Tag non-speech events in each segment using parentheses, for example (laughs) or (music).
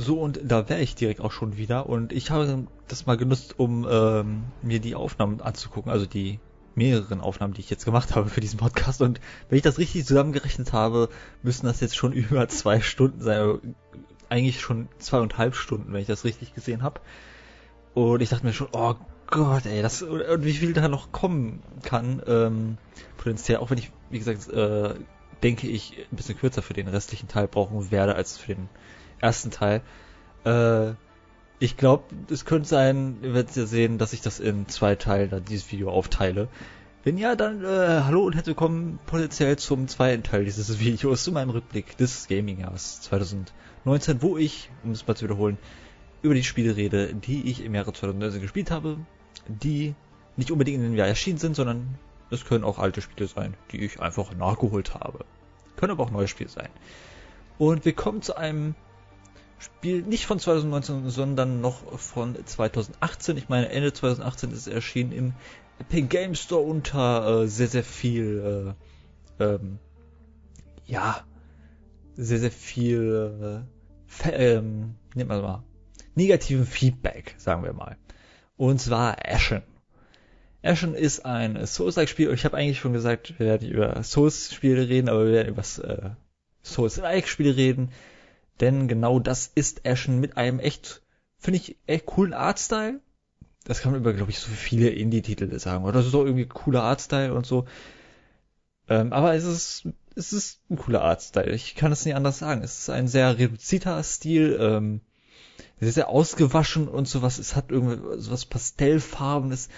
So, und da wäre ich direkt auch schon wieder. Und ich habe das mal genutzt, um ähm, mir die Aufnahmen anzugucken, also die mehreren Aufnahmen, die ich jetzt gemacht (laughs) habe für diesen Podcast. Und wenn ich das richtig zusammengerechnet habe, müssen das jetzt schon (laughs) über zwei Stunden sein. Also eigentlich schon zweieinhalb Stunden, wenn ich das richtig gesehen habe. Und ich dachte mir schon, oh Gott, ey, das und wie viel da noch kommen kann, ähm, potenziell, auch wenn ich, wie gesagt, äh, denke ich, ein bisschen kürzer für den restlichen Teil brauchen werde als für den ersten Teil. Äh, ich glaube, es könnte sein, ihr werdet ja sehen, dass ich das in zwei Teile dieses Video aufteile. Wenn ja, dann äh, hallo und herzlich willkommen potenziell zum zweiten Teil dieses (laughs) Videos, zu meinem Rückblick des Gaming-Jahres 2019, wo ich, um es mal zu wiederholen, über die Spiele rede, die ich im Jahre 2019 gespielt habe, die nicht unbedingt in dem Jahr erschienen sind, sondern es können auch alte Spiele sein, die ich einfach nachgeholt habe. Können aber auch neue Spiele sein. Und wir kommen zu einem Spiel nicht von 2019, sondern noch von 2018. Ich meine, Ende 2018 ist erschienen im Epic Game Store unter äh, sehr, sehr viel, äh, ähm, ja, sehr, sehr viel, äh, ähm, nehmen wir mal, negativen Feedback, sagen wir mal. Und zwar Ashen. Ashen ist ein Souls-like-Spiel. Ich habe eigentlich schon gesagt, wir werden über Souls-Spiele reden, aber wir werden über äh, Souls-like-Spiele reden. Denn genau das ist Ashen mit einem echt, finde ich, echt coolen Artstyle. Das kann man über, glaube ich, so viele Indie-Titel sagen. Oder so irgendwie cooler Artstyle und so. Ähm, aber es ist, es ist ein cooler Artstyle. Ich kann es nicht anders sagen. Es ist ein sehr reduzierter Stil. Ähm, sehr, sehr ausgewaschen und sowas. Es hat irgendwie sowas Pastellfarbenes,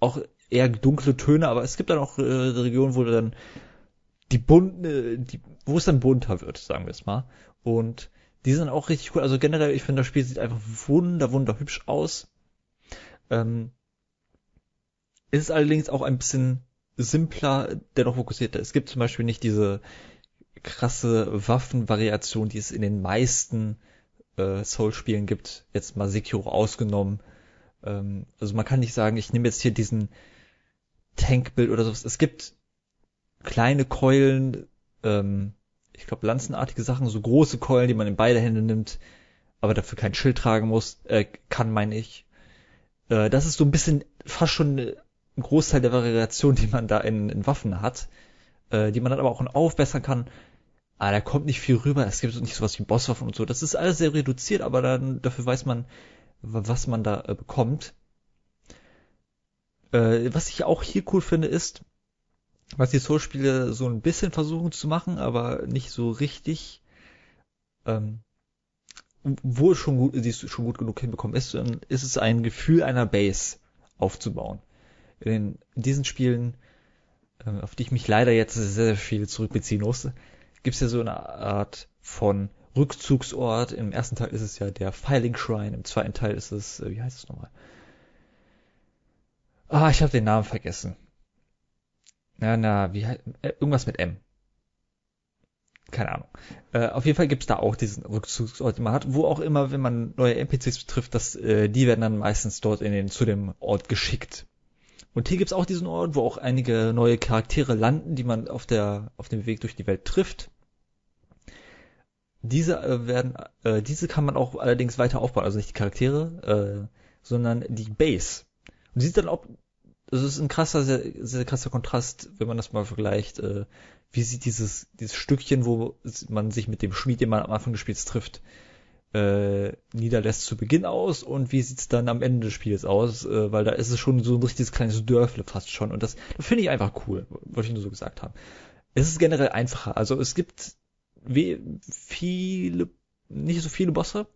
auch eher dunkle Töne, aber es gibt dann auch äh, Regionen, wo dann die bunte, die, wo es dann bunter wird, sagen wir es mal. Und die sind auch richtig cool. Also generell, ich finde, das Spiel sieht einfach wunder, wunder hübsch aus. Ähm, ist allerdings auch ein bisschen simpler, dennoch fokussierter. Es gibt zum Beispiel nicht diese krasse Waffenvariation, die es in den meisten äh, Soul-Spielen gibt. Jetzt mal Sekiro ausgenommen. Ähm, also man kann nicht sagen, ich nehme jetzt hier diesen Tankbild oder sowas. Es gibt kleine Keulen, ähm, ich glaube, lanzenartige Sachen, so große Keulen, die man in beide Hände nimmt, aber dafür kein Schild tragen muss, äh, kann, meine ich. Äh, das ist so ein bisschen fast schon ein Großteil der Variation, die man da in, in Waffen hat, äh, die man dann aber auch aufbessern kann. Ah, da kommt nicht viel rüber. Es gibt nicht sowas wie Bosswaffen und so. Das ist alles sehr reduziert, aber dann dafür weiß man, was man da äh, bekommt. Äh, was ich auch hier cool finde, ist, was die Soul-Spiele so ein bisschen versuchen zu machen, aber nicht so richtig, ähm, wo es schon gut, es schon gut genug hinbekommen ist, ist es ein Gefühl einer Base aufzubauen. In, in diesen Spielen, äh, auf die ich mich leider jetzt sehr, sehr viel zurückbeziehen muss, gibt es ja so eine Art von Rückzugsort. Im ersten Teil ist es ja der Filing Shrine, im zweiten Teil ist es, äh, wie heißt es nochmal? Ah, ich habe den Namen vergessen. Na, na, wie äh, irgendwas mit M. Keine Ahnung. Äh, auf jeden Fall gibt's da auch diesen Rückzugsort, den man hat, wo auch immer, wenn man neue NPCs betrifft, dass äh, die werden dann meistens dort in den zu dem Ort geschickt. Und hier gibt's auch diesen Ort, wo auch einige neue Charaktere landen, die man auf der auf dem Weg durch die Welt trifft. Diese äh, werden, äh, diese kann man auch allerdings weiter aufbauen, also nicht die Charaktere, äh, sondern die Base. Und die sieht dann auch, das ist ein krasser, sehr, sehr krasser Kontrast, wenn man das mal vergleicht, äh, wie sieht dieses, dieses Stückchen, wo man sich mit dem Schmied, den man am Anfang des Spiels trifft, äh, niederlässt zu Beginn aus und wie sieht's dann am Ende des Spiels aus, äh, weil da ist es schon so ein richtiges kleines Dörfle fast schon und das, das finde ich einfach cool, wollte ich nur so gesagt haben. Es ist generell einfacher, also es gibt we viele, nicht so viele Bosse.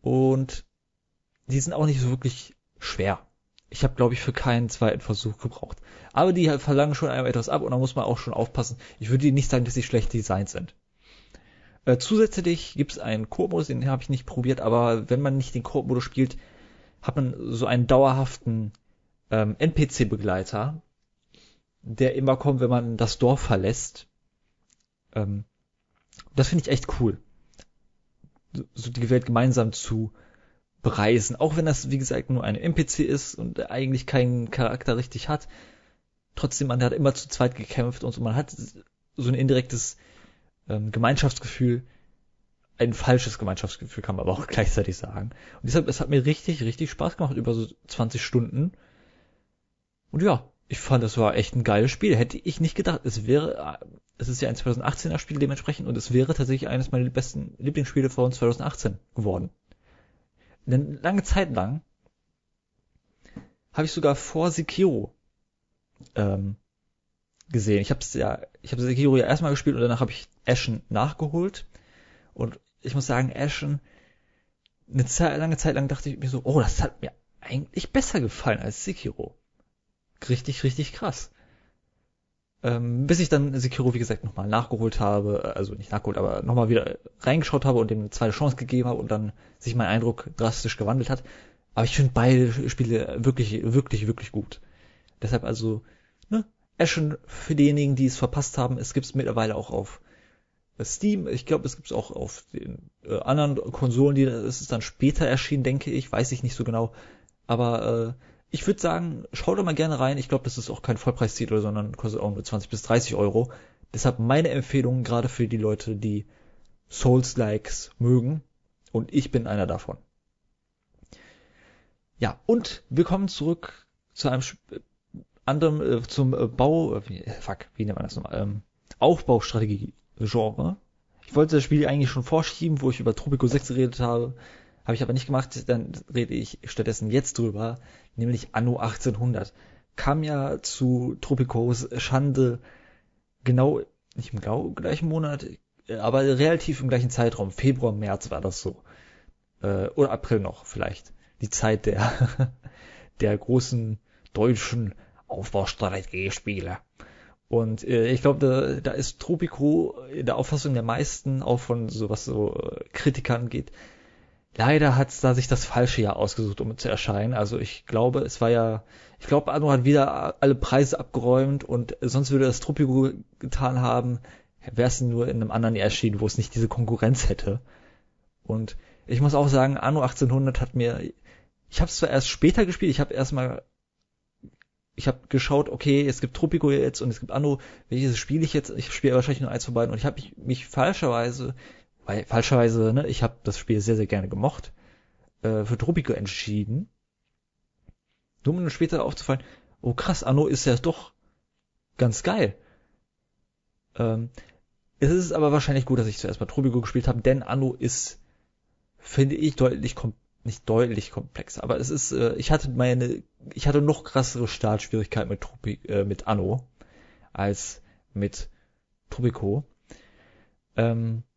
Und die sind auch nicht so wirklich schwer. Ich habe, glaube ich, für keinen zweiten Versuch gebraucht. Aber die verlangen schon einmal etwas ab und da muss man auch schon aufpassen. Ich würde nicht sagen, dass sie schlecht designt sind. Äh, zusätzlich gibt es einen Koop-Modus, den habe ich nicht probiert, aber wenn man nicht den Koop-Modus spielt, hat man so einen dauerhaften ähm, NPC-Begleiter, der immer kommt, wenn man das Dorf verlässt. Ähm, das finde ich echt cool. So die Welt gemeinsam zu bereisen. Auch wenn das, wie gesagt, nur ein NPC ist und eigentlich keinen Charakter richtig hat. Trotzdem, man hat immer zu zweit gekämpft und so. Man hat so ein indirektes ähm, Gemeinschaftsgefühl. ein falsches Gemeinschaftsgefühl, kann man aber auch (laughs) gleichzeitig sagen. Und deshalb, es hat mir richtig, richtig Spaß gemacht über so 20 Stunden. Und ja, ich fand, das war echt ein geiles Spiel. Hätte ich nicht gedacht, es wäre, es ist ja ein 2018er Spiel dementsprechend und es wäre tatsächlich eines meiner besten Lieblingsspiele von 2018 geworden. Denn lange Zeit lang habe ich sogar vor Sekiro ähm, gesehen. Ich habe ja, ich habe Sekiro ja erstmal gespielt und danach habe ich Ashen nachgeholt. Und ich muss sagen, Ashen, eine Zeit, lange Zeit lang dachte ich mir so, oh, das hat mir eigentlich besser gefallen als Sekiro. Richtig, richtig krass. Ähm, bis ich dann Sekiro, wie gesagt, nochmal nachgeholt habe, also nicht nachgeholt, aber nochmal wieder reingeschaut habe und dem eine zweite Chance gegeben habe und dann sich mein Eindruck drastisch gewandelt hat. Aber ich finde beide Spiele wirklich, wirklich, wirklich gut. Deshalb also, ne, Ashen für diejenigen, die es verpasst haben, es gibt es mittlerweile auch auf Steam. Ich glaube, es gibt es auch auf den äh, anderen Konsolen, die es ist dann später erschienen, denke ich, weiß ich nicht so genau. Aber äh, ich würde sagen, schaut doch mal gerne rein. Ich glaube, das ist auch kein Vollpreistitel, sondern kostet auch nur 20 bis 30 Euro. Deshalb meine Empfehlung gerade für die Leute, die Souls-Likes mögen. Und ich bin einer davon. Ja, und wir kommen zurück zu einem anderen, äh, zum äh, Bau, äh, wie, fuck, wie nennt man das nochmal, ähm, Aufbaustrategie-Genre. Ich wollte das Spiel eigentlich schon vorschieben, wo ich über Tropico 6 geredet habe, habe ich aber nicht gemacht, dann rede ich stattdessen jetzt drüber, nämlich Anno 1800. Kam ja zu Tropicos Schande genau, nicht im gleichen Monat, aber relativ im gleichen Zeitraum, Februar, März war das so. Äh, oder April noch vielleicht. Die Zeit der, (laughs) der großen deutschen Aufbaustrategie-Spiele. Und äh, ich glaube, da, da ist Tropico in der Auffassung der meisten, auch von so was so äh, Kritikern geht, leider hat da sich das falsche Jahr ausgesucht, um zu erscheinen. Also ich glaube, es war ja, ich glaube, Anno hat wieder alle Preise abgeräumt und sonst würde das Tropico getan haben, wäre es nur in einem anderen Jahr erschienen, wo es nicht diese Konkurrenz hätte. Und ich muss auch sagen, Anno 1800 hat mir, ich habe es zwar erst später gespielt, ich habe erstmal ich habe geschaut, okay, es gibt Tropico jetzt und es gibt Anno, welches spiele ich jetzt? Ich spiele wahrscheinlich nur eins von beiden und ich habe mich, mich falscherweise, weil falscherweise, ne, ich habe das Spiel sehr, sehr gerne gemocht, äh, für Tropico entschieden. Nur um mir später aufzufallen, oh krass, Anno ist ja doch ganz geil. Ähm, es ist aber wahrscheinlich gut, dass ich zuerst mal Tropico gespielt habe, denn Anno ist, finde ich, deutlich kom nicht deutlich komplex, aber es ist, äh, ich hatte meine, ich hatte noch krassere Startschwierigkeiten mit Tropi, äh, mit Anno als mit Tropico. Ähm, äh,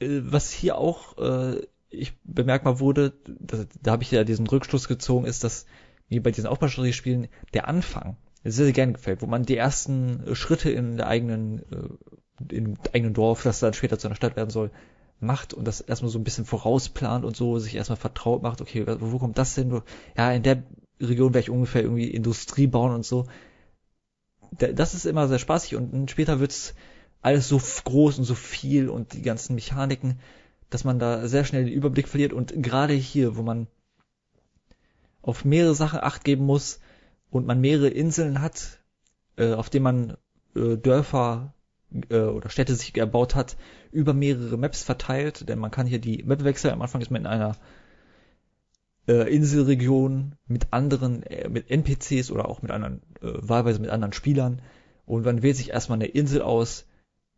was hier auch äh, ich bemerkbar wurde, da, da habe ich ja diesen Rückschluss gezogen, ist, dass mir bei diesen Aufbaustrategie-Spielen der Anfang sehr, sehr gerne gefällt, wo man die ersten Schritte in der eigenen, äh, im eigenen Dorf, das dann später zu einer Stadt werden soll, macht und das erstmal so ein bisschen vorausplant und so, sich erstmal vertraut macht, okay, wo kommt das denn? Ja, in der Region werde ich ungefähr irgendwie Industrie bauen und so. Das ist immer sehr spaßig und später wird's alles so groß und so viel und die ganzen Mechaniken, dass man da sehr schnell den Überblick verliert und gerade hier, wo man auf mehrere Sachen acht geben muss und man mehrere Inseln hat, äh, auf denen man äh, Dörfer äh, oder Städte sich erbaut hat, über mehrere Maps verteilt, denn man kann hier die Map wechseln. Am Anfang ist man in einer äh, Inselregion mit anderen, äh, mit NPCs oder auch mit anderen, äh, wahlweise mit anderen Spielern. Und man wählt sich erstmal eine Insel aus,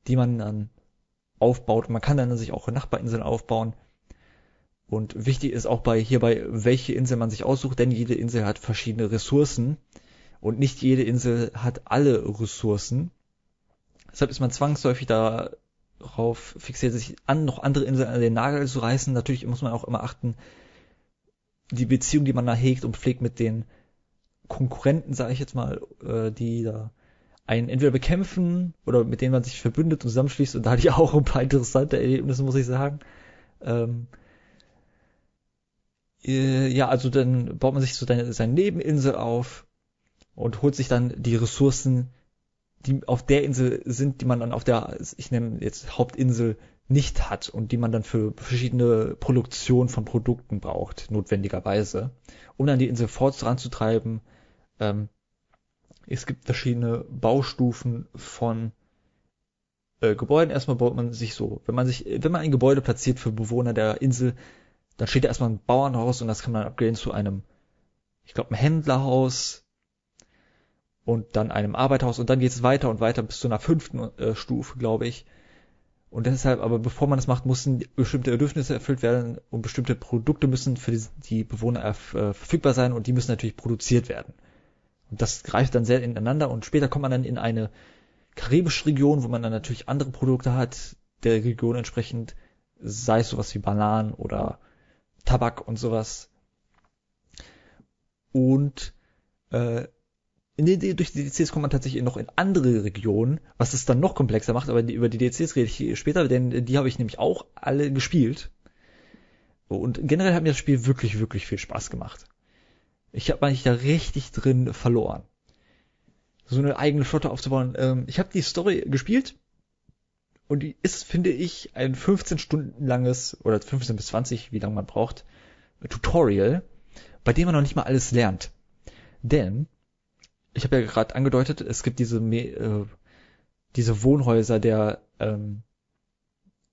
die man dann aufbaut. Man kann dann sich auch Nachbarinseln aufbauen. Und wichtig ist auch bei hierbei, welche Insel man sich aussucht, denn jede Insel hat verschiedene Ressourcen und nicht jede Insel hat alle Ressourcen. Deshalb ist man zwangsläufig darauf fixiert, sich an noch andere Inseln an den Nagel zu reißen. Natürlich muss man auch immer achten, die Beziehung, die man da hegt und pflegt mit den Konkurrenten, sage ich jetzt mal, äh, die da einen entweder bekämpfen oder mit denen man sich verbündet und zusammenschließt. Und da hatte ich auch ein paar interessante Erlebnisse, muss ich sagen. Ähm, äh, ja, also dann baut man sich so seine, seine Nebeninsel auf und holt sich dann die Ressourcen, die auf der Insel sind, die man dann auf der, ich nenne jetzt Hauptinsel, nicht hat und die man dann für verschiedene Produktion von Produkten braucht, notwendigerweise, um dann die Insel fortzuranzutreiben. Ähm, es gibt verschiedene Baustufen von äh, Gebäuden. Erstmal baut man sich so, wenn man sich, wenn man ein Gebäude platziert für Bewohner der Insel, dann steht da erstmal ein Bauernhaus und das kann man upgraden zu einem, ich glaube, ein Händlerhaus und dann einem Arbeiterhaus und dann geht es weiter und weiter bis zu einer fünften äh, Stufe, glaube ich. Und deshalb, aber bevor man das macht, müssen bestimmte Bedürfnisse erfüllt werden und bestimmte Produkte müssen für die, die Bewohner äh, verfügbar sein und die müssen natürlich produziert werden. Das greift dann sehr ineinander und später kommt man dann in eine karibische Region, wo man dann natürlich andere Produkte hat, der Region entsprechend, sei es sowas wie Bananen oder Tabak und sowas. Und äh, in die, durch die DLCs kommt man tatsächlich noch in andere Regionen, was es dann noch komplexer macht, aber die, über die DLCs rede ich später, denn die habe ich nämlich auch alle gespielt. Und generell hat mir das Spiel wirklich, wirklich viel Spaß gemacht. Ich habe mich da richtig drin verloren. So eine eigene Flotte aufzubauen. Ähm, ich habe die Story gespielt und die ist, finde ich, ein 15 Stunden langes oder 15 bis 20, wie lange man braucht, Tutorial, bei dem man noch nicht mal alles lernt. Denn ich habe ja gerade angedeutet, es gibt diese äh, diese Wohnhäuser der ähm,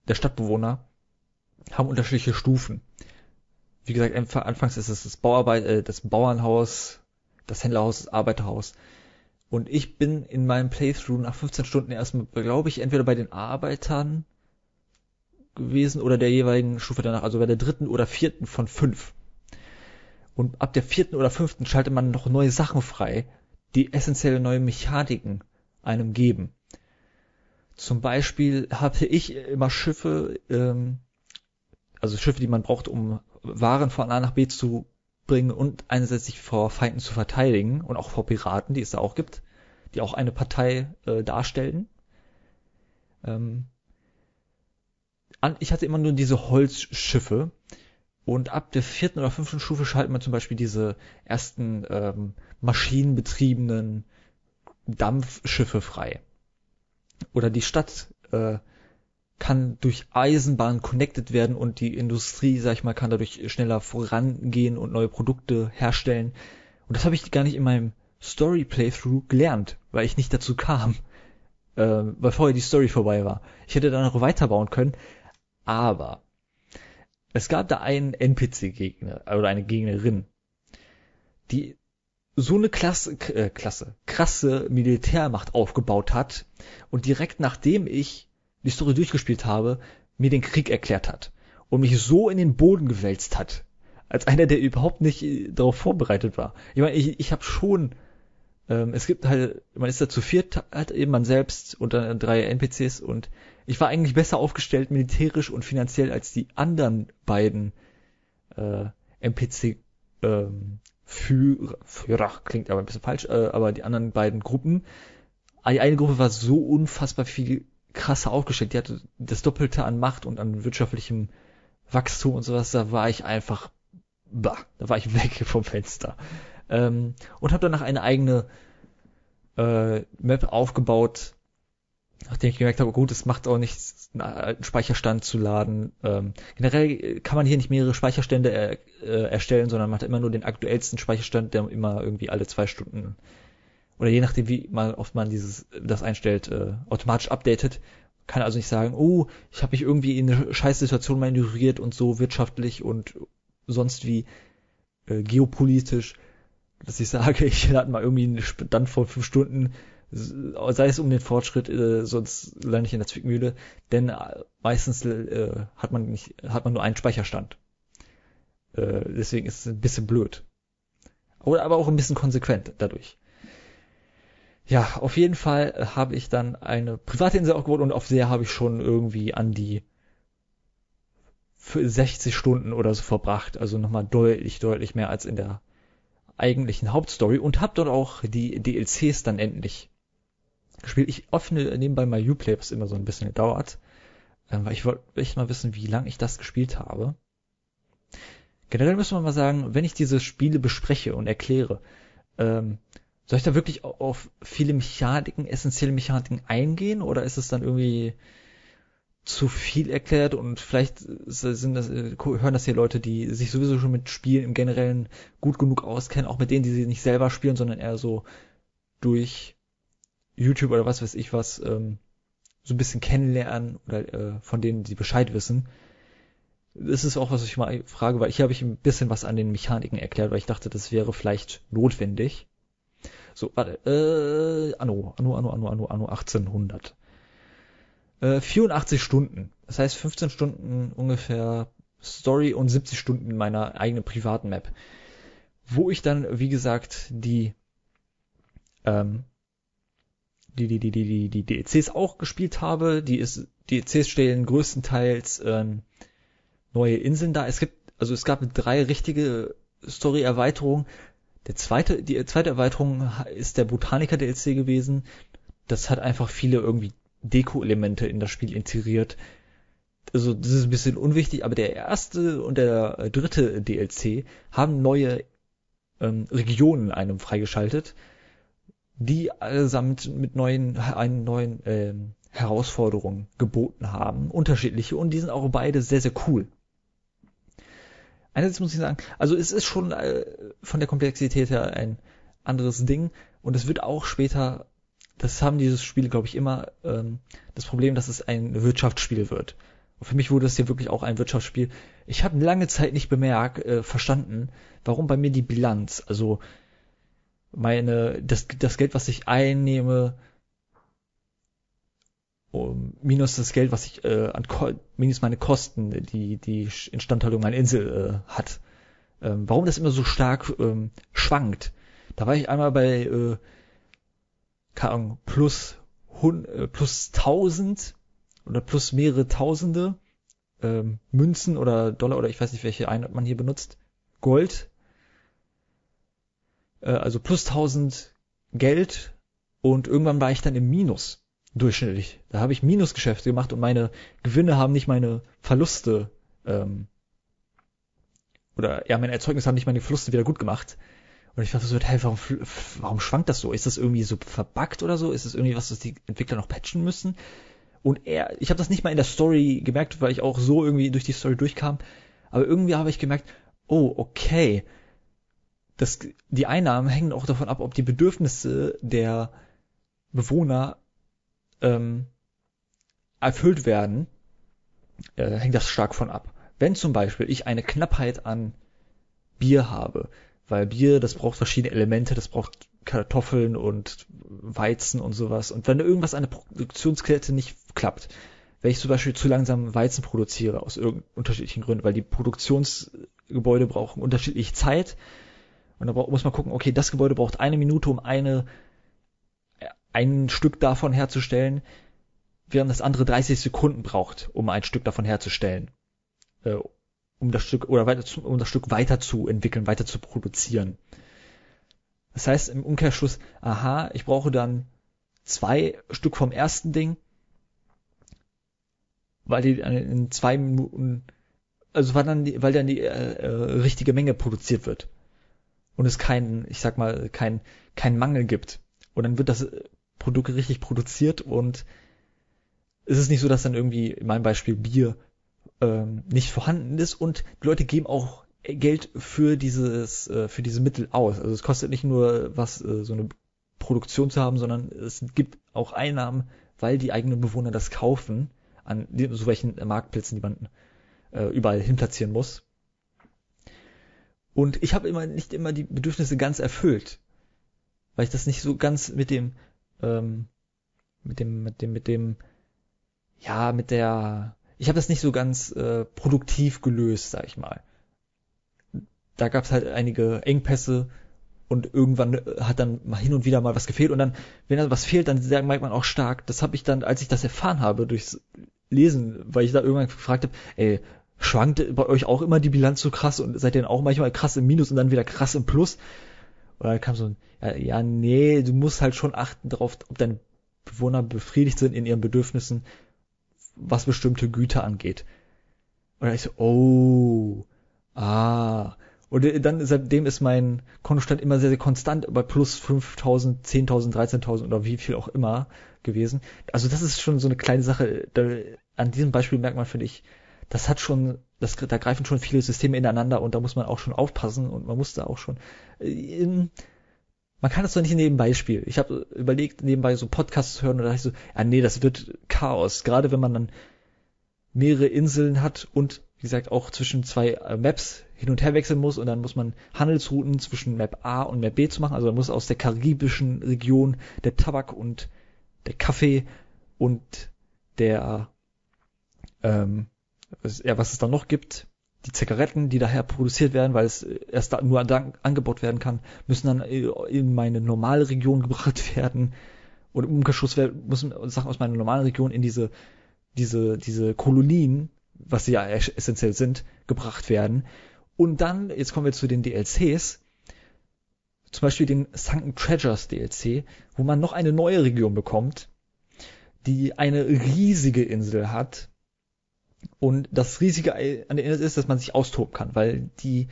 der Stadtbewohner haben unterschiedliche Stufen. Wie gesagt, anfangs ist es das Bauarbeit, äh, das Bauernhaus, das Händlerhaus, das Arbeiterhaus. Und ich bin in meinem Playthrough nach 15 Stunden erstmal, glaube ich, entweder bei den Arbeitern gewesen oder der jeweiligen Stufe danach, also bei der dritten oder vierten von fünf. Und ab der vierten oder fünften schaltet man noch neue Sachen frei, die essentielle neue Mechaniken einem geben. Zum Beispiel hatte ich immer Schiffe, ähm, also Schiffe, die man braucht, um Waren von A nach B zu bringen und einerseits sich vor Feinden zu verteidigen und auch vor Piraten, die es da auch gibt, die auch eine Partei äh, darstellen. Ähm, an, ich hatte immer nur diese Holzschiffe und ab der vierten oder fünften Stufe schalten wir zum Beispiel diese ersten ähm, maschinenbetriebenen Dampfschiffe frei. Oder die Stadt äh, kann durch Eisenbahn connected werden und die Industrie, sag ich mal, kann dadurch schneller vorangehen und neue Produkte herstellen. Und das habe ich gar nicht in meinem Story Playthrough gelernt, weil ich nicht dazu kam, äh, weil vorher die Story vorbei war. Ich hätte da noch weiterbauen können, aber es gab da einen NPC-Gegner oder eine Gegnerin, die so eine Klasse, äh, Klasse, krasse Militärmacht aufgebaut hat und direkt nachdem ich die Story durchgespielt habe, mir den Krieg erklärt hat und mich so in den Boden gewälzt hat, als einer, der überhaupt nicht äh, darauf vorbereitet war. Ich meine, ich, ich habe schon, ähm, es gibt halt, man ist da zu viert, halt eben man selbst und dann drei NPCs und ich war eigentlich besser aufgestellt militärisch und finanziell als die anderen beiden äh, NPC ähm, Führer, Führer klingt aber ein bisschen falsch, äh, aber die anderen beiden Gruppen. Eine Gruppe war so unfassbar viel krasser aufgestellt. Die hatte das Doppelte an Macht und an wirtschaftlichem Wachstum und sowas. Da war ich einfach, bah, da war ich weg (laughs) vom Fenster. Ähm, und habe danach eine eigene äh, Map aufgebaut, nachdem ich gemerkt habe, gut, es macht auch nichts, einen alten Speicherstand zu laden. Ähm, generell kann man hier nicht mehrere Speicherstände er, äh, erstellen, sondern man hat immer nur den aktuellsten Speicherstand, der immer irgendwie alle zwei Stunden oder je nachdem, wie mal oft man dieses das einstellt, äh, automatisch updatet. Kann also nicht sagen, oh, ich habe mich irgendwie in eine scheiß Situation manövriert und so wirtschaftlich und sonst wie äh, geopolitisch, dass ich sage, (laughs) ich lade mal irgendwie einen Stand vor fünf Stunden, sei es um den Fortschritt, äh, sonst lande ich in der Zwickmühle, denn äh, meistens äh, hat man nicht, hat man nur einen Speicherstand. Äh, deswegen ist es ein bisschen blöd. Oder aber auch ein bisschen konsequent dadurch. Ja, auf jeden Fall habe ich dann eine private Insel aufgebaut und auf der habe ich schon irgendwie an die 60 Stunden oder so verbracht. Also nochmal deutlich, deutlich mehr als in der eigentlichen Hauptstory und habe dort auch die DLCs dann endlich gespielt. Ich öffne nebenbei mal Uplay, was immer so ein bisschen dauert, ähm, weil ich wollte echt mal wissen, wie lange ich das gespielt habe. Generell müssen wir mal sagen, wenn ich diese Spiele bespreche und erkläre, ähm, soll ich da wirklich auf viele Mechaniken, essentielle Mechaniken eingehen oder ist es dann irgendwie zu viel erklärt und vielleicht sind das, äh, hören das hier Leute, die sich sowieso schon mit Spielen im Generellen gut genug auskennen, auch mit denen, die sie nicht selber spielen, sondern eher so durch YouTube oder was weiß ich was, ähm, so ein bisschen kennenlernen oder äh, von denen sie Bescheid wissen. Das ist auch, was ich mal frage, weil ich habe ich ein bisschen was an den Mechaniken erklärt, weil ich dachte, das wäre vielleicht notwendig. So, warte, äh, Anno, Anno, Anno, Anno, Anno, Anno 1800. Äh, 84 Stunden. Das heißt 15 Stunden ungefähr Story und 70 Stunden meiner eigenen privaten Map. Wo ich dann, wie gesagt, die, ähm, die, die, die, die, die, die DLCs auch gespielt habe. Die ist, DLCs stellen größtenteils ähm, neue Inseln dar. Es gibt, also es gab drei richtige Story-Erweiterungen. Der zweite, die zweite Erweiterung ist der Botaniker DLC gewesen. Das hat einfach viele irgendwie Deko-Elemente in das Spiel integriert. Also das ist ein bisschen unwichtig, aber der erste und der dritte DLC haben neue ähm, Regionen einem freigeschaltet, die allesamt mit neuen, einen neuen ähm, Herausforderungen geboten haben, unterschiedliche, und die sind auch beide sehr, sehr cool. Einerseits muss ich sagen, also es ist schon äh, von der Komplexität her ein anderes Ding und es wird auch später, das haben diese Spiele, glaube ich, immer ähm, das Problem, dass es ein Wirtschaftsspiel wird. Und für mich wurde es hier wirklich auch ein Wirtschaftsspiel. Ich habe lange Zeit nicht bemerkt, äh, verstanden, warum bei mir die Bilanz, also meine, das, das Geld, was ich einnehme, minus das Geld, was ich äh, an minus meine Kosten, die die Instandhaltung meiner Insel äh, hat. Ähm, warum das immer so stark ähm, schwankt? Da war ich einmal bei äh, keine Ahnung, plus hun, äh, plus 1000 oder plus mehrere Tausende ähm, Münzen oder Dollar oder ich weiß nicht, welche Einheit man hier benutzt. Gold. Äh, also plus 1000 Geld und irgendwann war ich dann im Minus durchschnittlich. Da habe ich Minusgeschäfte gemacht und meine Gewinne haben nicht meine Verluste ähm, oder ja, meine Erzeugnisse haben nicht meine Verluste wieder gut gemacht. Und ich dachte so, hey, warum, warum schwankt das so? Ist das irgendwie so verbuggt oder so? Ist das irgendwie was, was die Entwickler noch patchen müssen? Und er, ich habe das nicht mal in der Story gemerkt, weil ich auch so irgendwie durch die Story durchkam. Aber irgendwie habe ich gemerkt, oh, okay. Das, die Einnahmen hängen auch davon ab, ob die Bedürfnisse der Bewohner ähm, erfüllt werden, äh, hängt das stark von ab. Wenn zum Beispiel ich eine Knappheit an Bier habe, weil Bier, das braucht verschiedene Elemente, das braucht Kartoffeln und Weizen und sowas. Und wenn irgendwas an der Produktionskette nicht klappt, wenn ich zum Beispiel zu langsam Weizen produziere, aus unterschiedlichen Gründen, weil die Produktionsgebäude brauchen unterschiedliche Zeit, und da muss man gucken, okay, das Gebäude braucht eine Minute, um eine ein Stück davon herzustellen, während das andere 30 Sekunden braucht, um ein Stück davon herzustellen. Äh, um das Stück oder weiter zu, um das Stück weiter zu entwickeln, weiter zu produzieren. Das heißt im Umkehrschluss, aha, ich brauche dann zwei Stück vom ersten Ding, weil die in zwei Minuten, also weil dann die, weil dann die äh, äh, richtige Menge produziert wird und es keinen, ich sag mal, kein kein Mangel gibt. Und dann wird das Produkt richtig produziert und es ist nicht so, dass dann irgendwie in meinem Beispiel Bier ähm, nicht vorhanden ist und die Leute geben auch Geld für dieses äh, für diese Mittel aus. Also es kostet nicht nur was äh, so eine Produktion zu haben, sondern es gibt auch Einnahmen, weil die eigenen Bewohner das kaufen an so welchen Marktplätzen, die man äh, überall hin platzieren muss. Und ich habe immer nicht immer die Bedürfnisse ganz erfüllt, weil ich das nicht so ganz mit dem ähm, mit dem, mit dem, mit dem, ja, mit der, ich habe das nicht so ganz äh, produktiv gelöst, sag ich mal. Da gab es halt einige Engpässe und irgendwann äh, hat dann mal hin und wieder mal was gefehlt und dann, wenn da was fehlt, dann merkt man auch stark, das habe ich dann, als ich das erfahren habe durchs Lesen, weil ich da irgendwann gefragt habe, ey, schwankt bei euch auch immer die Bilanz so krass und seid ihr dann auch manchmal krass im Minus und dann wieder krass im Plus? Oder kam so ein, ja, ja, nee, du musst halt schon achten darauf, ob deine Bewohner befriedigt sind in ihren Bedürfnissen, was bestimmte Güter angeht. Und ich so, oh, ah. Und dann seitdem ist mein Kontostand immer sehr, sehr konstant bei plus 5.000, 10.000, 13.000 oder wie viel auch immer gewesen. Also das ist schon so eine kleine Sache. Da, an diesem Beispiel merkt man, finde ich, das hat schon, das, da greifen schon viele Systeme ineinander und da muss man auch schon aufpassen und man muss da auch schon, äh, man kann das doch nicht nebenbei spielen. Ich habe überlegt, nebenbei so Podcasts zu hören und da dachte so, ja nee, das wird Chaos. Gerade wenn man dann mehrere Inseln hat und wie gesagt auch zwischen zwei äh, Maps hin und her wechseln muss und dann muss man Handelsrouten zwischen Map A und Map B zu machen. Also man muss aus der karibischen Region der Tabak und der Kaffee und der ähm, ja, was es dann noch gibt, die Zigaretten, die daher produziert werden, weil es erst da nur dann angebaut werden kann, müssen dann in meine normale Region (laughs) gebracht werden. Und im Umkehrschluss müssen Sachen aus meiner normalen Region in diese, diese, diese Kolonien, was sie ja essentiell sind, gebracht werden. Und dann, jetzt kommen wir zu den DLCs, zum Beispiel den Sunken Treasures DLC, wo man noch eine neue Region bekommt, die eine riesige Insel hat, und das Riesige an der Insel ist, dass man sich austoben kann, weil die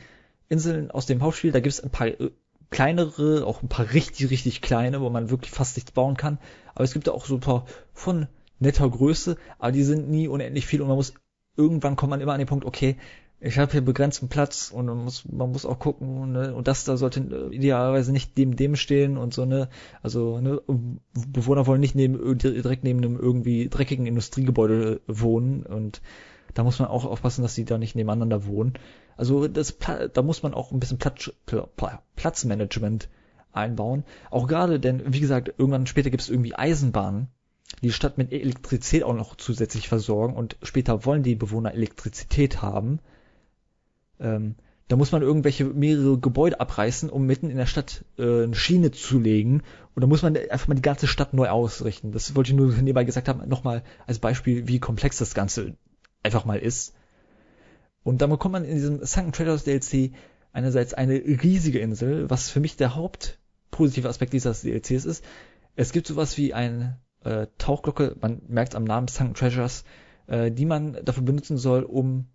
Inseln aus dem Hauptspiel, da gibt es ein paar äh, kleinere, auch ein paar richtig, richtig kleine, wo man wirklich fast nichts bauen kann. Aber es gibt da auch so ein paar von netter Größe, aber die sind nie unendlich viel und man muss, irgendwann kommt man immer an den Punkt, okay, ich habe hier begrenzten Platz und man muss, man muss auch gucken, ne, und das da sollte idealerweise nicht neben dem stehen und so, ne, also, ne, Bewohner wollen nicht neben, direkt neben einem irgendwie dreckigen Industriegebäude wohnen und da muss man auch aufpassen, dass sie da nicht nebeneinander wohnen. Also, das, da muss man auch ein bisschen Platz, Platzmanagement einbauen. Auch gerade, denn, wie gesagt, irgendwann später gibt es irgendwie Eisenbahnen, die Stadt mit Elektrizität auch noch zusätzlich versorgen und später wollen die Bewohner Elektrizität haben ähm, da muss man irgendwelche mehrere Gebäude abreißen, um mitten in der Stadt äh, eine Schiene zu legen. Und da muss man einfach mal die ganze Stadt neu ausrichten. Das wollte ich nur nebenbei gesagt haben, nochmal als Beispiel, wie komplex das Ganze einfach mal ist. Und dann bekommt man in diesem Sunken Traders DLC einerseits eine riesige Insel, was für mich der hauptpositive Aspekt dieses DLCs ist. Es gibt sowas wie eine äh, Tauchglocke, man merkt am Namen Sunken Treasures, äh, die man dafür benutzen soll, um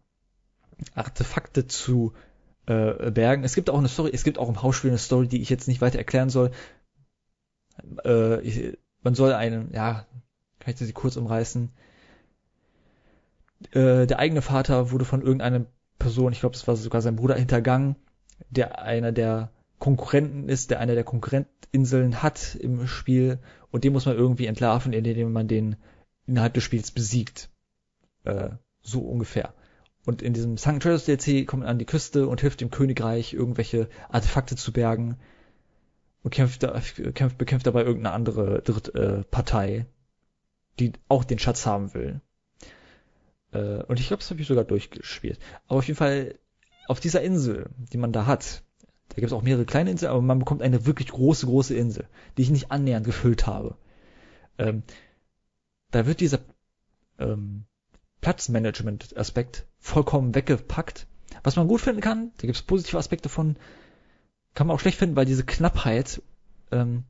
Artefakte zu äh, bergen. Es gibt auch eine Story, es gibt auch im Hausspiel eine Story, die ich jetzt nicht weiter erklären soll. Äh, ich, man soll einen, ja, kann ich sie kurz umreißen. Äh, der eigene Vater wurde von irgendeiner Person, ich glaube, es war sogar sein Bruder, hintergangen, der einer der Konkurrenten ist, der einer der Konkurrentinseln hat im Spiel und den muss man irgendwie entlarven, indem man den innerhalb des Spiels besiegt. Äh, so ungefähr. Und in diesem St. Treasures DLC kommt man an die Küste und hilft dem Königreich, irgendwelche Artefakte zu bergen und kämpft, kämpft bekämpft dabei irgendeine andere Drittpartei, äh, die auch den Schatz haben will. Äh, und ich glaube, das habe ich sogar durchgespielt. Aber auf jeden Fall, auf dieser Insel, die man da hat, da gibt es auch mehrere kleine Inseln, aber man bekommt eine wirklich große, große Insel, die ich nicht annähernd gefüllt habe. Ähm, da wird dieser ähm, Platzmanagement-Aspekt vollkommen weggepackt. Was man gut finden kann, da gibt es positive Aspekte von, kann man auch schlecht finden, weil diese Knappheit ähm,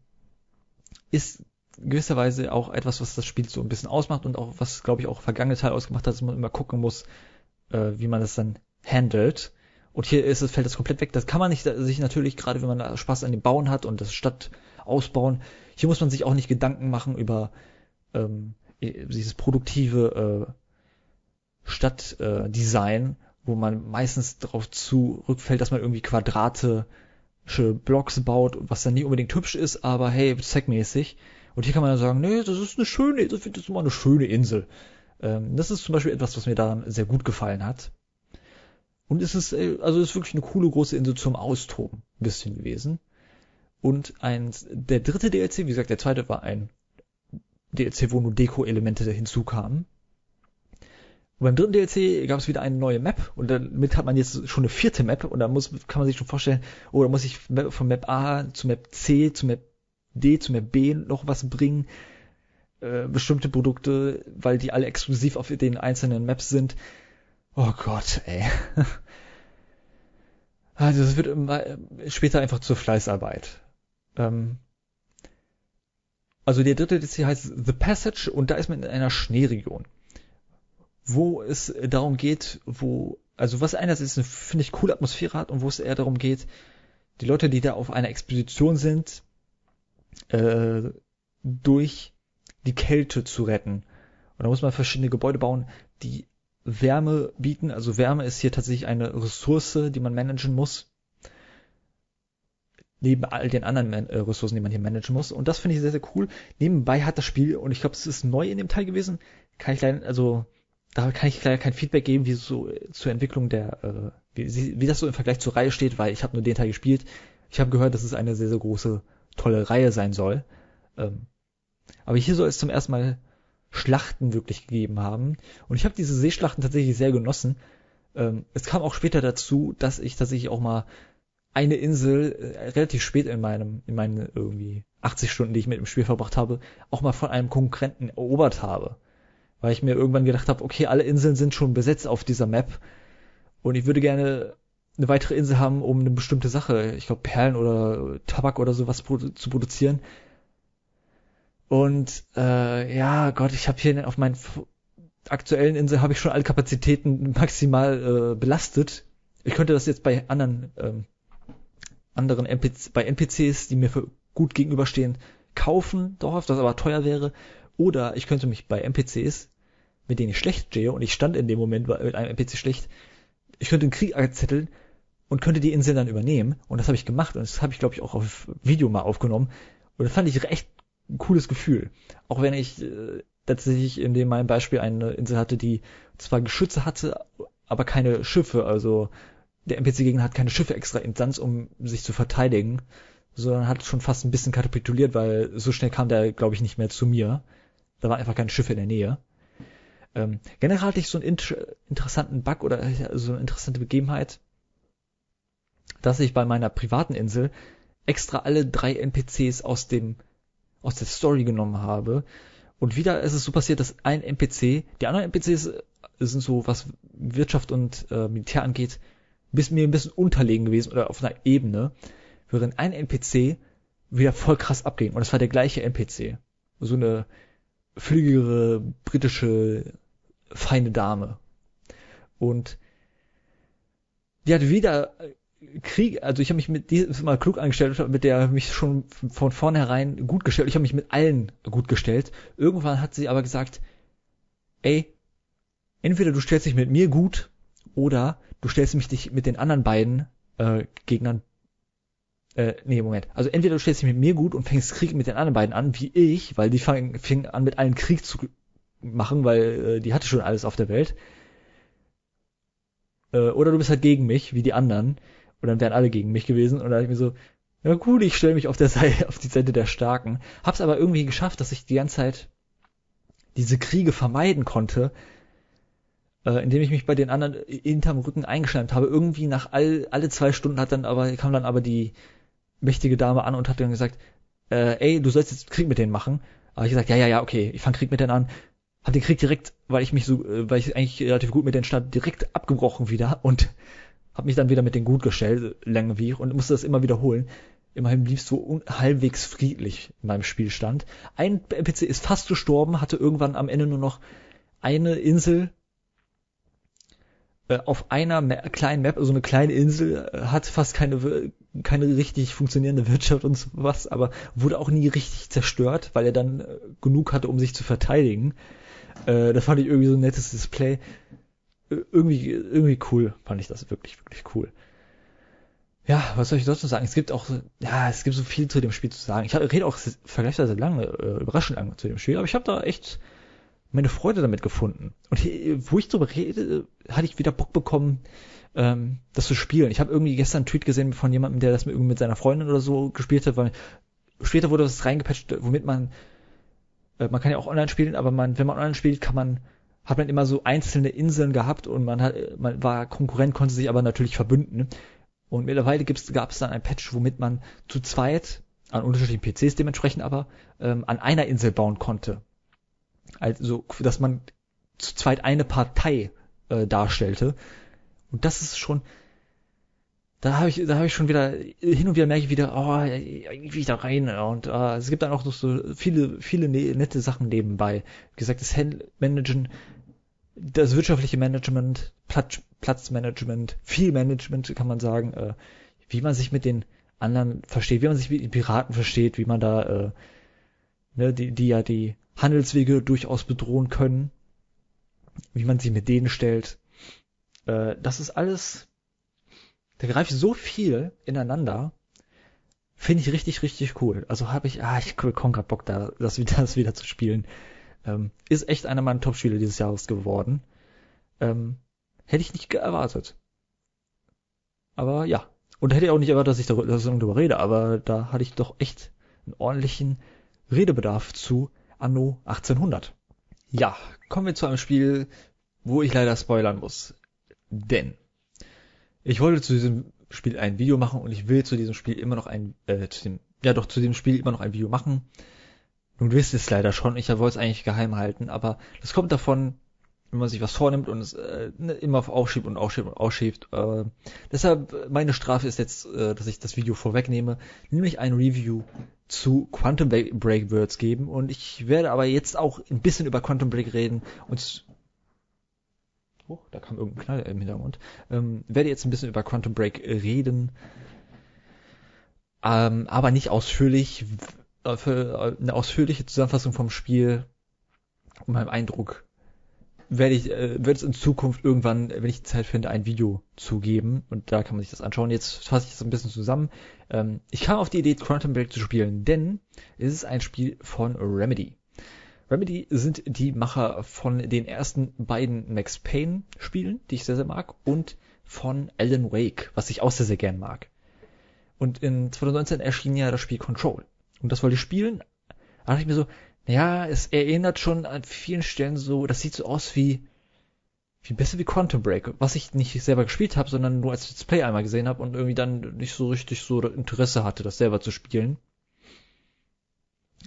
ist gewisserweise auch etwas, was das Spiel so ein bisschen ausmacht und auch was, glaube ich, auch vergangene Teil ausgemacht hat, dass man immer gucken muss, äh, wie man das dann handelt. Und hier ist es, fällt das komplett weg. Das kann man nicht sich natürlich, gerade wenn man Spaß an dem Bauen hat und das Stadt ausbauen, hier muss man sich auch nicht Gedanken machen über ähm, dieses produktive äh, Stadtdesign, äh, wo man meistens darauf zurückfällt, dass man irgendwie quadratische Blocks baut, was dann nicht unbedingt hübsch ist, aber hey, zweckmäßig. Und hier kann man dann sagen, nee, das ist eine schöne, das ist immer eine schöne Insel. Ähm, das ist zum Beispiel etwas, was mir daran sehr gut gefallen hat. Und es ist, äh, also es ist wirklich eine coole große Insel zum Austoben, ein bisschen gewesen. Und eins, der dritte DLC, wie gesagt, der zweite war ein DLC, wo nur Deko-Elemente hinzukamen. Und beim dritten DLC gab es wieder eine neue Map und damit hat man jetzt schon eine vierte Map und da muss, kann man sich schon vorstellen, oder oh, muss ich von Map A zu Map C zu Map D zu Map B noch was bringen, äh, bestimmte Produkte, weil die alle exklusiv auf den einzelnen Maps sind. Oh Gott, ey. (laughs) Also das wird immer, äh, später einfach zur Fleißarbeit. Ähm, also der dritte DLC heißt The Passage und da ist man in einer Schneeregion wo es darum geht, wo, also was einerseits eine, finde ich, coole Atmosphäre hat und wo es eher darum geht, die Leute, die da auf einer Expedition sind, äh, durch die Kälte zu retten. Und da muss man verschiedene Gebäude bauen, die Wärme bieten. Also Wärme ist hier tatsächlich eine Ressource, die man managen muss. neben all den anderen äh, Ressourcen, die man hier managen muss. Und das finde ich sehr, sehr cool. Nebenbei hat das Spiel, und ich glaube, es ist neu in dem Teil gewesen, kann ich leider, also da kann ich leider kein Feedback geben, wie so zur Entwicklung der, äh, wie, wie das so im Vergleich zur Reihe steht, weil ich habe nur den Teil gespielt. Ich habe gehört, dass es eine sehr, sehr große, tolle Reihe sein soll. Ähm, aber hier soll es zum ersten Mal Schlachten wirklich gegeben haben. Und ich habe diese Seeschlachten tatsächlich sehr genossen. Ähm, es kam auch später dazu, dass ich tatsächlich auch mal eine Insel äh, relativ spät in meinem, in meinen irgendwie 80 Stunden, die ich mit dem Spiel verbracht habe, auch mal von einem Konkurrenten erobert habe. Weil ich mir irgendwann gedacht habe, okay, alle Inseln sind schon besetzt auf dieser Map und ich würde gerne eine weitere Insel haben, um eine bestimmte Sache, ich glaube Perlen oder Tabak oder sowas zu produzieren. Und äh, ja, Gott, ich habe hier auf meinen aktuellen Insel habe ich schon alle Kapazitäten maximal äh, belastet. Ich könnte das jetzt bei anderen ähm, anderen NPC, bei NPCs, die mir für gut gegenüberstehen, kaufen, dauerhaft, das aber teuer wäre. Oder ich könnte mich bei NPCs, mit denen ich schlecht stehe, und ich stand in dem Moment mit einem NPC schlecht, ich könnte einen Krieg erzetteln und könnte die Insel dann übernehmen. Und das habe ich gemacht und das habe ich, glaube ich, auch auf Video mal aufgenommen. Und das fand ich echt ein cooles Gefühl. Auch wenn ich äh, tatsächlich in dem meinem Beispiel eine Insel hatte, die zwar Geschütze hatte, aber keine Schiffe. Also der NPC-Gegner hat keine Schiffe extra entsandt, um sich zu verteidigen, sondern hat schon fast ein bisschen kapituliert, weil so schnell kam der, glaube ich, nicht mehr zu mir. Da waren einfach keine Schiffe in der Nähe. Ähm, generell hatte ich so einen inter interessanten Bug oder so eine interessante Begebenheit, dass ich bei meiner privaten Insel extra alle drei NPCs aus dem aus der Story genommen habe. Und wieder ist es so passiert, dass ein NPC, die anderen NPCs sind so, was Wirtschaft und äh, Militär angeht, bis mir ein bisschen unterlegen gewesen oder auf einer Ebene, während ein NPC wieder voll krass abging. Und es war der gleiche NPC. So eine flügigere britische feine Dame. Und die hat wieder Krieg, also ich habe mich mit diesem mal klug angestellt, mit der mich schon von vornherein gut gestellt. Ich habe mich mit allen gut gestellt. Irgendwann hat sie aber gesagt, ey, entweder du stellst dich mit mir gut oder du stellst mich dich mit den anderen beiden äh, Gegnern äh, nee, Moment. Also entweder du stellst dich mit mir gut und fängst Krieg mit den anderen beiden an, wie ich, weil die fingen fing an mit allen Krieg zu machen, weil äh, die hatte schon alles auf der Welt. Äh, oder du bist halt gegen mich, wie die anderen. Und dann wären alle gegen mich gewesen. Und da dachte ich mir so, ja gut, ich stelle mich auf der (laughs) Seite, auf die Seite der Starken. Hab's aber irgendwie geschafft, dass ich die ganze Zeit diese Kriege vermeiden konnte, äh, indem ich mich bei den anderen hinterm Rücken eingeschleimt habe. Irgendwie nach all, alle zwei Stunden hat dann aber, kam dann aber die mächtige Dame an und hat dann gesagt, äh, ey, du sollst jetzt Krieg mit denen machen. Aber ich gesagt, ja, ja, ja, okay, ich fange Krieg mit denen an. Hab den Krieg direkt, weil ich mich so, äh, weil ich eigentlich relativ gut mit denen stand, direkt abgebrochen wieder und habe mich dann wieder mit denen gut gestellt, lange wie und musste das immer wiederholen. Immerhin blieb es so halbwegs friedlich in meinem Spielstand. Ein NPC ist fast gestorben, hatte irgendwann am Ende nur noch eine Insel äh, auf einer Ma kleinen Map, also eine kleine Insel, äh, hat fast keine keine richtig funktionierende Wirtschaft und sowas, aber wurde auch nie richtig zerstört, weil er dann äh, genug hatte, um sich zu verteidigen. Äh, das fand ich irgendwie so ein nettes Display irgendwie, irgendwie cool, fand ich das wirklich, wirklich cool. Ja, was soll ich dazu sagen? Es gibt auch, ja, es gibt so viel zu dem Spiel zu sagen. Ich rede auch vergleichsweise lange, äh, überraschend lange zu dem Spiel, aber ich habe da echt meine Freude damit gefunden. Und hier, wo ich drüber rede, hatte ich wieder Bock bekommen, ähm, das zu spielen. Ich habe irgendwie gestern einen Tweet gesehen von jemandem, der das mit, mit seiner Freundin oder so gespielt hat, weil später wurde das reingepatcht, womit man, äh, man kann ja auch online spielen, aber man, wenn man online spielt, kann man hat man immer so einzelne Inseln gehabt und man hat, man war Konkurrent, konnte sich aber natürlich verbünden. Und mittlerweile gab es dann ein Patch, womit man zu zweit, an unterschiedlichen PCs dementsprechend aber, ähm, an einer Insel bauen konnte. Also, dass man zu zweit eine Partei äh, darstellte. Und das ist schon, da habe ich, da habe ich schon wieder, hin und wieder merke ich wieder, oh, irgendwie da rein. Und uh, es gibt dann auch noch so viele, viele ne, nette Sachen nebenbei. Wie gesagt, das Handmanagen, das wirtschaftliche Management, Platz, Platzmanagement, viel Management kann man sagen, äh, wie man sich mit den anderen versteht, wie man sich mit den Piraten versteht, wie man da, äh, ne, die, die ja die Handelswege durchaus bedrohen können, wie man sich mit denen stellt. Äh, das ist alles, da greift so viel ineinander, Finde ich richtig, richtig cool. Also habe ich, ah, ich bekomme gerade Bock, da das wieder, (laughs) das wieder zu spielen. Ähm, ist echt einer meiner Top-Spiele dieses Jahres geworden. Ähm, hätte ich nicht erwartet. Aber ja. Und hätte ich auch nicht erwartet, dass ich darüber, dass ich darüber rede, aber da hatte ich doch echt einen ordentlichen Redebedarf zu Anno 1800. Ja, kommen wir zu einem Spiel, wo ich leider spoilern muss. Denn ich wollte zu diesem Spiel ein Video machen und ich will zu diesem Spiel immer noch ein, äh, zu dem, ja doch, zu dem Spiel immer noch ein Video machen. Nun wisst es leider schon, ich wollte es eigentlich geheim halten, aber das kommt davon, wenn man sich was vornimmt und es äh, ne, immer aufschiebt und aufschiebt und aufschiebt. Äh, deshalb, meine Strafe ist jetzt, äh, dass ich das Video vorwegnehme, nämlich ein Review zu Quantum Break Words geben und ich werde aber jetzt auch ein bisschen über Quantum Break reden und oh, da kam irgendein Knall im Hintergrund. Ähm, werde jetzt ein bisschen über Quantum Break reden, ähm, aber nicht ausführlich. Äh, für eine ausführliche Zusammenfassung vom Spiel, um meinen Eindruck werde ich, äh, werde es in Zukunft irgendwann, wenn ich Zeit finde, ein Video zugeben und da kann man sich das anschauen. Jetzt fasse ich das ein bisschen zusammen. Ähm, ich kam auf die Idee, Quantum Break zu spielen, denn es ist ein Spiel von Remedy. Remedy sind die Macher von den ersten beiden Max Payne Spielen, die ich sehr, sehr mag, und von Alan Wake, was ich auch sehr, sehr gern mag. Und in 2019 erschien ja das Spiel Control. Und das wollte ich spielen. Da dachte ich mir so, ja, es erinnert schon an vielen Stellen so, das sieht so aus wie wie besser wie Quantum Break, was ich nicht selber gespielt habe, sondern nur als Let's Play einmal gesehen habe und irgendwie dann nicht so richtig so Interesse hatte, das selber zu spielen.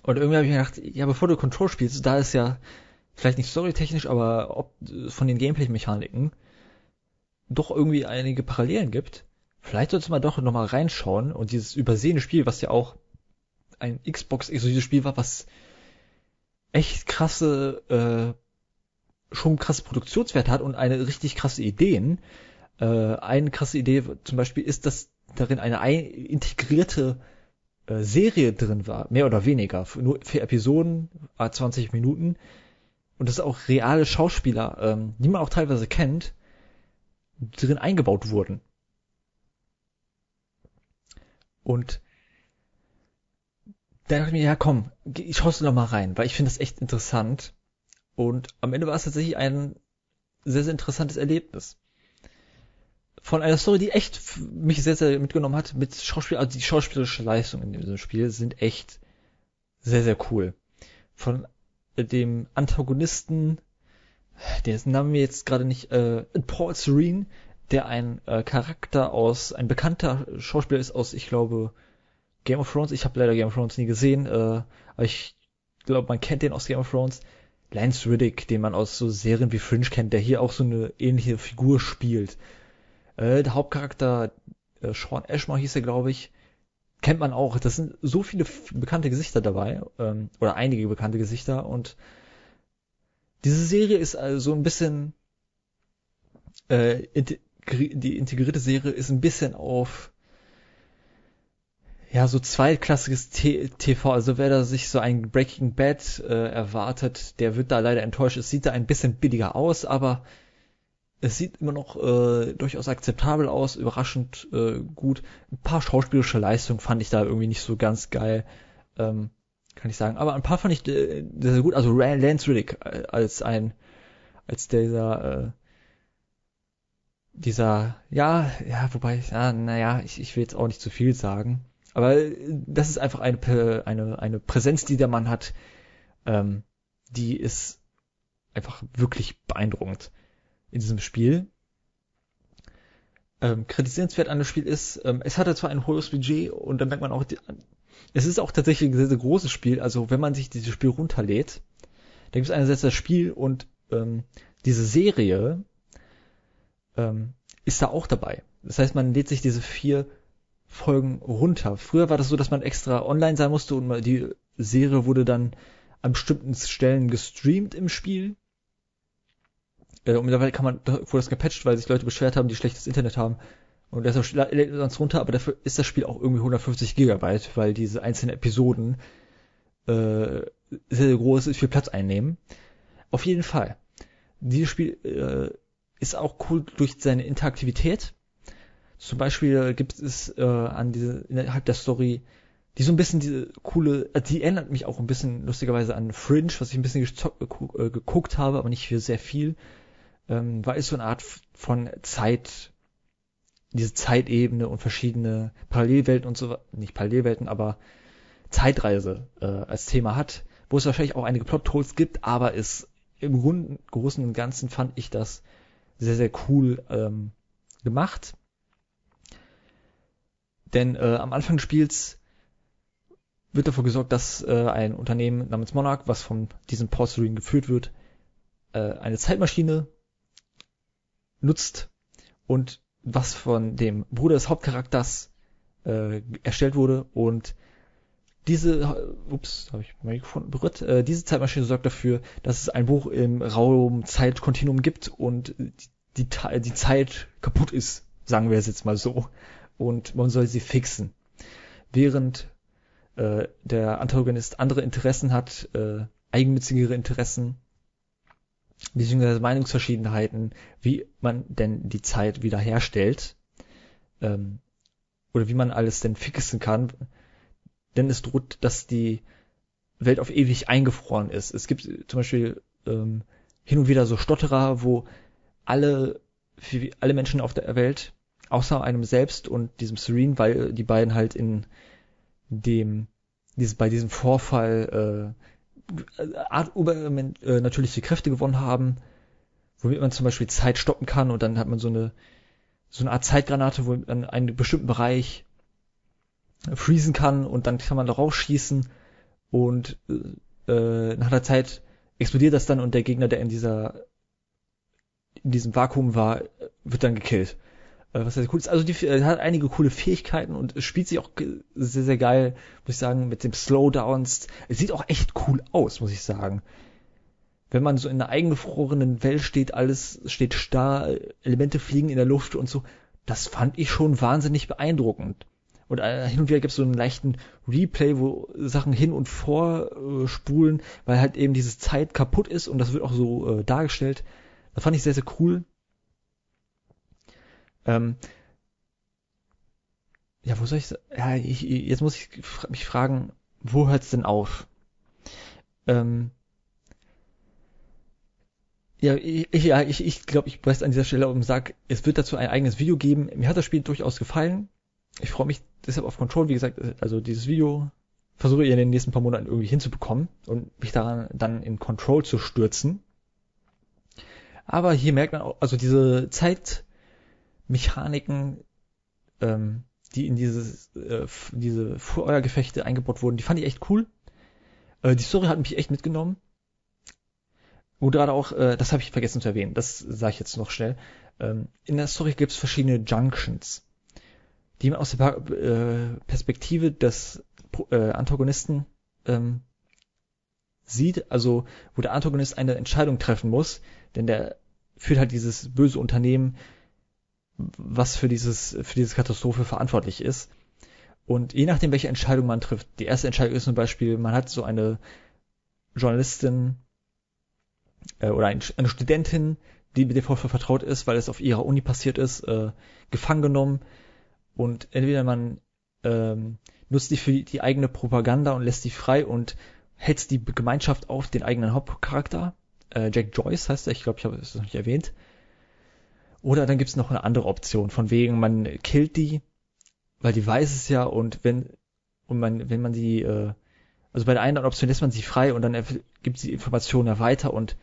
Und irgendwie habe ich mir gedacht, ja, bevor du Control spielst, da ist ja vielleicht nicht storytechnisch, aber ob von den Gameplay-Mechaniken doch irgendwie einige Parallelen gibt. Vielleicht solltest du mal doch nochmal reinschauen und dieses übersehene Spiel, was ja auch ein Xbox-exklusives Spiel war, was echt krasse, äh, schon krasse Produktionswert hat und eine richtig krasse Ideen. Äh, eine krasse Idee zum Beispiel ist, dass darin eine integrierte äh, Serie drin war, mehr oder weniger, nur vier Episoden, 20 Minuten. Und dass auch reale Schauspieler, ähm, die man auch teilweise kennt, drin eingebaut wurden. Und da dachte ich mir, ja komm, ich schaust du noch mal rein, weil ich finde das echt interessant. Und am Ende war es tatsächlich ein sehr, sehr interessantes Erlebnis. Von einer Story, die echt mich sehr, sehr mitgenommen hat, mit Schauspiel, also die schauspielerische Leistung in diesem Spiel sind echt sehr, sehr cool. Von dem Antagonisten, dessen Namen wir jetzt gerade nicht, äh, Paul Serene, der ein äh, Charakter aus, ein bekannter Schauspieler ist aus, ich glaube, Game of Thrones, ich habe leider Game of Thrones nie gesehen, äh, aber ich glaube, man kennt den aus Game of Thrones. Lance Riddick, den man aus so Serien wie Fringe kennt, der hier auch so eine ähnliche Figur spielt. Äh, der Hauptcharakter, äh, Sean Ashmore hieß er, glaube ich, kennt man auch. Das sind so viele bekannte Gesichter dabei, ähm, oder einige bekannte Gesichter und diese Serie ist also ein bisschen, äh, die integrierte Serie ist ein bisschen auf ja, so zweitklassiges T TV. Also wer da sich so ein Breaking Bad äh, erwartet, der wird da leider enttäuscht. Es sieht da ein bisschen billiger aus, aber es sieht immer noch äh, durchaus akzeptabel aus, überraschend äh, gut. Ein paar schauspielerische Leistungen fand ich da irgendwie nicht so ganz geil, ähm, kann ich sagen. Aber ein paar fand ich äh, sehr, gut. Also Lance Riddick äh, als ein, als dieser, äh, dieser, ja, ja, wobei, ja, naja, ich, ich will jetzt auch nicht zu viel sagen. Aber das ist einfach eine, eine, eine Präsenz, die der Mann hat, ähm, die ist einfach wirklich beeindruckend in diesem Spiel. Ähm, kritisierenswert an dem Spiel ist, ähm, es hatte zwar ein hohes Budget und dann merkt man auch, die, es ist auch tatsächlich ein sehr, sehr großes Spiel. Also wenn man sich dieses Spiel runterlädt, da gibt es einerseits das Spiel und ähm, diese Serie ähm, ist da auch dabei. Das heißt, man lädt sich diese vier Folgen runter. Früher war das so, dass man extra online sein musste und die Serie wurde dann an bestimmten Stellen gestreamt im Spiel. Äh, und mittlerweile kann man, wurde das gepatcht, weil sich Leute beschwert haben, die schlechtes Internet haben. Und deshalb lädt man es runter, aber dafür ist das Spiel auch irgendwie 150 Gigabyte, weil diese einzelnen Episoden äh, sehr groß ist, viel Platz einnehmen. Auf jeden Fall. Dieses Spiel äh, ist auch cool durch seine Interaktivität. Zum Beispiel gibt es äh, an diese, innerhalb der Story die so ein bisschen diese coole, äh, die erinnert mich auch ein bisschen lustigerweise an Fringe, was ich ein bisschen äh, geguckt habe, aber nicht für sehr viel, ähm, weil es so eine Art von Zeit, diese Zeitebene und verschiedene Parallelwelten und so, nicht Parallelwelten, aber Zeitreise äh, als Thema hat, wo es wahrscheinlich auch einige Plot-Holes gibt, aber es im Grunde, Großen und Ganzen fand ich das sehr, sehr cool ähm, gemacht. Denn äh, am Anfang des Spiels wird dafür gesorgt, dass äh, ein Unternehmen namens Monarch, was von diesem Serene geführt wird, äh, eine Zeitmaschine nutzt und was von dem Bruder des Hauptcharakters äh, erstellt wurde und diese, ups, habe ich mal gefunden, berührt, äh, diese Zeitmaschine sorgt dafür, dass es ein Buch im Raum Zeitkontinuum gibt und die, die, die Zeit kaputt ist, sagen wir es jetzt mal so. Und man soll sie fixen. Während äh, der Antagonist andere Interessen hat, äh, eigennützigere Interessen, beziehungsweise Meinungsverschiedenheiten, wie man denn die Zeit wiederherstellt, ähm, oder wie man alles denn fixen kann, denn es droht, dass die Welt auf ewig eingefroren ist. Es gibt zum Beispiel ähm, hin und wieder so Stotterer, wo alle, alle Menschen auf der Welt, außer einem selbst und diesem Serene, weil die beiden halt in dem, dieses, bei diesem Vorfall äh, Art äh, Kräfte gewonnen haben, womit man zum Beispiel Zeit stoppen kann und dann hat man so eine so eine Art Zeitgranate, wo man einen bestimmten Bereich freezen kann und dann kann man da rausschießen und äh, nach einer Zeit explodiert das dann und der Gegner, der in dieser in diesem Vakuum war, wird dann gekillt. Äh, was sehr cool ist. Also die äh, hat einige coole Fähigkeiten und spielt sich auch sehr, sehr geil, muss ich sagen, mit dem Slowdowns. Es sieht auch echt cool aus, muss ich sagen. Wenn man so in einer eingefrorenen Welt steht, alles steht starr, Elemente fliegen in der Luft und so, das fand ich schon wahnsinnig beeindruckend. Und äh, hin und wieder gibt es so einen leichten Replay, wo Sachen hin und vor äh, spulen, weil halt eben diese Zeit kaputt ist und das wird auch so äh, dargestellt. Das fand ich sehr, sehr cool. Ähm, ja, wo soll ich, ja, ich, jetzt muss ich mich fragen, wo hört's denn auf? Ähm, ja, ich, ja, ich, ich glaube, ich beiß an dieser Stelle und sag, es wird dazu ein eigenes Video geben. Mir hat das Spiel durchaus gefallen ich freue mich deshalb auf Control, wie gesagt, also dieses Video versuche ich in den nächsten paar Monaten irgendwie hinzubekommen und mich daran dann in Control zu stürzen. Aber hier merkt man auch, also diese Zeitmechaniken, ähm, die in dieses, äh, diese Feuergefechte eingebaut wurden, die fand ich echt cool. Äh, die Story hat mich echt mitgenommen. Und gerade auch, äh, das habe ich vergessen zu erwähnen, das sage ich jetzt noch schnell. Ähm, in der Story gibt es verschiedene Junctions die man aus der äh, Perspektive des äh, Antagonisten ähm, sieht, also wo der Antagonist eine Entscheidung treffen muss, denn der führt halt dieses böse Unternehmen, was für dieses für diese Katastrophe verantwortlich ist. Und je nachdem, welche Entscheidung man trifft, die erste Entscheidung ist zum Beispiel, man hat so eine Journalistin äh, oder ein, eine Studentin, die mit dem Vorfall vertraut ist, weil es auf ihrer Uni passiert ist, äh, gefangen genommen und entweder man ähm, nutzt die für die eigene Propaganda und lässt die frei und hetzt die Gemeinschaft auf den eigenen Hauptcharakter. Äh, Jack Joyce heißt er, ich glaube, ich habe es noch nicht erwähnt. Oder dann gibt's noch eine andere Option, von wegen, man killt die, weil die weiß es ja und wenn und man, wenn man die, äh, also bei der einen Option lässt man sie frei und dann gibt sie Informationen ja weiter und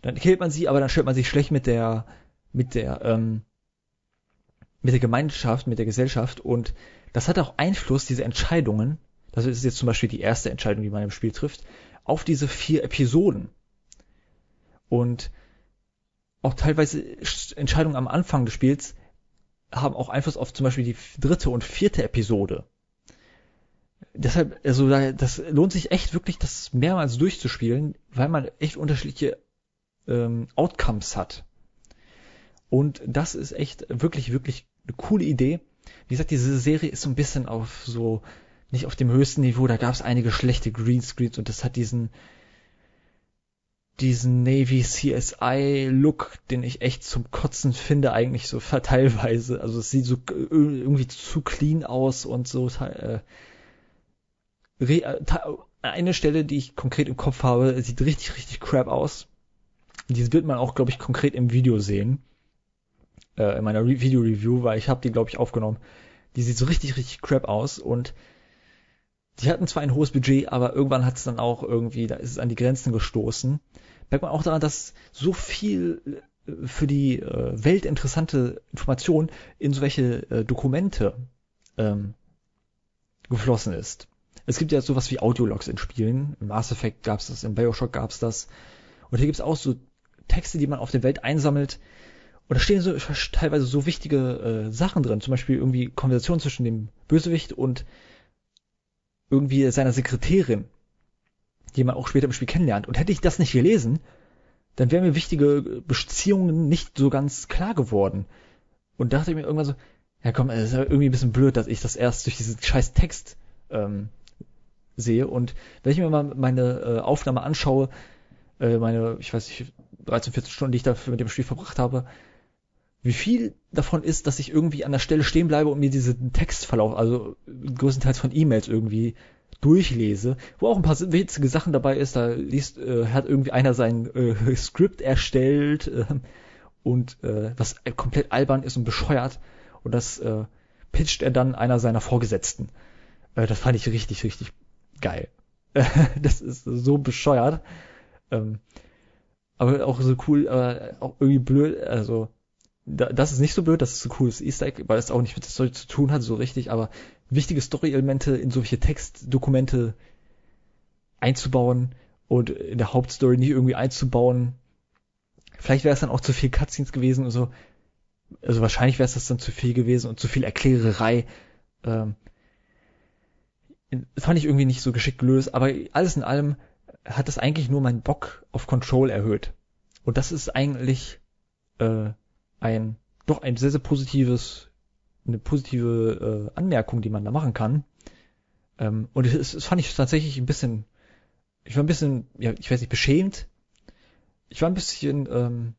dann killt man sie, aber dann stellt man sich schlecht mit der, mit der, ähm, mit der Gemeinschaft, mit der Gesellschaft und das hat auch Einfluss, diese Entscheidungen, das ist jetzt zum Beispiel die erste Entscheidung, die man im Spiel trifft, auf diese vier Episoden. Und auch teilweise Entscheidungen am Anfang des Spiels haben auch Einfluss auf zum Beispiel die dritte und vierte Episode. Deshalb, also das lohnt sich echt wirklich, das mehrmals durchzuspielen, weil man echt unterschiedliche ähm, Outcomes hat. Und das ist echt wirklich, wirklich eine coole Idee. Wie gesagt, diese Serie ist so ein bisschen auf so, nicht auf dem höchsten Niveau, da gab es einige schlechte Greenscreens und das hat diesen, diesen Navy CSI Look, den ich echt zum Kotzen finde, eigentlich so (laughs) teilweise. Also es sieht so irgendwie zu clean aus und so. Äh, äh, eine Stelle, die ich konkret im Kopf habe, sieht richtig, richtig crap aus. Die wird man auch, glaube ich, konkret im Video sehen. Äh, in meiner Re Video-Review, weil ich habe die, glaube ich, aufgenommen. Die sieht so richtig, richtig crap aus und die hatten zwar ein hohes Budget, aber irgendwann hat es dann auch irgendwie, da ist es an die Grenzen gestoßen. Merkt man auch daran, dass so viel äh, für die äh, Welt interessante Information in solche äh, Dokumente ähm, geflossen ist. Es gibt ja sowas wie Audiologs in Spielen. Im Mass Effect gab es das, in Bioshock gab es das. Und hier gibt es auch so Texte, die man auf der Welt einsammelt. Und da stehen so teilweise so wichtige äh, Sachen drin. Zum Beispiel irgendwie Konversation zwischen dem Bösewicht und irgendwie seiner Sekretärin, die man auch später im Spiel kennenlernt. Und hätte ich das nicht gelesen, dann wären mir wichtige Beziehungen nicht so ganz klar geworden. Und dachte ich mir irgendwann so, ja komm, es ist ja irgendwie ein bisschen blöd, dass ich das erst durch diesen scheiß Text ähm, sehe. Und wenn ich mir mal meine äh, Aufnahme anschaue, äh, meine, ich weiß nicht, 13, 14 Stunden, die ich dafür mit dem Spiel verbracht habe, wie viel davon ist, dass ich irgendwie an der Stelle stehen bleibe und mir diesen Textverlauf, also größtenteils von E-Mails irgendwie durchlese, wo auch ein paar witzige Sachen dabei ist. Da liest, äh, hat irgendwie einer sein äh, (laughs) Skript erstellt äh, und äh, was komplett albern ist und bescheuert und das äh, pitcht er dann einer seiner Vorgesetzten. Äh, das fand ich richtig, richtig geil. (laughs) das ist so bescheuert. Ähm, aber auch so cool, aber auch irgendwie blöd. Also, da, das ist nicht so blöd, das ist ein cooles Easter Egg, weil es auch nicht mit der Story zu tun hat, so richtig, aber wichtige Story-Elemente in solche Textdokumente einzubauen und in der Hauptstory nicht irgendwie einzubauen. Vielleicht wäre es dann auch zu viel Cutscenes gewesen und so. Also wahrscheinlich wäre es das dann zu viel gewesen und zu viel Erklärerei. Ähm, fand ich irgendwie nicht so geschickt gelöst, aber alles in allem hat das eigentlich nur meinen Bock auf Control erhöht. Und das ist eigentlich äh, ein doch ein sehr, sehr positives, eine positive äh, Anmerkung, die man da machen kann. Ähm, und das, das fand ich tatsächlich ein bisschen, ich war ein bisschen, ja, ich weiß nicht, beschämt. Ich war ein bisschen, ähm,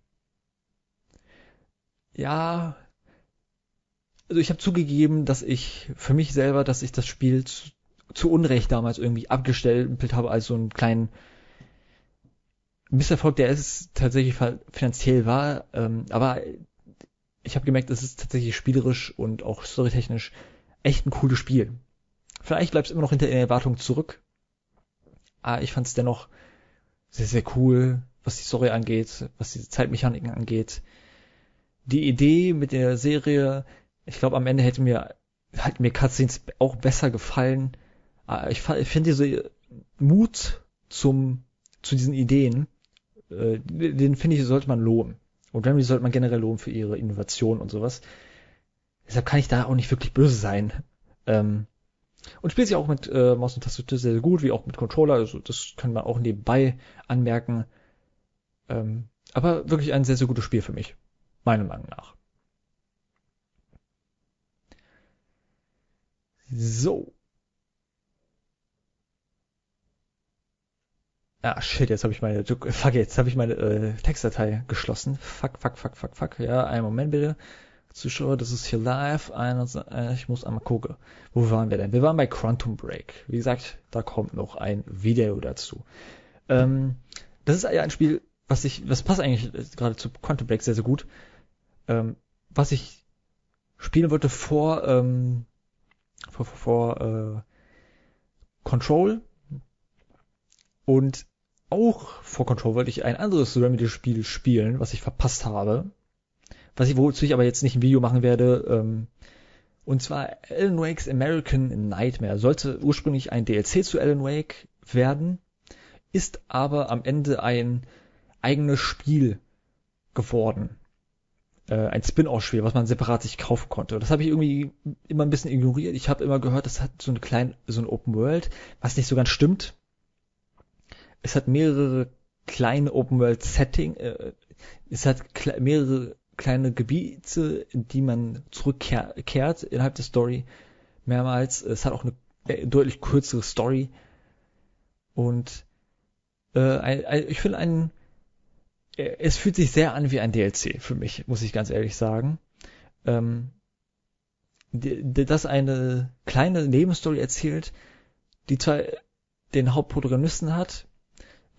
ja, also ich habe zugegeben, dass ich für mich selber, dass ich das Spiel zu, zu Unrecht damals irgendwie abgestellt habe als so einen kleinen Misserfolg, der es tatsächlich finanziell war. Ähm, aber ich habe gemerkt, es ist tatsächlich spielerisch und auch storytechnisch echt ein cooles Spiel. Vielleicht bleibt es immer noch hinter den Erwartungen zurück. Aber ich fand es dennoch sehr, sehr cool, was die Story angeht, was diese Zeitmechaniken angeht. Die Idee mit der Serie, ich glaube, am Ende hätte mir, hätten mir Cutscenes auch besser gefallen Ah, ich, ich finde diese Mut zum, zu diesen Ideen, äh, den finde ich, sollte man loben. Und Remedy sollte man generell loben für ihre Innovation und sowas. Deshalb kann ich da auch nicht wirklich böse sein. Ähm, und spielt sich auch mit äh, Maus und Tastatur sehr, sehr gut, wie auch mit Controller. Also das kann man auch nebenbei anmerken. Ähm, aber wirklich ein sehr, sehr gutes Spiel für mich. Meiner Meinung nach. So. Ah, shit, jetzt habe ich meine, fuck, jetzt habe ich meine äh, Textdatei geschlossen. Fuck, fuck, fuck, fuck, fuck. Ja, einen Moment bitte. Zuschauer, das ist hier live. Äh, ich muss einmal gucken. Wo waren wir denn? Wir waren bei Quantum Break. Wie gesagt, da kommt noch ein Video dazu. Ähm, das ist ja ein Spiel, was ich, was passt eigentlich gerade zu Quantum Break sehr, sehr gut. Ähm, was ich spielen wollte vor, ähm, vor, vor, vor äh, Control und auch vor Control wollte ich ein anderes Remedy-Spiel spielen, was ich verpasst habe. Was ich, wozu ich aber jetzt nicht ein Video machen werde. Ähm, und zwar Alan Wake's American Nightmare. Sollte ursprünglich ein DLC zu Alan Wake werden, ist aber am Ende ein eigenes Spiel geworden. Äh, ein Spin-off-Spiel, was man separat sich kaufen konnte. Das habe ich irgendwie immer ein bisschen ignoriert. Ich habe immer gehört, das hat so eine kleine, so ein Open World, was nicht so ganz stimmt es hat mehrere kleine Open World Setting, äh, es hat kle mehrere kleine Gebiete, in die man zurückkehrt innerhalb der Story mehrmals. Es hat auch eine äh, deutlich kürzere Story und äh, ein, ein, ich finde ein äh, es fühlt sich sehr an wie ein DLC für mich, muss ich ganz ehrlich sagen. Ähm, das eine kleine Nebenstory erzählt, die zwar den Hauptprotagonisten hat,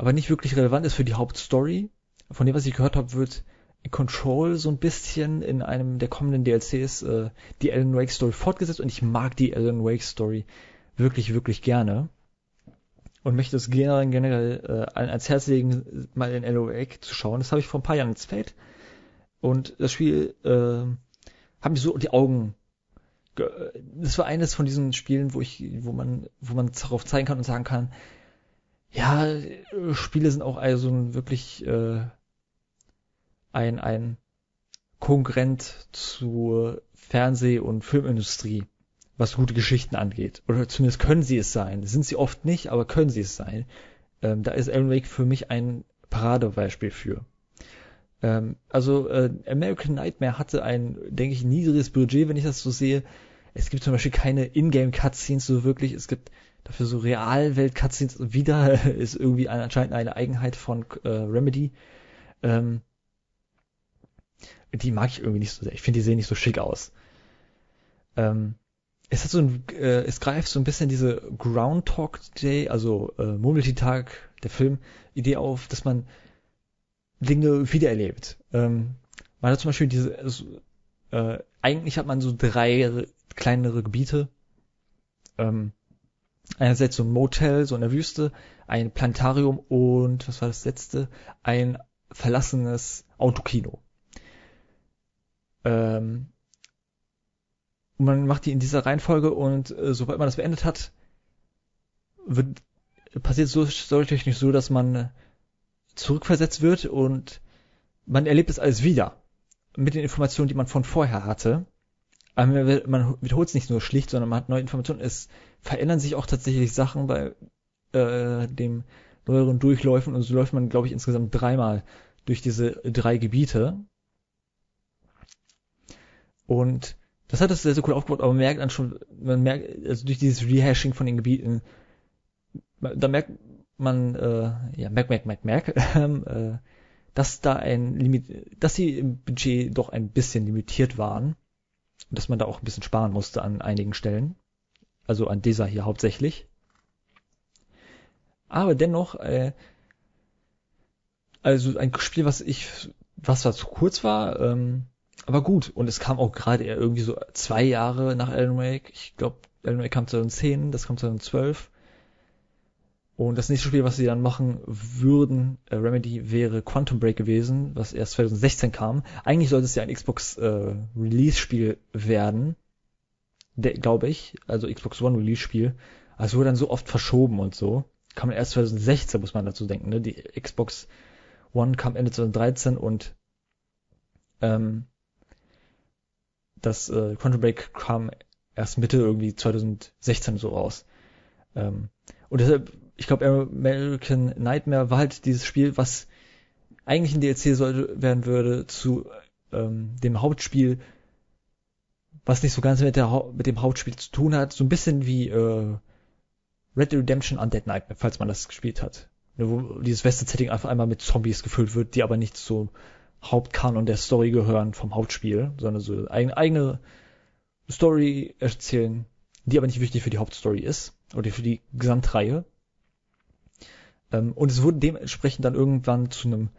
aber nicht wirklich relevant ist für die Hauptstory. Von dem, was ich gehört habe, wird Control so ein bisschen in einem der kommenden DLCs äh, die Alan Wake Story fortgesetzt und ich mag die Alan Wake Story wirklich, wirklich gerne und möchte es generell, generell äh, ans Herz legen, mal in Alan Wake zu schauen. Das habe ich vor ein paar Jahren Feld und das Spiel äh, hat mich so die Augen das war eines von diesen Spielen, wo ich, wo man, wo man darauf zeigen kann und sagen kann, ja, Spiele sind auch also wirklich äh, ein, ein Konkurrent zur Fernseh- und Filmindustrie, was gute Geschichten angeht. Oder zumindest können sie es sein. Sind sie oft nicht, aber können sie es sein. Ähm, da ist Alan Wake für mich ein Paradebeispiel für. Ähm, also äh, American Nightmare hatte ein, denke ich, niedriges Budget, wenn ich das so sehe. Es gibt zum Beispiel keine Ingame-Cutscenes so wirklich. Es gibt dafür so Realwelt-Cutscenes. Wieder (laughs) ist irgendwie anscheinend eine Eigenheit von äh, Remedy. Ähm, die mag ich irgendwie nicht so sehr. Ich finde, die sehen nicht so schick aus. Ähm, es hat so ein, äh, es greift so ein bisschen diese Groundhog Day, also äh, Murmeltag, der Film, Idee auf, dass man Dinge wiedererlebt. Ähm, man hat zum Beispiel diese, also, äh, eigentlich hat man so drei kleinere Gebiete. Ähm, einerseits so ein Motel, so in der Wüste, ein Planetarium und, was war das letzte? Ein verlassenes Autokino. Ähm, und man macht die in dieser Reihenfolge und äh, sobald man das beendet hat, wird, passiert so storytechnisch so, dass man zurückversetzt wird und man erlebt es alles wieder. Mit den Informationen, die man von vorher hatte. Aber man wiederholt es nicht nur schlicht, sondern man hat neue Informationen. Es verändern sich auch tatsächlich Sachen bei äh, dem neueren Durchläufen und so läuft man, glaube ich, insgesamt dreimal durch diese drei Gebiete. Und das hat das sehr, sehr cool aufgebaut, aber man merkt dann schon, man merkt, also durch dieses Rehashing von den Gebieten, da merkt man, äh, ja, merk, merk, merk, merk, äh, dass da ein Limit, dass sie im Budget doch ein bisschen limitiert waren und dass man da auch ein bisschen sparen musste an einigen Stellen. Also an dieser hier hauptsächlich. Aber dennoch, äh, also ein Spiel, was ich, was zwar zu kurz war, ähm, aber gut. Und es kam auch gerade irgendwie so zwei Jahre nach Alan Wake. Ich glaube, Alan Wake kam 2010, das kam 2012. Und das nächste Spiel, was sie dann machen würden, äh, Remedy, wäre Quantum Break gewesen, was erst 2016 kam. Eigentlich sollte es ja ein Xbox äh, Release-Spiel werden, glaube ich, also Xbox One Release-Spiel. Also wurde dann so oft verschoben und so. Kam erst 2016, muss man dazu denken. Ne? Die Xbox One kam Ende 2013 und ähm, das äh, Quantum Break kam erst Mitte irgendwie 2016 so raus. Ähm, und deshalb ich glaube, American Nightmare war halt dieses Spiel, was eigentlich ein DLC sollte, werden würde zu ähm, dem Hauptspiel, was nicht so ganz mit, der, mit dem Hauptspiel zu tun hat. So ein bisschen wie äh, Red Redemption Undead Nightmare, falls man das gespielt hat. Ne, wo dieses Western-Setting einfach einmal mit Zombies gefüllt wird, die aber nicht zum Hauptkanon der Story gehören vom Hauptspiel, sondern so eigene, eigene Story erzählen, die aber nicht wichtig für die Hauptstory ist oder für die Gesamtreihe. Ähm, und es wurde dementsprechend dann irgendwann zu einem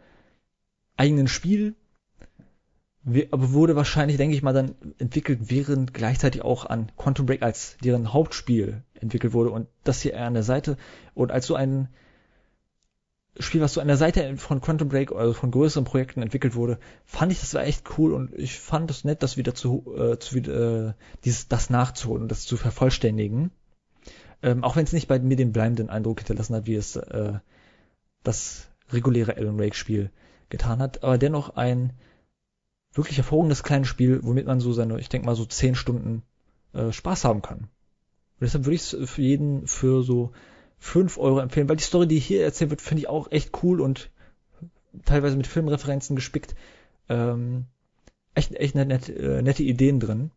eigenen Spiel, aber wurde wahrscheinlich, denke ich mal, dann entwickelt, während gleichzeitig auch an Quantum Break als deren Hauptspiel entwickelt wurde. Und das hier eher an der Seite. Und als so ein Spiel, was so an der Seite von Quantum Break, also von größeren Projekten entwickelt wurde, fand ich das war echt cool. Und ich fand es nett, das wieder zu, äh, zu äh, dieses das nachzuholen und das zu vervollständigen. Ähm, auch wenn es nicht bei mir den bleibenden Eindruck hinterlassen hat, wie es äh, das reguläre Alan Wake Spiel getan hat, aber dennoch ein wirklich hervorragendes kleines Spiel, womit man so seine, ich denke mal so zehn Stunden äh, Spaß haben kann. Und deshalb würde ich es für jeden für so fünf Euro empfehlen, weil die Story, die hier erzählt wird, finde ich auch echt cool und teilweise mit Filmreferenzen gespickt. Ähm, echt, echt net, äh, nette Ideen drin.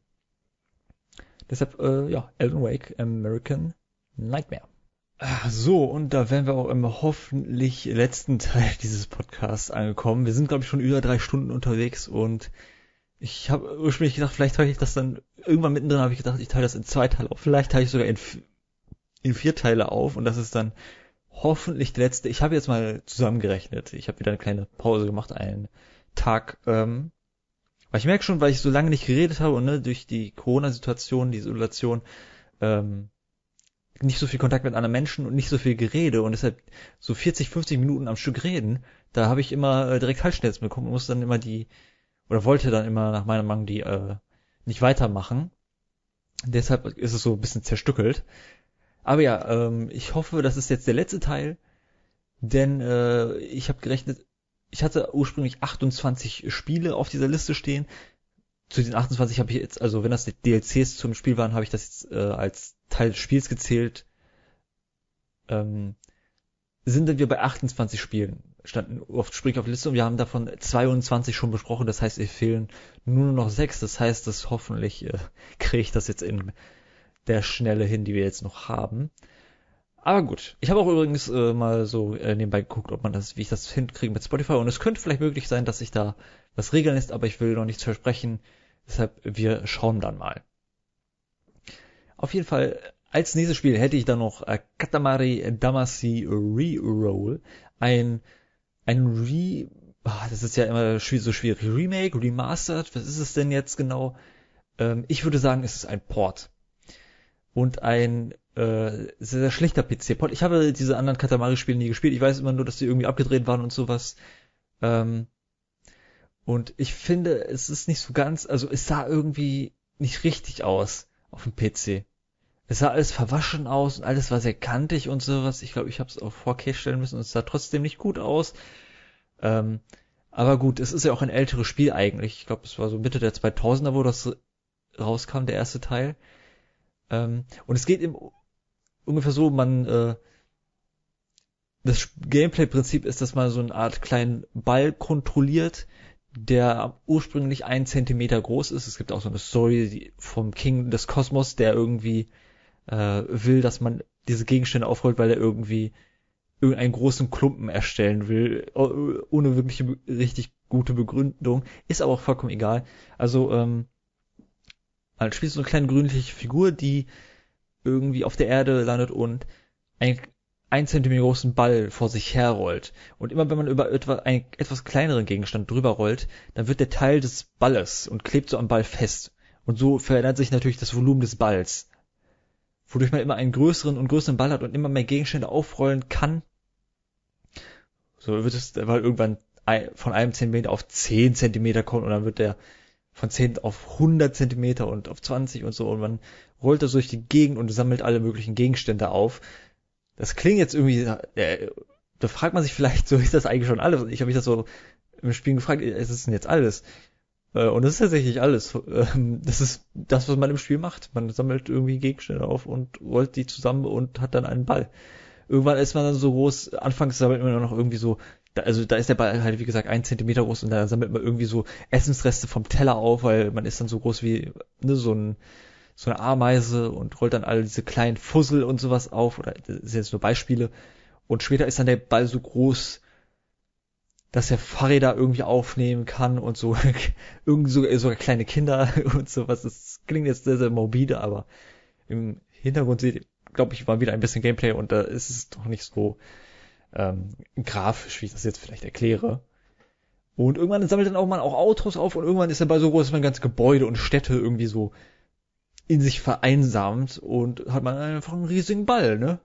Deshalb, äh, ja, Alan Wake, American Nightmare. Ah, so, und da wären wir auch im hoffentlich letzten Teil (laughs) dieses Podcasts angekommen. Wir sind, glaube ich, schon über drei Stunden unterwegs und ich habe ursprünglich gedacht, vielleicht teile ich das dann, irgendwann mittendrin habe ich gedacht, ich teile das in zwei Teile auf. Vielleicht teile ich sogar in, in vier Teile auf und das ist dann hoffentlich der letzte. Ich habe jetzt mal zusammengerechnet. Ich habe wieder eine kleine Pause gemacht, einen Tag. Ähm, weil ich merke schon, weil ich so lange nicht geredet habe und ne, durch die Corona-Situation, die Isolation, ähm, nicht so viel Kontakt mit anderen Menschen und nicht so viel Gerede und deshalb so 40, 50 Minuten am Stück reden, da habe ich immer äh, direkt Halsschmerzen bekommen und musste dann immer die, oder wollte dann immer nach meiner Meinung die äh, nicht weitermachen. Deshalb ist es so ein bisschen zerstückelt. Aber ja, ähm, ich hoffe, das ist jetzt der letzte Teil, denn äh, ich habe gerechnet, ich hatte ursprünglich 28 Spiele auf dieser Liste stehen. Zu den 28 habe ich jetzt, also wenn das DLCs zum Spiel waren, habe ich das jetzt äh, als Teil des Spiels gezählt. Ähm, sind wir bei 28 Spielen, standen oft sprich auf Liste und wir haben davon 22 schon besprochen, das heißt, es fehlen nur noch sechs, das heißt, dass hoffentlich äh, (laughs) kriege ich das jetzt in der Schnelle hin, die wir jetzt noch haben. Aber gut, ich habe auch übrigens äh, mal so äh, nebenbei geguckt, ob man das, wie ich das hinkriege mit Spotify. Und es könnte vielleicht möglich sein, dass sich da was regeln ist, aber ich will noch nichts versprechen. Deshalb, wir schauen dann mal. Auf jeden Fall, als nächstes Spiel hätte ich dann noch äh, Katamari Damacy Reroll. Ein, ein Re, ah, das ist ja immer so schwierig. Remake, Remastered, was ist es denn jetzt genau? Ähm, ich würde sagen, es ist ein Port und ein äh, sehr, sehr schlechter PC-Port. Ich habe diese anderen Katamari-Spiele nie gespielt. Ich weiß immer nur, dass die irgendwie abgedreht waren und sowas. Ähm, und ich finde, es ist nicht so ganz, also es sah irgendwie nicht richtig aus auf dem PC. Es sah alles verwaschen aus und alles war sehr kantig und sowas. Ich glaube, ich habe es auf 4K stellen müssen und es sah trotzdem nicht gut aus. Ähm, aber gut, es ist ja auch ein älteres Spiel eigentlich. Ich glaube, es war so Mitte der 2000er, wo das rauskam, der erste Teil. Ähm, und es geht im, ungefähr so, man, äh, das Gameplay-Prinzip ist, dass man so eine Art kleinen Ball kontrolliert, der ursprünglich einen Zentimeter groß ist. Es gibt auch so eine Story vom King des Kosmos, der irgendwie äh, will, dass man diese Gegenstände aufrollt, weil er irgendwie irgendeinen großen Klumpen erstellen will, ohne wirklich richtig gute Begründung. Ist aber auch vollkommen egal. Also ähm, man spielt so eine kleine grünliche Figur, die irgendwie auf der Erde landet und ein, ein Zentimeter großen Ball vor sich herrollt. Und immer wenn man über etwa, einen etwas kleineren Gegenstand drüber rollt, dann wird der Teil des Balles und klebt so am Ball fest. Und so verändert sich natürlich das Volumen des Balls. Wodurch man immer einen größeren und größeren Ball hat und immer mehr Gegenstände aufrollen kann. So wird es, weil irgendwann von einem Zentimeter auf zehn Zentimeter kommt und dann wird der von 10 auf 100 Zentimeter und auf 20 und so und man rollt da durch die Gegend und sammelt alle möglichen Gegenstände auf. Das klingt jetzt irgendwie, äh, da fragt man sich vielleicht, so ist das eigentlich schon alles? Ich habe mich das so im Spiel gefragt, ist es denn jetzt alles? Äh, und das ist tatsächlich alles. Ähm, das ist das, was man im Spiel macht. Man sammelt irgendwie Gegenstände auf und rollt die zusammen und hat dann einen Ball. Irgendwann ist man dann so groß, anfangs sammelt man noch irgendwie so also da ist der Ball halt, wie gesagt, ein Zentimeter groß und da sammelt man irgendwie so Essensreste vom Teller auf, weil man ist dann so groß wie ne, so, ein, so eine Ameise und rollt dann all diese kleinen Fussel und sowas auf, oder das sind jetzt nur Beispiele. Und später ist dann der Ball so groß, dass er Fahrräder irgendwie aufnehmen kann und so, (laughs) irgendwie sogar, sogar kleine Kinder (laughs) und sowas. Das klingt jetzt sehr, sehr morbide, aber im Hintergrund seht, glaube ich, war wieder ein bisschen Gameplay und da ist es doch nicht so ähm, grafisch, wie ich das jetzt vielleicht erkläre. Und irgendwann sammelt dann auch mal auch Autos auf und irgendwann ist er bei so groß, dass man ganze Gebäude und Städte irgendwie so in sich vereinsamt und hat man einfach einen riesigen Ball, ne?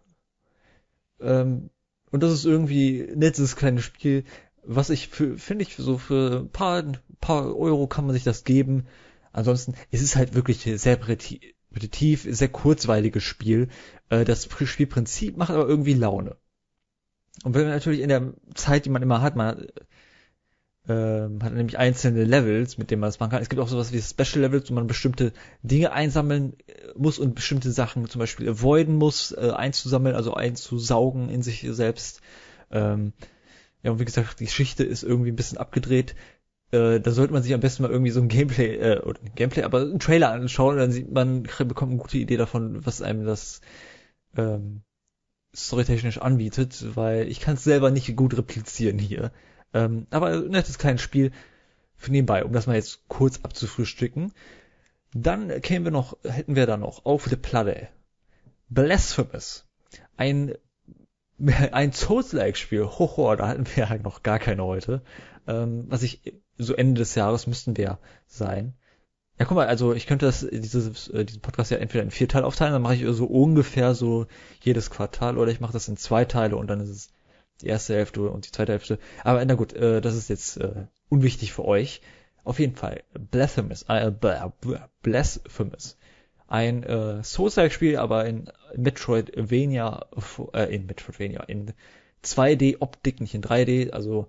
Ähm, und das ist irgendwie ein nettes kleines Spiel, was ich für, finde ich, so für ein paar, paar Euro kann man sich das geben. Ansonsten, es ist halt wirklich sehr repetitiv, sehr kurzweiliges Spiel. Äh, das Spielprinzip macht aber irgendwie Laune. Und wenn man natürlich in der Zeit, die man immer hat, man äh, hat nämlich einzelne Levels, mit denen man das machen kann. Es gibt auch sowas wie Special Levels, wo man bestimmte Dinge einsammeln äh, muss und bestimmte Sachen zum Beispiel avoiden muss, äh, einzusammeln, also einzusaugen in sich selbst. Ähm, ja, und wie gesagt, die Geschichte ist irgendwie ein bisschen abgedreht. Äh, da sollte man sich am besten mal irgendwie so ein Gameplay, äh, oder ein Gameplay, aber einen Trailer anschauen, dann sieht man, bekommt eine gute Idee davon, was einem das ähm, storytechnisch anbietet, weil ich kann es selber nicht gut replizieren hier. Ähm, aber ein nettes kleines Spiel für nebenbei, um das mal jetzt kurz abzufrühstücken. Dann kämen wir noch, hätten wir da noch auf der Platte Blasphemous. ein (laughs) ein Souls-like-Spiel, hoho, da hatten wir ja noch gar keine heute, ähm, was ich so Ende des Jahres müssten wir sein. Ja, guck mal, also ich könnte das, dieses, äh, diesen Podcast ja entweder in vier Teile aufteilen, dann mache ich so ungefähr so jedes Quartal, oder ich mache das in zwei Teile und dann ist es die erste Hälfte und die zweite Hälfte. Aber na gut, äh, das ist jetzt äh, unwichtig für euch. Auf jeden Fall, Blasphemous, äh, Blasphemous. Ein äh, Souls-like-Spiel, aber in Metroidvania, äh, in Metroidvania, in 2D-Optik, nicht in 3D, also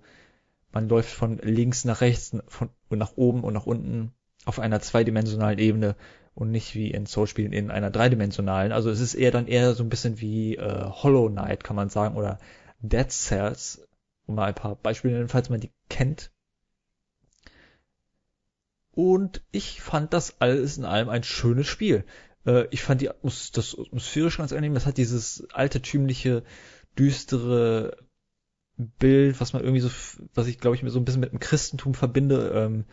man läuft von links nach rechts, von nach oben und nach unten auf einer zweidimensionalen Ebene und nicht wie in Soul-Spielen in einer dreidimensionalen. Also es ist eher dann eher so ein bisschen wie äh, Hollow Knight, kann man sagen, oder Dead Cells, um mal ein paar Beispiele nennen, falls man die kennt. Und ich fand das alles in allem ein schönes Spiel. Äh, ich fand die Atmos das atmosphärisch ganz angenehm. Das hat dieses altertümliche, düstere Bild, was man irgendwie so, was ich glaube ich mir so ein bisschen mit dem Christentum verbinde, ähm,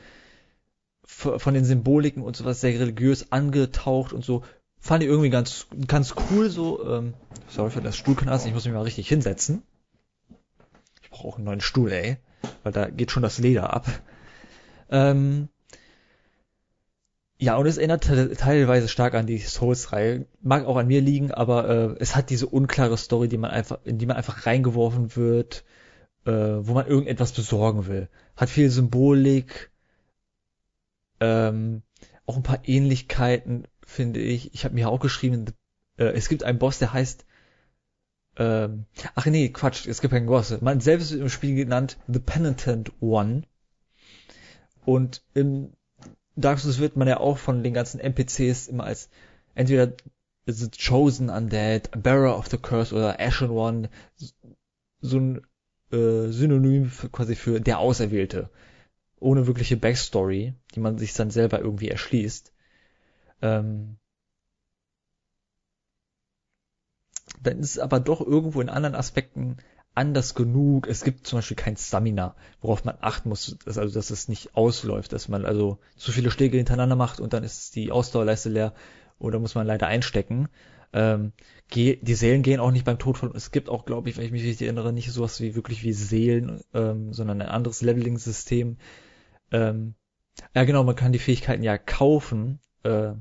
von den Symboliken und sowas sehr religiös angetaucht und so. Fand ich irgendwie ganz, ganz cool so. Ähm, sorry für das Stuhlknasen, ich muss mich mal richtig hinsetzen. Ich brauche einen neuen Stuhl, ey. Weil da geht schon das Leder ab. Ähm, ja, und es erinnert teilweise stark an die Souls-Reihe. Mag auch an mir liegen, aber äh, es hat diese unklare Story, die man einfach, in die man einfach reingeworfen wird, äh, wo man irgendetwas besorgen will. Hat viel Symbolik, ähm, auch ein paar Ähnlichkeiten, finde ich. Ich habe mir auch geschrieben, äh, es gibt einen Boss, der heißt ähm, ach nee, Quatsch, es gibt keinen Boss. Man selbst ist im Spiel genannt The Penitent One. Und im Dark Souls wird man ja auch von den ganzen NPCs immer als entweder The Chosen Undead, Bearer of the Curse oder Ashen One, so ein äh, Synonym für, quasi für der Auserwählte ohne wirkliche Backstory, die man sich dann selber irgendwie erschließt. Ähm, dann ist es aber doch irgendwo in anderen Aspekten anders genug. Es gibt zum Beispiel kein Stamina, worauf man achten muss, dass, also dass es nicht ausläuft, dass man also zu viele Schläge hintereinander macht und dann ist die Ausdauerleiste leer oder muss man leider einstecken. Ähm, die Seelen gehen auch nicht beim Tod von. Es gibt auch, glaube ich, wenn ich mich richtig erinnere, nicht sowas wie wirklich wie Seelen, ähm, sondern ein anderes Leveling-System, ähm, ja, genau, man kann die Fähigkeiten ja kaufen, äh,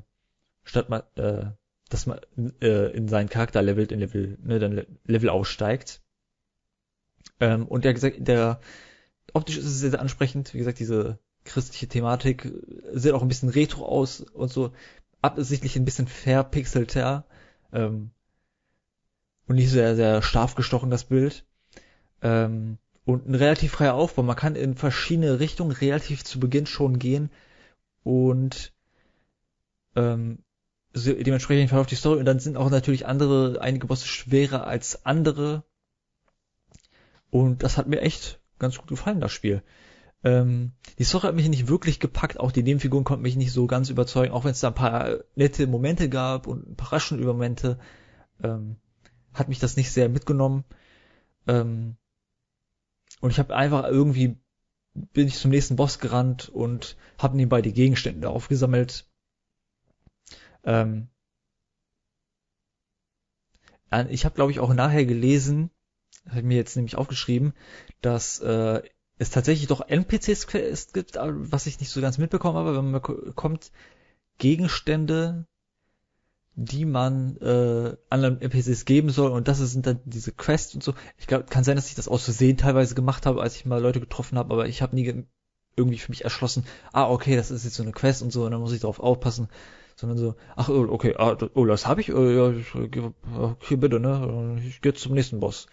statt man, äh, dass man äh, in seinen Charakter levelt, in Level, ne, dann Level aussteigt. Ähm, und der, der optisch ist es sehr ansprechend, wie gesagt, diese christliche Thematik sieht auch ein bisschen retro aus und so absichtlich ein bisschen verpixelter ähm, und nicht sehr, sehr scharf gestochen, das Bild. Ähm, und ein relativ freier Aufbau. Man kann in verschiedene Richtungen relativ zu Beginn schon gehen und ähm, dementsprechend verläuft die Story und dann sind auch natürlich andere, einige Bosse schwerer als andere und das hat mir echt ganz gut gefallen, das Spiel. Ähm, die Story hat mich nicht wirklich gepackt, auch die Nebenfiguren konnten mich nicht so ganz überzeugen, auch wenn es da ein paar nette Momente gab und ein paar raschen Momente, ähm, hat mich das nicht sehr mitgenommen. Ähm, und ich habe einfach irgendwie bin ich zum nächsten Boss gerannt und habe nebenbei die Gegenstände aufgesammelt. Ähm, ich habe, glaube ich, auch nachher gelesen, habe mir jetzt nämlich aufgeschrieben, dass äh, es tatsächlich doch NPCs gibt, was ich nicht so ganz mitbekommen habe, wenn man bekommt Gegenstände, die man äh, anderen NPCs geben soll und das sind dann diese Quests und so. Ich glaube, kann sein, dass ich das aus Versehen teilweise gemacht habe, als ich mal Leute getroffen habe, aber ich habe nie irgendwie für mich erschlossen, ah, okay, das ist jetzt so eine Quest und so, und dann muss ich darauf aufpassen, sondern so, ach, oh, okay, ah, oh, das habe ich, oh, ja, okay, bitte, ne, ich gehe zum nächsten Boss.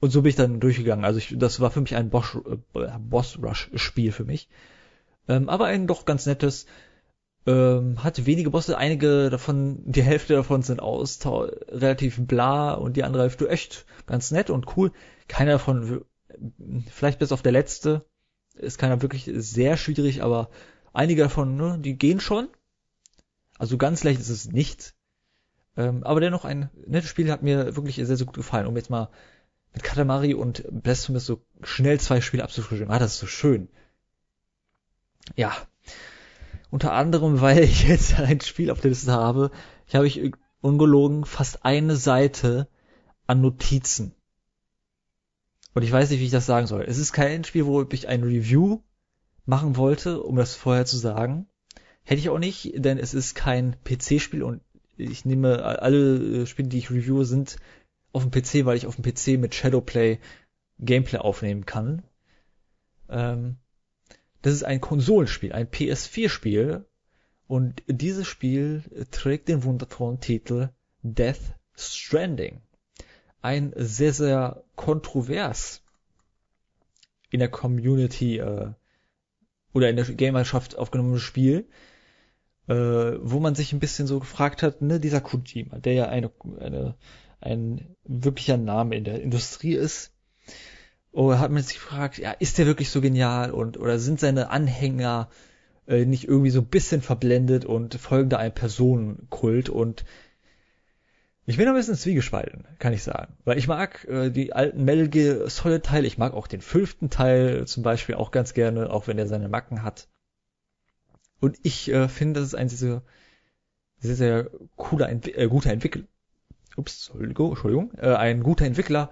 Und so bin ich dann durchgegangen. Also ich, das war für mich ein Boss, äh, Boss Rush Spiel für mich. Ähm, aber ein doch ganz nettes, ähm, hat wenige Bosse, einige davon, die Hälfte davon sind aus, relativ bla und die andere Hälfte echt ganz nett und cool. Keiner davon, vielleicht bis auf der letzte, ist keiner wirklich sehr schwierig, aber einige davon, ne, die gehen schon. Also ganz leicht ist es nicht. Ähm, aber dennoch ein nettes Spiel hat mir wirklich sehr, sehr gut gefallen, um jetzt mal mit Katamari und Blasphemous so schnell zwei Spiele abzufrischen. Ah, das ist so schön. Ja, unter anderem, (laughs) weil ich jetzt ein Spiel auf der Liste habe. Ich habe ich ungelogen fast eine Seite an Notizen. Und ich weiß nicht, wie ich das sagen soll. Es ist kein Spiel, wo ich ein Review machen wollte, um das vorher zu sagen. Hätte ich auch nicht, denn es ist kein PC-Spiel und ich nehme alle äh, Spiele, die ich reviewe, sind auf dem PC, weil ich auf dem PC mit Shadowplay Gameplay aufnehmen kann. Ähm, das ist ein Konsolenspiel, ein PS4-Spiel. Und dieses Spiel trägt den wundervollen Titel Death Stranding. Ein sehr, sehr kontrovers in der Community äh, oder in der Gamerschaft aufgenommenes Spiel, äh, wo man sich ein bisschen so gefragt hat, ne, dieser Kojima, der ja eine, eine, ein wirklicher Name in der Industrie ist, oder hat man sich gefragt, ja, ist der wirklich so genial und oder sind seine Anhänger äh, nicht irgendwie so ein bisschen verblendet und folgen da einem Personenkult und ich bin ein bisschen zwiegespalten, kann ich sagen. Weil ich mag äh, die alten Metal Gear Solid Teile, ich mag auch den fünften Teil zum Beispiel auch ganz gerne, auch wenn er seine Macken hat. Und ich äh, finde, das ist ein sehr, sehr, sehr cooler, äh, guter Entwickler. Ups, Entschuldigung, äh, ein guter Entwickler.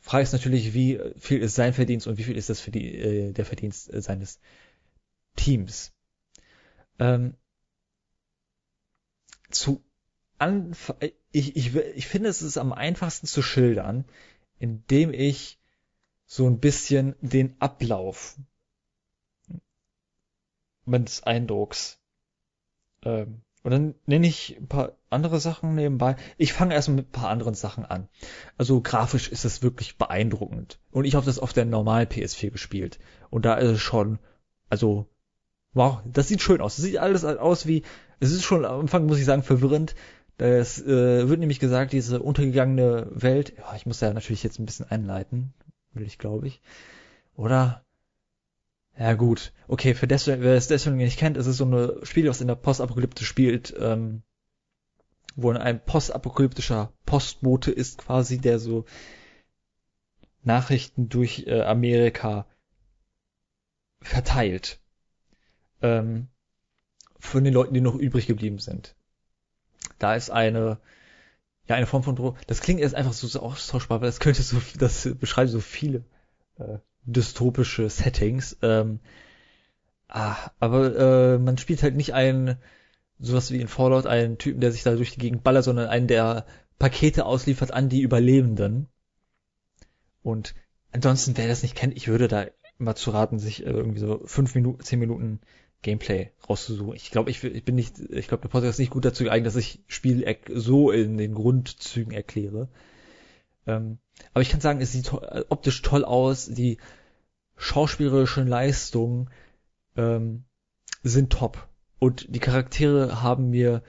Frage ist natürlich, wie viel ist sein Verdienst und wie viel ist das für die, äh, der Verdienst äh, seines Teams. Ähm, zu Anfang, ich, ich, ich finde, es ist am einfachsten zu schildern, indem ich so ein bisschen den Ablauf meines Eindrucks ähm, und dann nenne ich ein paar andere Sachen nebenbei. Ich fange erstmal mit ein paar anderen Sachen an. Also grafisch ist es wirklich beeindruckend. Und ich habe das auf der normalen PS4 gespielt. Und da ist es schon, also, wow, das sieht schön aus. Das sieht alles aus wie, es ist schon am Anfang, muss ich sagen, verwirrend. Es äh, wird nämlich gesagt, diese untergegangene Welt, ja, ich muss ja natürlich jetzt ein bisschen einleiten, will ich, glaube ich. Oder ja gut, okay, für das, wer es deswegen nicht kennt, ist es so ein Spiel, was in der Postapokalypse spielt, ähm, wo ein postapokalyptischer Postbote ist quasi, der so Nachrichten durch äh, Amerika verteilt. Ähm, von den Leuten, die noch übrig geblieben sind. Da ist eine, ja, eine Form von Drohung. Das klingt jetzt einfach so, so austauschbar, weil das könnte so, das beschreibt so viele äh, dystopische Settings. Ähm, ah, aber äh, man spielt halt nicht einen, sowas wie in Fallout, einen Typen, der sich da durch die Gegend ballert, sondern einen, der Pakete ausliefert an die Überlebenden. Und ansonsten, wer das nicht kennt, ich würde da immer zu raten, sich äh, irgendwie so fünf Minuten, zehn Minuten Gameplay rauszusuchen. Ich glaube, ich, ich bin nicht, ich glaube, der Podcast ist nicht gut dazu geeignet, dass ich Spiel so in den Grundzügen erkläre. Ähm, aber ich kann sagen, es sieht to äh, optisch toll aus, die schauspielerischen Leistungen ähm, sind top. Und die Charaktere haben mir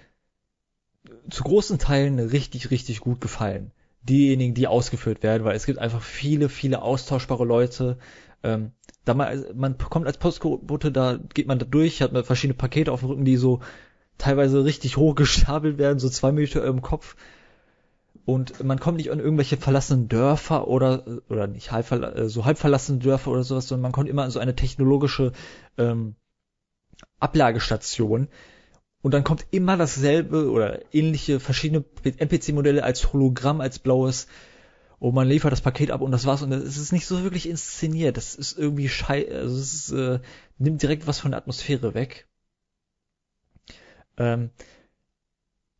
zu großen Teilen richtig, richtig gut gefallen. Diejenigen, die ausgeführt werden, weil es gibt einfach viele, viele austauschbare Leute. Ähm, da man, man kommt als Postbote, da geht man da durch, hat man verschiedene Pakete auf dem Rücken, die so teilweise richtig hoch gestapelt werden, so zwei Meter im Kopf und man kommt nicht an irgendwelche verlassenen Dörfer oder oder nicht halb äh, so halb verlassene Dörfer oder sowas, sondern man kommt immer an so eine technologische ähm, Ablagestation und dann kommt immer dasselbe oder ähnliche verschiedene NPC-Modelle als Hologramm, als blaues und man liefert das Paket ab und das war's und es ist nicht so wirklich inszeniert. Das ist irgendwie schei also es ist, äh, nimmt direkt was von der Atmosphäre weg. Ähm,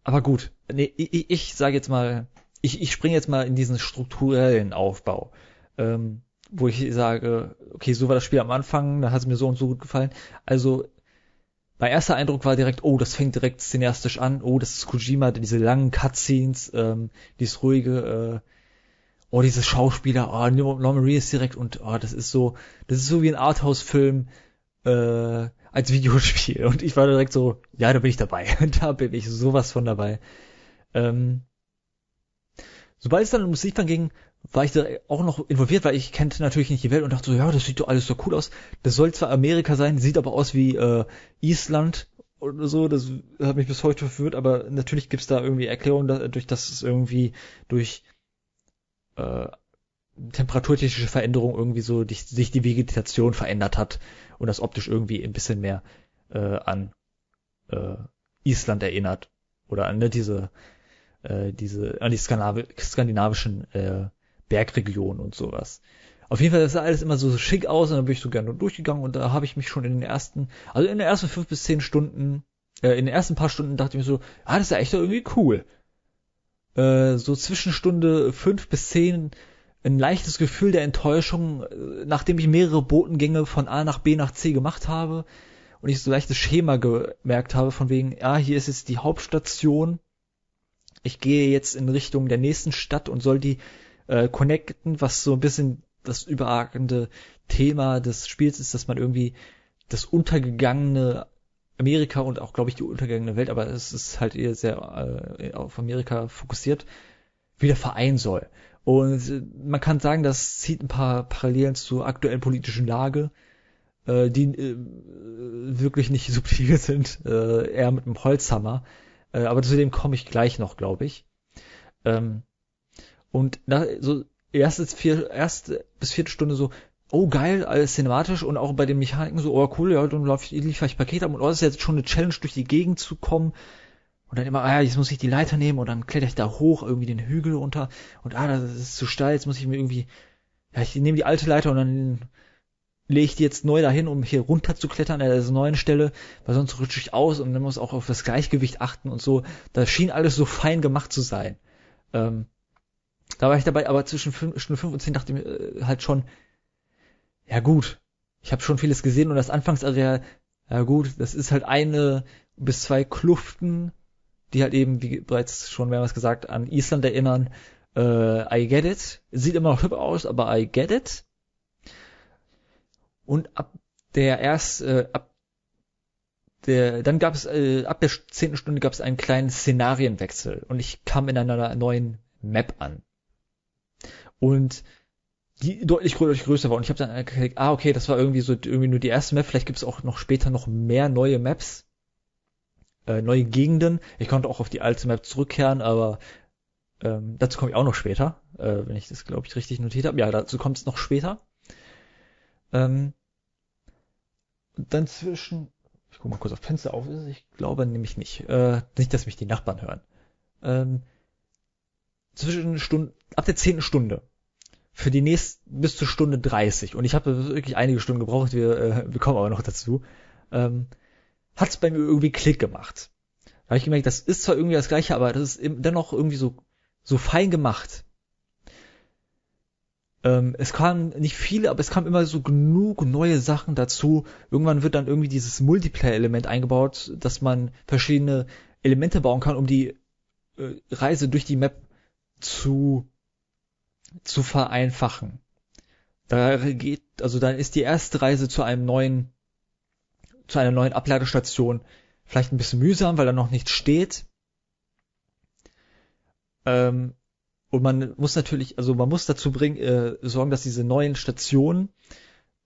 aber gut, nee, ich, ich sage jetzt mal, ich, ich springe jetzt mal in diesen strukturellen Aufbau, ähm, wo ich sage, okay, so war das Spiel am Anfang, da hat es mir so und so gut gefallen. Also mein erster Eindruck war direkt, oh, das fängt direkt cineastisch an, oh, das ist Kojima, diese langen Cutscenes, ähm, dieses ruhige, äh, oh, dieses Schauspieler, oh, Norman Reedus direkt und oh, das ist so, das ist so wie ein Arthouse-Film, äh, als Videospiel. Und ich war direkt so, ja, da bin ich dabei. (laughs) da bin ich sowas von dabei. Ähm, sobald es dann um Musik dann ging, war ich da auch noch involviert, weil ich kannte natürlich nicht die Welt und dachte so, ja, das sieht doch alles so cool aus. Das soll zwar Amerika sein, sieht aber aus wie äh, Island oder so. Das hat mich bis heute verwirrt, aber natürlich gibt's da irgendwie Erklärungen, dadurch, dass es irgendwie durch äh, temperaturtechnische Veränderung irgendwie so die, sich die Vegetation verändert hat und das optisch irgendwie ein bisschen mehr äh, an äh, Island erinnert oder an ne, diese äh, diese, an die Skandinavi skandinavischen äh, Bergregionen und sowas. Auf jeden Fall, das sah alles immer so schick aus und dann bin ich so gerne durchgegangen und da habe ich mich schon in den ersten, also in den ersten fünf bis zehn Stunden, äh, in den ersten paar Stunden dachte ich mir so, ah, das ist ja echt irgendwie cool. Äh, so zwischen Stunde fünf bis zehn ein leichtes Gefühl der Enttäuschung, äh, nachdem ich mehrere Botengänge von A nach B nach C gemacht habe und ich so leichtes Schema gemerkt habe von wegen, ja, hier ist jetzt die Hauptstation, ich gehe jetzt in Richtung der nächsten Stadt und soll die äh, connecten, was so ein bisschen das überragende Thema des Spiels ist, dass man irgendwie das untergegangene Amerika und auch, glaube ich, die untergegangene Welt, aber es ist halt eher sehr äh, auf Amerika fokussiert, wieder vereinen soll. Und äh, man kann sagen, das zieht ein paar Parallelen zur aktuellen politischen Lage, äh, die äh, wirklich nicht (laughs) subtil sind, äh, eher mit einem Holzhammer. Äh, aber zu dem komme ich gleich noch, glaube ich. Ähm, und na, so erste, vier, erste bis vierte Stunde so, oh geil, alles cinematisch und auch bei den Mechaniken so, oh cool, ja, dann liefere ich Paket ab und oh, das ist jetzt schon eine Challenge, durch die Gegend zu kommen und dann immer, ah, jetzt muss ich die Leiter nehmen und dann kletter ich da hoch, irgendwie den Hügel runter und ah, das ist zu steil, jetzt muss ich mir irgendwie, ja, ich nehme die alte Leiter und dann die jetzt neu dahin, um hier runter zu klettern an dieser neuen Stelle, weil sonst rutsche ich aus und dann muss auch auf das Gleichgewicht achten und so. Das schien alles so fein gemacht zu sein. Ähm, da war ich dabei, aber zwischen fünf, Stunde 5 und 10 dachte ich mir äh, halt schon, ja gut, ich habe schon vieles gesehen und das Anfangsareal, ja gut, das ist halt eine bis zwei Kluften die halt eben, wie bereits schon mehrmals gesagt, an Island erinnern. Äh, I get it. Sieht immer noch hübsch aus, aber I get it. Und ab der erst, äh, ab der, dann gab es, äh, ab der zehnten Stunde gab es einen kleinen Szenarienwechsel und ich kam in einer neuen Map an. Und die deutlich, deutlich größer war. Und ich habe dann gekriegt, ah, okay, das war irgendwie so irgendwie nur die erste Map. Vielleicht gibt es auch noch später noch mehr neue Maps äh, neue Gegenden. Ich konnte auch auf die alte Map zurückkehren, aber ähm, dazu komme ich auch noch später, äh, wenn ich das, glaube ich, richtig notiert habe. Ja, dazu kommt es noch später. Ähm, dann zwischen, ich gucke mal kurz auf Fenster auf, ich glaube nämlich nicht. Äh, nicht, dass mich die Nachbarn hören. Ähm, zwischen Stunden, ab der zehnten Stunde für die nächste bis zur Stunde 30 und ich habe wirklich einige Stunden gebraucht, wir, äh, wir kommen aber noch dazu. Ähm, hat es bei mir irgendwie Klick gemacht. Da habe ich gemerkt, das ist zwar irgendwie das gleiche, aber das ist dennoch irgendwie so, so fein gemacht. Ähm, es kamen nicht viele, aber es kamen immer so genug neue Sachen dazu. Irgendwann wird dann irgendwie dieses Multiplayer-Element eingebaut, dass man verschiedene Elemente bauen kann, um die äh, Reise durch die Map zu, zu vereinfachen. Da geht, also dann ist die erste Reise zu einem neuen zu einer neuen Abladestation vielleicht ein bisschen mühsam, weil da noch nichts steht. Ähm, und man muss natürlich, also man muss dazu bringen, äh, sorgen, dass diese neuen Stationen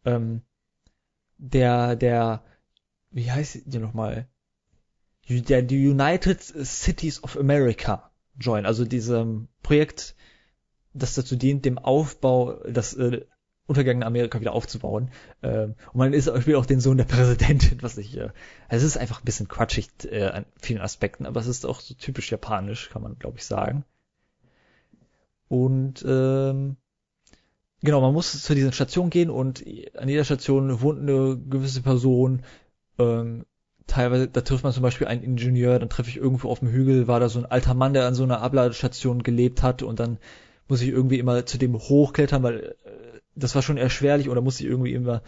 ähm, der, der, wie heißt die nochmal? Der die United Cities of America join, also diesem Projekt, das dazu dient, dem Aufbau, das äh, untergegangene Amerika wieder aufzubauen. Ähm, und man ist spielt auch den Sohn der Präsidentin, was ich, äh, also es ist einfach ein bisschen quatschig äh, an vielen Aspekten, aber es ist auch so typisch japanisch, kann man glaube ich sagen. Und ähm, genau, man muss zu diesen Stationen gehen und an jeder Station wohnt eine gewisse Person. Ähm, teilweise, da trifft man zum Beispiel einen Ingenieur, dann treffe ich irgendwo auf dem Hügel, war da so ein alter Mann, der an so einer Abladestation gelebt hat und dann muss ich irgendwie immer zu dem hochklettern, weil äh, das war schon erschwerlich oder musste ich irgendwie immer,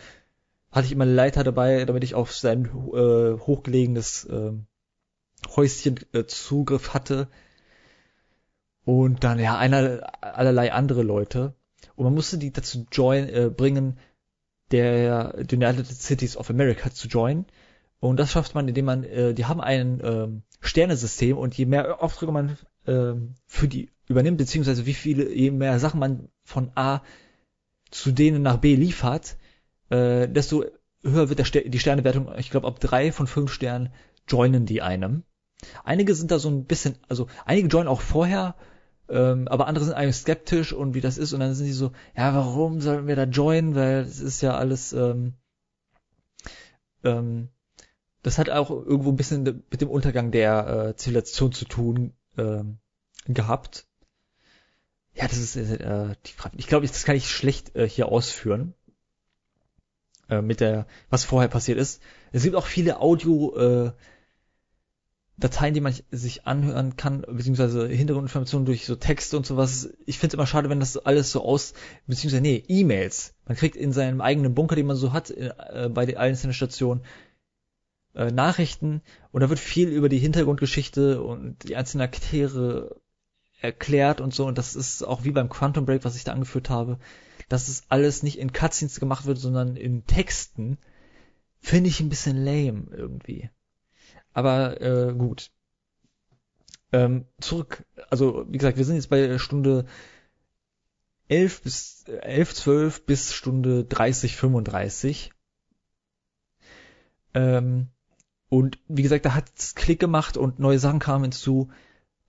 hatte ich immer eine Leiter dabei, damit ich auf sein äh, hochgelegenes äh, Häuschen äh, Zugriff hatte. Und dann ja einer, allerlei andere Leute. Und man musste die dazu join, äh, bringen, der United Cities of America zu joinen. Und das schafft man, indem man, äh, die haben ein ähm, Sternesystem und je mehr Aufträge man äh, für die übernimmt, beziehungsweise wie viele, je mehr Sachen man von A zu denen nach B liefert, äh, desto höher wird der Ster die Sternewertung. Ich glaube, ab drei von fünf Sternen joinen die einem. Einige sind da so ein bisschen, also einige joinen auch vorher, ähm, aber andere sind eigentlich skeptisch und wie das ist und dann sind die so, ja, warum sollten wir da joinen, weil es ist ja alles, ähm, ähm, das hat auch irgendwo ein bisschen mit dem Untergang der äh, Zivilisation zu tun, ähm, gehabt. Ja, das ist äh, die Frage. Ich glaube, das kann ich schlecht äh, hier ausführen. Äh, mit der, was vorher passiert ist. Es gibt auch viele Audio, äh, Dateien, die man sich anhören kann, beziehungsweise Hintergrundinformationen durch so Texte und sowas. Ich finde es immer schade, wenn das alles so aus, beziehungsweise nee, E-Mails. Man kriegt in seinem eigenen Bunker, den man so hat, äh, bei den einzelnen Stationen, äh, Nachrichten und da wird viel über die Hintergrundgeschichte und die einzelnen Akteure erklärt und so und das ist auch wie beim Quantum Break, was ich da angeführt habe, dass es alles nicht in Cutscenes gemacht wird, sondern in Texten, finde ich ein bisschen lame irgendwie. Aber äh, gut. Ähm, zurück, also wie gesagt, wir sind jetzt bei Stunde 11 bis äh, 11, 12 bis Stunde 30, 35. Ähm, und wie gesagt, da hat es Klick gemacht und neue Sachen kamen hinzu.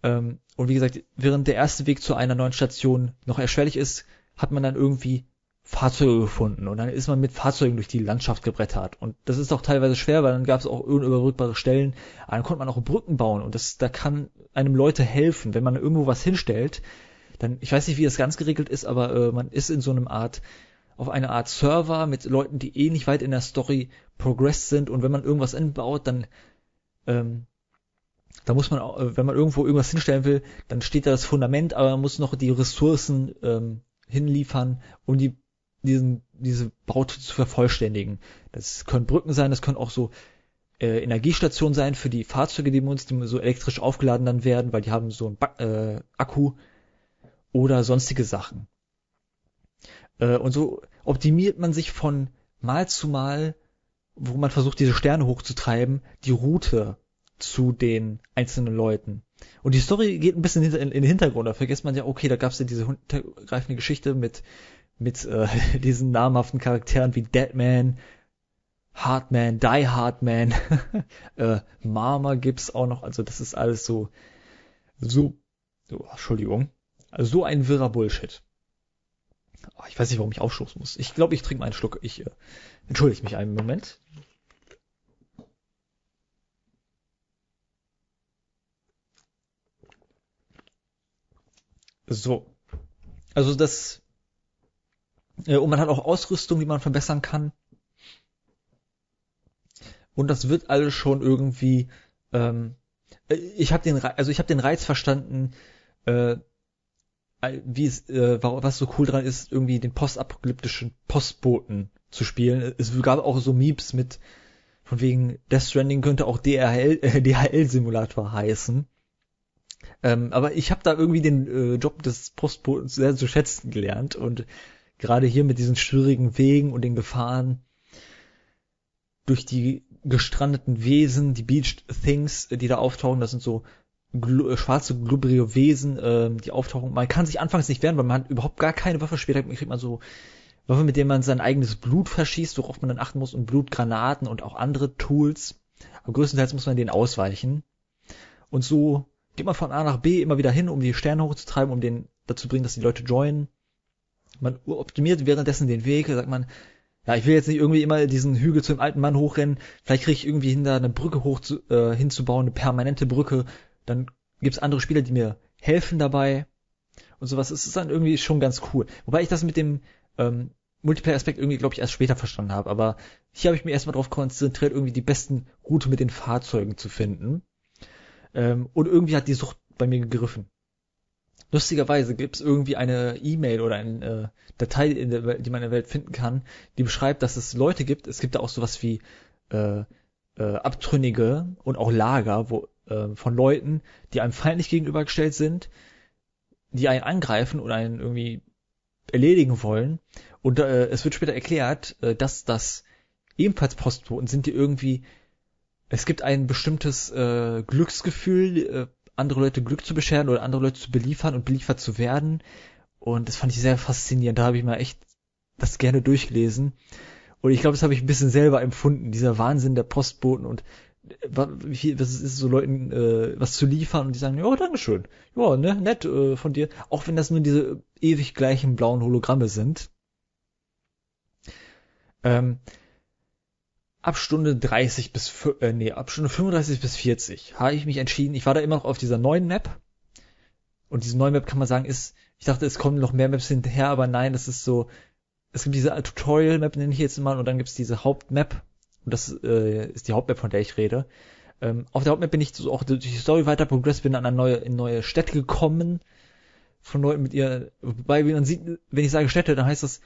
Ähm, und wie gesagt, während der erste Weg zu einer neuen Station noch erschwerlich ist, hat man dann irgendwie Fahrzeuge gefunden. Und dann ist man mit Fahrzeugen durch die Landschaft gebrettert. Und das ist auch teilweise schwer, weil dann gab es auch unüberbrückbare Stellen, aber dann konnte man auch Brücken bauen. Und das, da kann einem Leute helfen, wenn man irgendwo was hinstellt, dann, ich weiß nicht, wie das ganz geregelt ist, aber äh, man ist in so einem Art, auf eine Art Server mit Leuten, die eh nicht weit in der Story progressed sind. Und wenn man irgendwas inbaut, dann ähm, da muss man, äh, wenn man irgendwo irgendwas hinstellen will, dann steht da das Fundament, aber man muss noch die Ressourcen ähm, hinliefern, um die diesen, diese Baute zu vervollständigen. Das können Brücken sein, das können auch so äh, Energiestationen sein für die Fahrzeuge, die uns, die so elektrisch aufgeladen dann werden, weil die haben so einen ba äh, Akku oder sonstige Sachen. Äh, und so optimiert man sich von Mal zu Mal, wo man versucht, diese Sterne hochzutreiben, die Route zu den einzelnen Leuten. Und die Story geht ein bisschen in, den Hintergrund. Da vergisst man ja, okay, da gab es ja diese hintergreifende Geschichte mit mit äh, (laughs) diesen namhaften Charakteren wie Deadman, Hardman, Die Hardman, (laughs) äh, Mama gibt's auch noch, also das ist alles so, so, oh, Entschuldigung, also so ein wirrer Bullshit. Oh, ich weiß nicht, warum ich aufstoßen muss. Ich glaube, ich trinke mal einen Schluck. Ich äh, entschuldige mich einen Moment. So. Also das und man hat auch Ausrüstung, die man verbessern kann. Und das wird alles schon irgendwie. Ähm, äh, ich habe den, also ich habe den Reiz verstanden, äh, wie es, äh, was so cool dran ist, irgendwie den postapokalyptischen Postboten zu spielen. Es gab auch so Meeps mit, von wegen Death Stranding könnte auch DHL, äh, DHL-Simulator heißen. Ähm, aber ich habe da irgendwie den äh, Job des Postbotens sehr zu schätzen gelernt und gerade hier mit diesen schwierigen Wegen und den Gefahren durch die gestrandeten Wesen, die Beached Things, die da auftauchen, das sind so gl schwarze, glubbrige Wesen, äh, die auftauchen. Man kann sich anfangs nicht wehren, weil man hat überhaupt gar keine Waffe. Später kriegt man so Waffe, mit denen man sein eigenes Blut verschießt, worauf man dann achten muss, und Blutgranaten und auch andere Tools. Aber größtenteils muss man denen ausweichen. Und so geht man von A nach B immer wieder hin, um die Sterne hochzutreiben, um den dazu bringen, dass die Leute joinen man optimiert währenddessen den Weg, sagt man, ja, ich will jetzt nicht irgendwie immer diesen Hügel zu dem alten Mann hochrennen, vielleicht kriege ich irgendwie hin, da eine Brücke hoch zu, äh, hinzubauen, eine permanente Brücke, dann gibt's andere Spieler, die mir helfen dabei und sowas. Es ist dann irgendwie schon ganz cool. Wobei ich das mit dem ähm, Multiplayer-Aspekt irgendwie, glaube ich, erst später verstanden habe. Aber hier habe ich mich erstmal darauf konzentriert, irgendwie die besten Route mit den Fahrzeugen zu finden. Ähm, und irgendwie hat die Sucht bei mir gegriffen. Lustigerweise gibt es irgendwie eine E-Mail oder eine äh, Datei, der, die man in der Welt finden kann, die beschreibt, dass es Leute gibt. Es gibt da auch sowas wie äh, äh, Abtrünnige und auch Lager wo, äh, von Leuten, die einem feindlich gegenübergestellt sind, die einen angreifen oder einen irgendwie erledigen wollen. Und äh, es wird später erklärt, äh, dass das ebenfalls Postboten sind, die irgendwie es gibt ein bestimmtes äh, Glücksgefühl, äh, andere Leute Glück zu bescheren oder andere Leute zu beliefern und beliefert zu werden. Und das fand ich sehr faszinierend. Da habe ich mal echt das gerne durchgelesen. Und ich glaube, das habe ich ein bisschen selber empfunden, dieser Wahnsinn der Postboten und äh, was ist so Leuten äh, was zu liefern und die sagen, ja, Dankeschön. Ja, ne, nett äh, von dir. Auch wenn das nur diese ewig gleichen blauen Hologramme sind. Ähm, ab Stunde 30 bis, äh, nee, ab Stunde 35 bis 40 habe ich mich entschieden, ich war da immer noch auf dieser neuen Map, Und diese neue Map kann man sagen, ist, ich dachte, es kommen noch mehr Maps hinterher, aber nein, das ist so, es gibt diese Tutorial-Map, nenne ich jetzt mal, und dann gibt es diese Hauptmap. Und das äh, ist die Hauptmap, von der ich rede. Ähm, auf der Hauptmap bin ich so auch durch die Story weiter progress, bin an eine neue, in neue Städte gekommen. Von Leuten mit ihr, wobei, wie man sieht, wenn ich sage Städte, dann heißt das,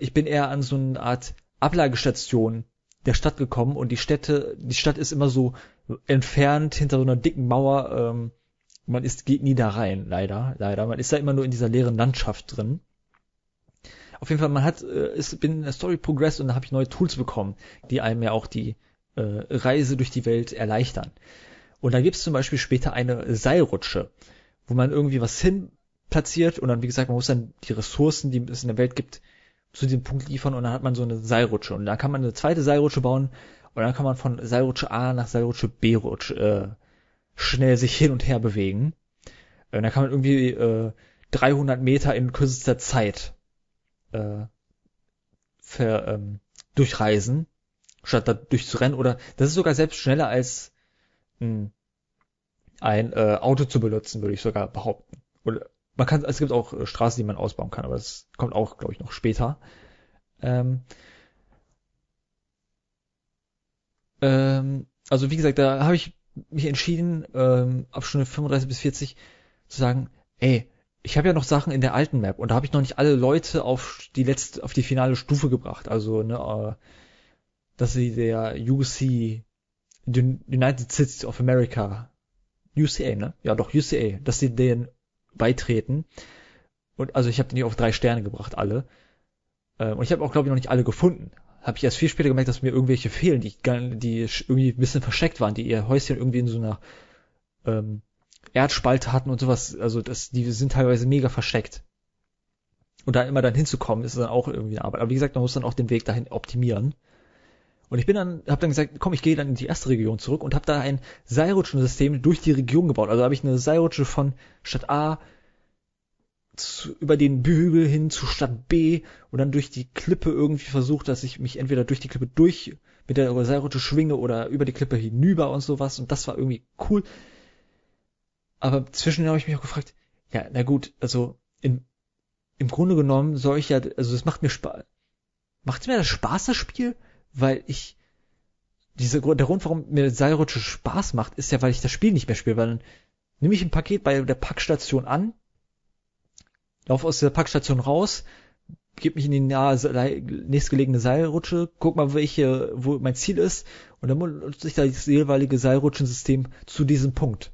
ich bin eher an so eine Art Ablagestation der Stadt gekommen und die Städte, die Stadt ist immer so entfernt hinter so einer dicken Mauer. Ähm, man ist, geht nie da rein, leider, leider. Man ist da immer nur in dieser leeren Landschaft drin. Auf jeden Fall, man hat, äh, ist, bin in der Story progress und da habe ich neue Tools bekommen, die einem ja auch die äh, Reise durch die Welt erleichtern. Und da gibt es zum Beispiel später eine Seilrutsche, wo man irgendwie was hin platziert und dann, wie gesagt, man muss dann die Ressourcen, die es in der Welt gibt, zu diesem Punkt liefern und dann hat man so eine Seilrutsche und dann kann man eine zweite Seilrutsche bauen und dann kann man von Seilrutsche A nach Seilrutsche B rutsch, äh, schnell sich hin und her bewegen. Und dann kann man irgendwie äh, 300 Meter in kürzester Zeit äh, ver, ähm, durchreisen, statt da durchzurennen. Oder das ist sogar selbst schneller als mh, hm, ein äh, Auto zu benutzen, würde ich sogar behaupten. Oder man kann, es gibt auch äh, Straßen, die man ausbauen kann, aber das kommt auch, glaube ich, noch später. Ähm, ähm, also wie gesagt, da habe ich mich entschieden, ähm, ab Stunde 35 bis 40 zu sagen, ey, ich habe ja noch Sachen in der alten Map und da habe ich noch nicht alle Leute auf die letzte, auf die finale Stufe gebracht. Also, ne, äh, dass sie der UC United States of America UCA, ne? Ja, doch UCA, dass sie den beitreten. Und also ich habe hier auf drei Sterne gebracht, alle. Äh, und ich habe auch, glaube ich, noch nicht alle gefunden. Habe ich erst viel später gemerkt, dass mir irgendwelche fehlen, die, die irgendwie ein bisschen versteckt waren, die ihr Häuschen irgendwie in so einer ähm, Erdspalte hatten und sowas. Also das, die sind teilweise mega versteckt. Und da immer dann hinzukommen, ist dann auch irgendwie eine Arbeit. Aber wie gesagt, man muss dann auch den Weg dahin optimieren. Und ich bin dann, habe dann gesagt, komm, ich gehe dann in die erste Region zurück und habe da ein Seilrutschensystem durch die Region gebaut. Also habe ich eine Seilrutsche von Stadt A zu, über den Hügel hin zu Stadt B und dann durch die Klippe irgendwie versucht, dass ich mich entweder durch die Klippe durch mit der Seilrutsche schwinge oder über die Klippe hinüber und sowas. Und das war irgendwie cool. Aber zwischendurch habe ich mich auch gefragt, ja, na gut, also in, im Grunde genommen soll ich ja, also es macht mir Spaß. Macht mir das Spaß, das Spiel? Weil ich, diese, der Grund, warum mir Seilrutsche Spaß macht, ist ja, weil ich das Spiel nicht mehr spiele, weil dann nehme ich ein Paket bei der Packstation an, laufe aus der Packstation raus, gebe mich in die nahe, nächstgelegene Seilrutsche, guck mal, welche, wo mein Ziel ist, und dann nutze ich das jeweilige Seilrutschensystem zu diesem Punkt.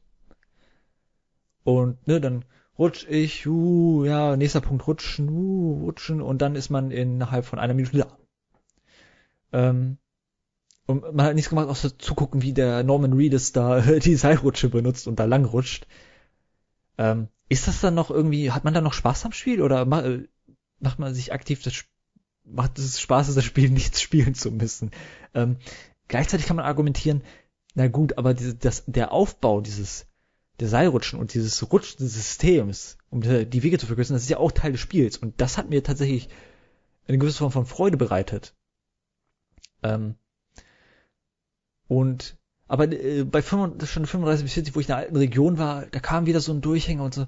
Und ne, dann rutsch ich, uh, ja, nächster Punkt rutschen, uh, rutschen und dann ist man innerhalb von einer Minute da. Ähm, und man hat nichts gemacht, außer zu gucken, wie der Norman Reedus da (laughs) die Seilrutsche benutzt und da lang rutscht. Ähm, ist das dann noch irgendwie, hat man da noch Spaß am Spiel oder äh, macht man sich aktiv das, macht es Spaß, das Spiel (laughs) nicht spielen zu müssen? Ähm, gleichzeitig kann man argumentieren, na gut, aber diese, das, der Aufbau dieses der Seilrutschen und dieses Rutschen des Systems, um die Wege zu verkürzen, das ist ja auch Teil des Spiels. Und das hat mir tatsächlich eine gewisse Form von Freude bereitet. Ähm, und aber äh, bei 35, schon 35 bis 40, wo ich in der alten Region war, da kam wieder so ein Durchhänger und so.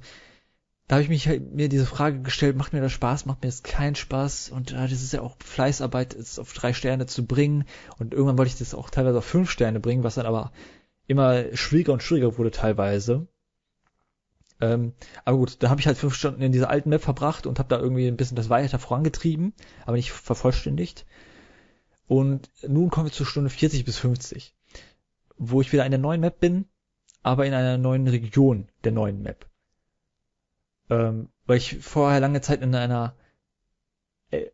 Da habe ich mich halt, mir diese Frage gestellt, macht mir das Spaß, macht mir das keinen Spaß? Und äh, das ist ja auch Fleißarbeit, es auf drei Sterne zu bringen. Und irgendwann wollte ich das auch teilweise auf fünf Sterne bringen, was dann aber immer schwieriger und schwieriger wurde teilweise. Ähm, aber gut, da habe ich halt fünf Stunden in dieser alten Map verbracht und habe da irgendwie ein bisschen das weiter vorangetrieben, aber nicht vervollständigt. Und nun kommen wir zur Stunde 40 bis 50, wo ich wieder in der neuen Map bin, aber in einer neuen Region der neuen Map. Ähm, weil ich vorher lange Zeit in einer äh,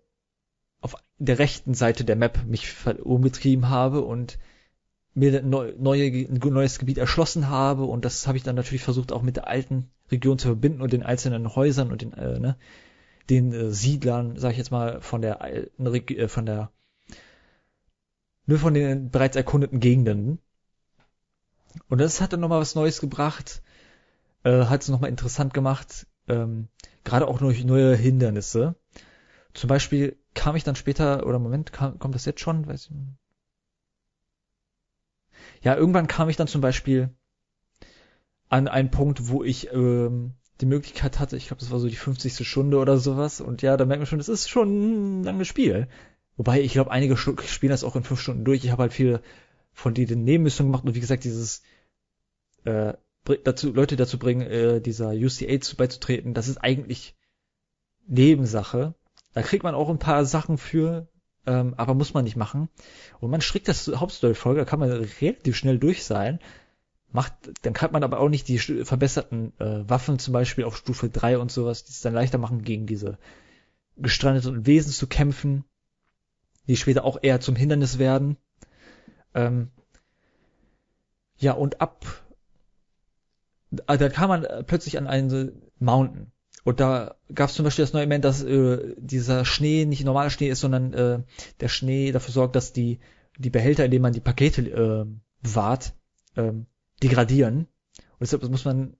auf der rechten Seite der Map mich umgetrieben habe und mir ein neue, ein neues Gebiet erschlossen habe und das habe ich dann natürlich versucht auch mit der alten Region zu verbinden und den einzelnen Häusern und den, äh, ne, den äh, Siedlern, sage ich jetzt mal, von der alten äh, von der nur von den bereits erkundeten Gegenden. Und das hat dann nochmal was Neues gebracht, äh, hat es nochmal interessant gemacht, ähm, gerade auch durch neue Hindernisse. Zum Beispiel kam ich dann später, oder Moment, kam, kommt das jetzt schon? Weiß ich, ja, irgendwann kam ich dann zum Beispiel an einen Punkt, wo ich ähm, die Möglichkeit hatte, ich glaube, das war so die 50. Stunde oder sowas. Und ja, da merkt man schon, das ist schon ein langes Spiel. Wobei, ich glaube, einige spielen das auch in fünf Stunden durch. Ich habe halt viele von denen Nebenmissionen gemacht und wie gesagt, dieses äh, dazu, Leute dazu bringen, äh, dieser UCA zu, beizutreten, das ist eigentlich Nebensache. Da kriegt man auch ein paar Sachen für, ähm, aber muss man nicht machen. Und man strickt das Hauptstory-Folge, da kann man relativ schnell durch sein. Macht, dann kann man aber auch nicht die verbesserten äh, Waffen zum Beispiel auf Stufe 3 und sowas, die es dann leichter machen, gegen diese gestrandeten Wesen zu kämpfen, die später auch eher zum Hindernis werden. Ähm, ja, und ab, da kam man plötzlich an einen Mountain. Und da gab es zum Beispiel das neue Element, dass äh, dieser Schnee nicht normaler Schnee ist, sondern äh, der Schnee dafür sorgt, dass die, die Behälter, in denen man die Pakete äh, bewahrt, äh, degradieren. Und deshalb muss man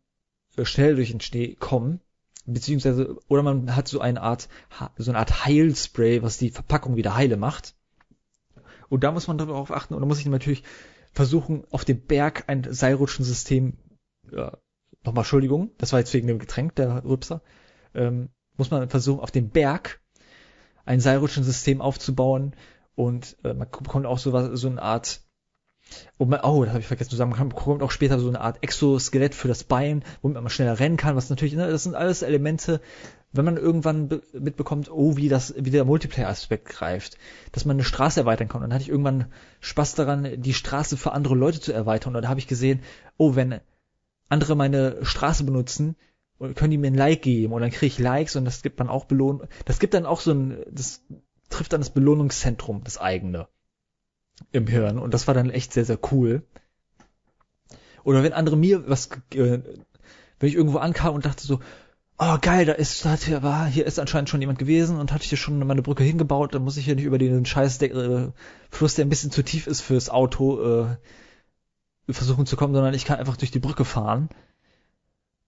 äh, schnell durch den Schnee kommen. Beziehungsweise, oder man hat so eine Art, so eine Art Heilspray, was die Verpackung wieder heile macht. Und da muss man darauf achten, und da muss ich natürlich versuchen, auf dem Berg ein Seilrutschensystem ja, nochmal Entschuldigung, das war jetzt wegen dem Getränk, der Rübser, ähm, muss man versuchen, auf dem Berg ein Seilrutschensystem aufzubauen und äh, man bekommt auch so, was, so eine Art und man, oh, das habe ich vergessen zu sagen, man bekommt auch später so eine Art Exoskelett für das Bein, womit man schneller rennen kann, was natürlich, ne, das sind alles Elemente, wenn man irgendwann mitbekommt, oh, wie das, wie der Multiplayer-Aspekt greift, dass man eine Straße erweitern kann. Dann hatte ich irgendwann Spaß daran, die Straße für andere Leute zu erweitern. Und da habe ich gesehen, oh, wenn andere meine Straße benutzen, können die mir ein Like geben und dann kriege ich Likes und das gibt dann auch Belohnung. Das gibt dann auch so ein, das trifft dann das Belohnungszentrum, das eigene im Hirn und das war dann echt sehr, sehr cool. Oder wenn andere mir was, äh, wenn ich irgendwo ankam und dachte so, oh geil, da ist, da hier, war, hier ist anscheinend schon jemand gewesen und hatte hier schon meine Brücke hingebaut, dann muss ich hier nicht über den scheiß äh, Fluss, der ein bisschen zu tief ist fürs Auto, äh, versuchen zu kommen, sondern ich kann einfach durch die Brücke fahren.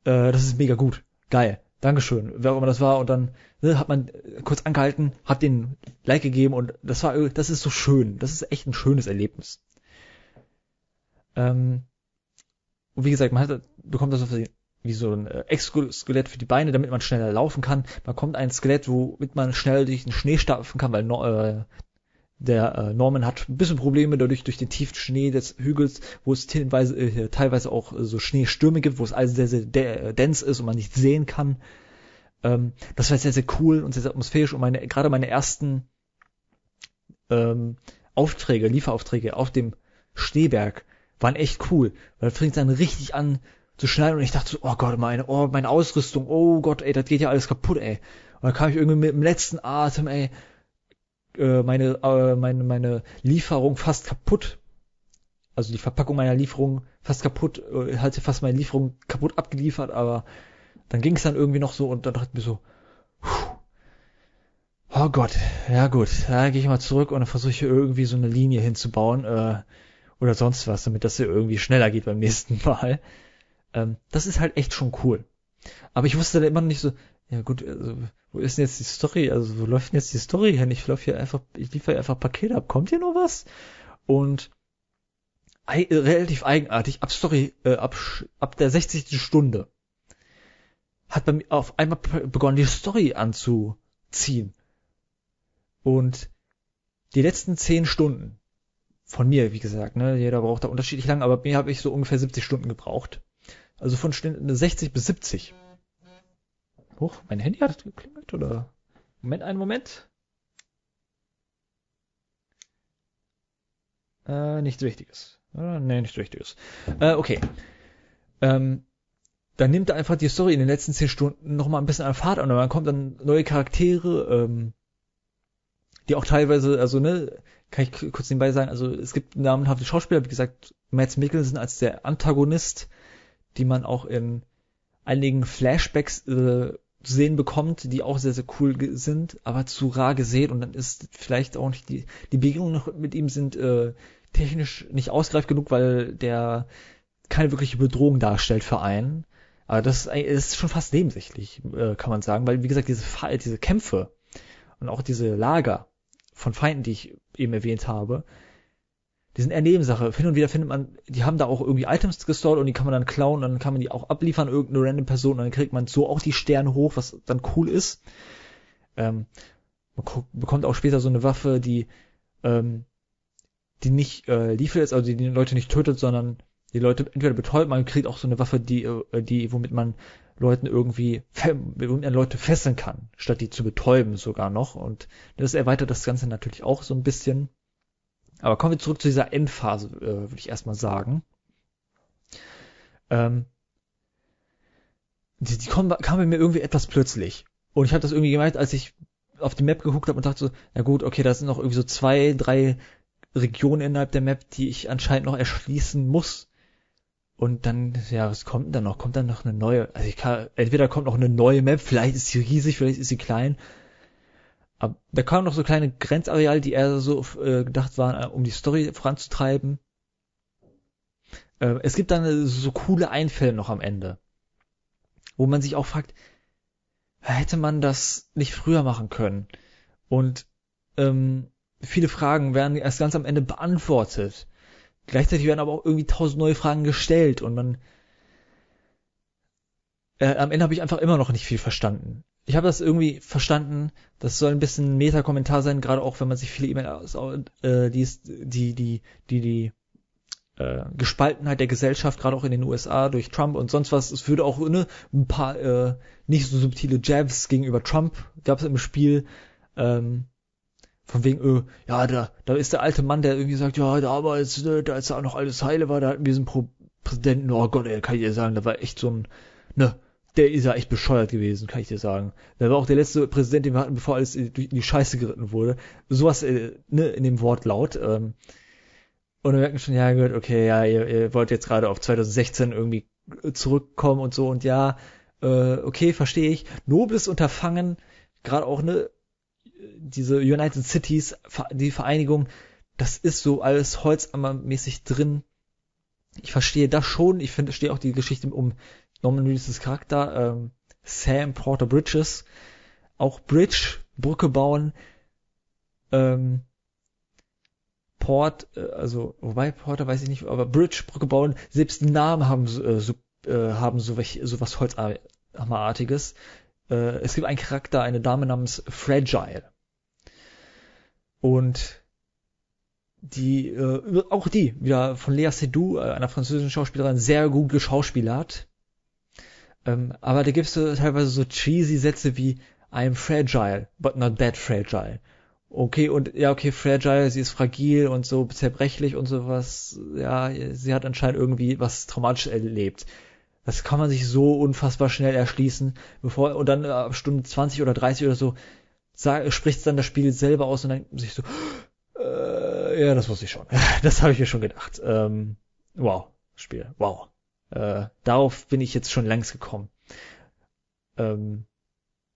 Äh, das ist mega gut. Geil. Dankeschön. Wer auch immer das war. Und dann ne, hat man kurz angehalten, hat den Like gegeben und das war, das ist so schön. Das ist echt ein schönes Erlebnis. Ähm, und wie gesagt, man hat, bekommt das wie so ein äh, Exoskelett für die Beine, damit man schneller laufen kann. Man kommt ein Skelett, womit man schnell durch den Schnee stapfen kann, weil äh, der äh, Norman hat ein bisschen Probleme dadurch durch den tiefen Schnee des Hügels, wo es teilweise, äh, teilweise auch äh, so Schneestürme gibt, wo es alles sehr, sehr de dense ist und man nicht sehen kann. Ähm, das war sehr, sehr cool und sehr, sehr atmosphärisch und meine, gerade meine ersten ähm, Aufträge, Lieferaufträge auf dem Schneeberg waren echt cool, weil fängt dann richtig an zu schneiden und ich dachte so, oh Gott, meine, oh, meine Ausrüstung, oh Gott, ey, das geht ja alles kaputt, ey. Und dann kam ich irgendwie mit dem letzten Atem, ey, äh, meine, äh, meine, meine Lieferung fast kaputt. Also die Verpackung meiner Lieferung fast kaputt, äh, hatte fast meine Lieferung kaputt abgeliefert, aber dann ging es dann irgendwie noch so und dann dachte ich mir so, oh Gott, ja gut, da gehe ich mal zurück und dann versuche ich irgendwie so eine Linie hinzubauen äh, oder sonst was, damit das hier irgendwie schneller geht beim (laughs) nächsten Mal. Ähm, das ist halt echt schon cool. Aber ich wusste dann immer noch nicht so, ja gut, also, wo ist denn jetzt die Story? Also wo läuft denn jetzt die Story hin? Ich laufe hier einfach, ich liefere einfach Pakete ab. Kommt hier noch was? Und äh, relativ eigenartig, ab Story, äh, ab, ab der 60. Stunde hat bei mir auf einmal begonnen, die Story anzuziehen. Und die letzten 10 Stunden von mir, wie gesagt, ne, jeder braucht da unterschiedlich lang, aber mir habe ich so ungefähr 70 Stunden gebraucht. Also von Stunden 60 bis 70. Huch, mein Handy hat geklingelt, oder? Moment, einen Moment. Äh, nichts Wichtiges. Äh, nee, nichts Wichtiges. Äh, okay. Ähm, dann nimmt er einfach die Story in den letzten zehn Stunden nochmal ein bisschen an Fahrt an und dann kommt dann neue Charaktere, ähm, die auch teilweise, also ne, kann ich kurz nebenbei sagen, also es gibt namenhafte Schauspieler, wie gesagt, Mads Mikkelsen als der Antagonist, die man auch in einigen Flashbacks äh, zu sehen bekommt, die auch sehr, sehr cool sind, aber zu rar gesehen und dann ist vielleicht auch nicht die, die Begegnungen mit ihm sind äh, technisch nicht ausgereift genug, weil der keine wirkliche Bedrohung darstellt für einen. Aber das ist schon fast nebensächlich, äh, kann man sagen, weil wie gesagt, diese, diese Kämpfe und auch diese Lager von Feinden, die ich eben erwähnt habe, die sind eher Nebensache. Hin und wieder findet man, die haben da auch irgendwie Items gestored und die kann man dann klauen und dann kann man die auch abliefern, irgendeine random Person und dann kriegt man so auch die Sterne hoch, was dann cool ist. Ähm, man bekommt auch später so eine Waffe, die, ähm, die nicht äh, liefert ist, also die die Leute nicht tötet, sondern die Leute entweder betäubt, man kriegt auch so eine Waffe, die, äh, die, womit man Leuten irgendwie, womit man Leute fesseln kann, statt die zu betäuben sogar noch. Und das erweitert das Ganze natürlich auch so ein bisschen. Aber kommen wir zurück zu dieser Endphase, äh, würde ich erstmal sagen. Ähm, die, die kommen, kam bei mir irgendwie etwas plötzlich. Und ich habe das irgendwie gemeint, als ich auf die Map geguckt habe und dachte so, na gut, okay, da sind noch irgendwie so zwei, drei Regionen innerhalb der Map, die ich anscheinend noch erschließen muss. Und dann, ja, was kommt denn da noch? Kommt dann noch eine neue? Also ich kann, entweder kommt noch eine neue Map, vielleicht ist sie riesig, vielleicht ist sie klein. Aber da kamen noch so kleine Grenzareale, die eher so äh, gedacht waren, äh, um die Story voranzutreiben. Äh, es gibt dann äh, so coole Einfälle noch am Ende, wo man sich auch fragt, hätte man das nicht früher machen können? Und ähm, viele Fragen werden erst ganz am Ende beantwortet. Gleichzeitig werden aber auch irgendwie tausend neue Fragen gestellt und man äh, am Ende habe ich einfach immer noch nicht viel verstanden ich habe das irgendwie verstanden, das soll ein bisschen Meta-Kommentar sein, gerade auch wenn man sich viele E-Mails äh, die, die, die, die, die äh, Gespaltenheit der Gesellschaft, gerade auch in den USA durch Trump und sonst was, es würde auch ne, ein paar äh, nicht so subtile Jabs gegenüber Trump gab es im Spiel. Ähm, von wegen, äh, ja, da, da ist der alte Mann, der irgendwie sagt, ja, damals, ne, da als da auch noch alles heile war, da hatten wir diesen Pro Präsidenten, oh Gott, ey, kann ich dir sagen, da war echt so ein, ne, der ist ja echt bescheuert gewesen, kann ich dir sagen. Der war auch der letzte Präsident, den wir hatten, bevor alles in die Scheiße geritten wurde. Sowas äh, ne, in dem Wortlaut. Ähm, und dann merken wir schon, ja gut, okay, ja, ihr, ihr wollt jetzt gerade auf 2016 irgendwie zurückkommen und so und ja, äh, okay, verstehe ich. Nobles Unterfangen, gerade auch ne, diese United Cities, die Vereinigung, das ist so alles holzammermäßig drin. Ich verstehe das schon. Ich finde, verstehe auch die Geschichte um Norman Reedus Charakter, ähm, Sam Porter Bridges, auch Bridge, Brücke bauen, ähm, Port, äh, also, wobei Porter weiß ich nicht, aber Bridge, Brücke bauen, selbst die Namen haben äh, so, äh, haben so, welch, so was Holzhammerartiges. Äh, es gibt einen Charakter, eine Dame namens Fragile. Und die, äh, auch die, wieder von Lea Seydoux, äh, einer französischen Schauspielerin, sehr gut geschauspielert. Ähm, aber da gibt's so teilweise so cheesy Sätze wie I'm fragile, but not that fragile. Okay, und ja, okay, fragile, sie ist fragil und so zerbrechlich und sowas. Ja, sie hat anscheinend irgendwie was traumatisch erlebt. Das kann man sich so unfassbar schnell erschließen, bevor, und dann äh, ab Stunde 20 oder 30 oder so, spricht dann das Spiel selber aus und dann sich so, äh, ja, das wusste ich schon. (laughs) Das habe ich mir schon gedacht. Ähm, wow, Spiel, wow. Äh, darauf bin ich jetzt schon längst gekommen. Ähm,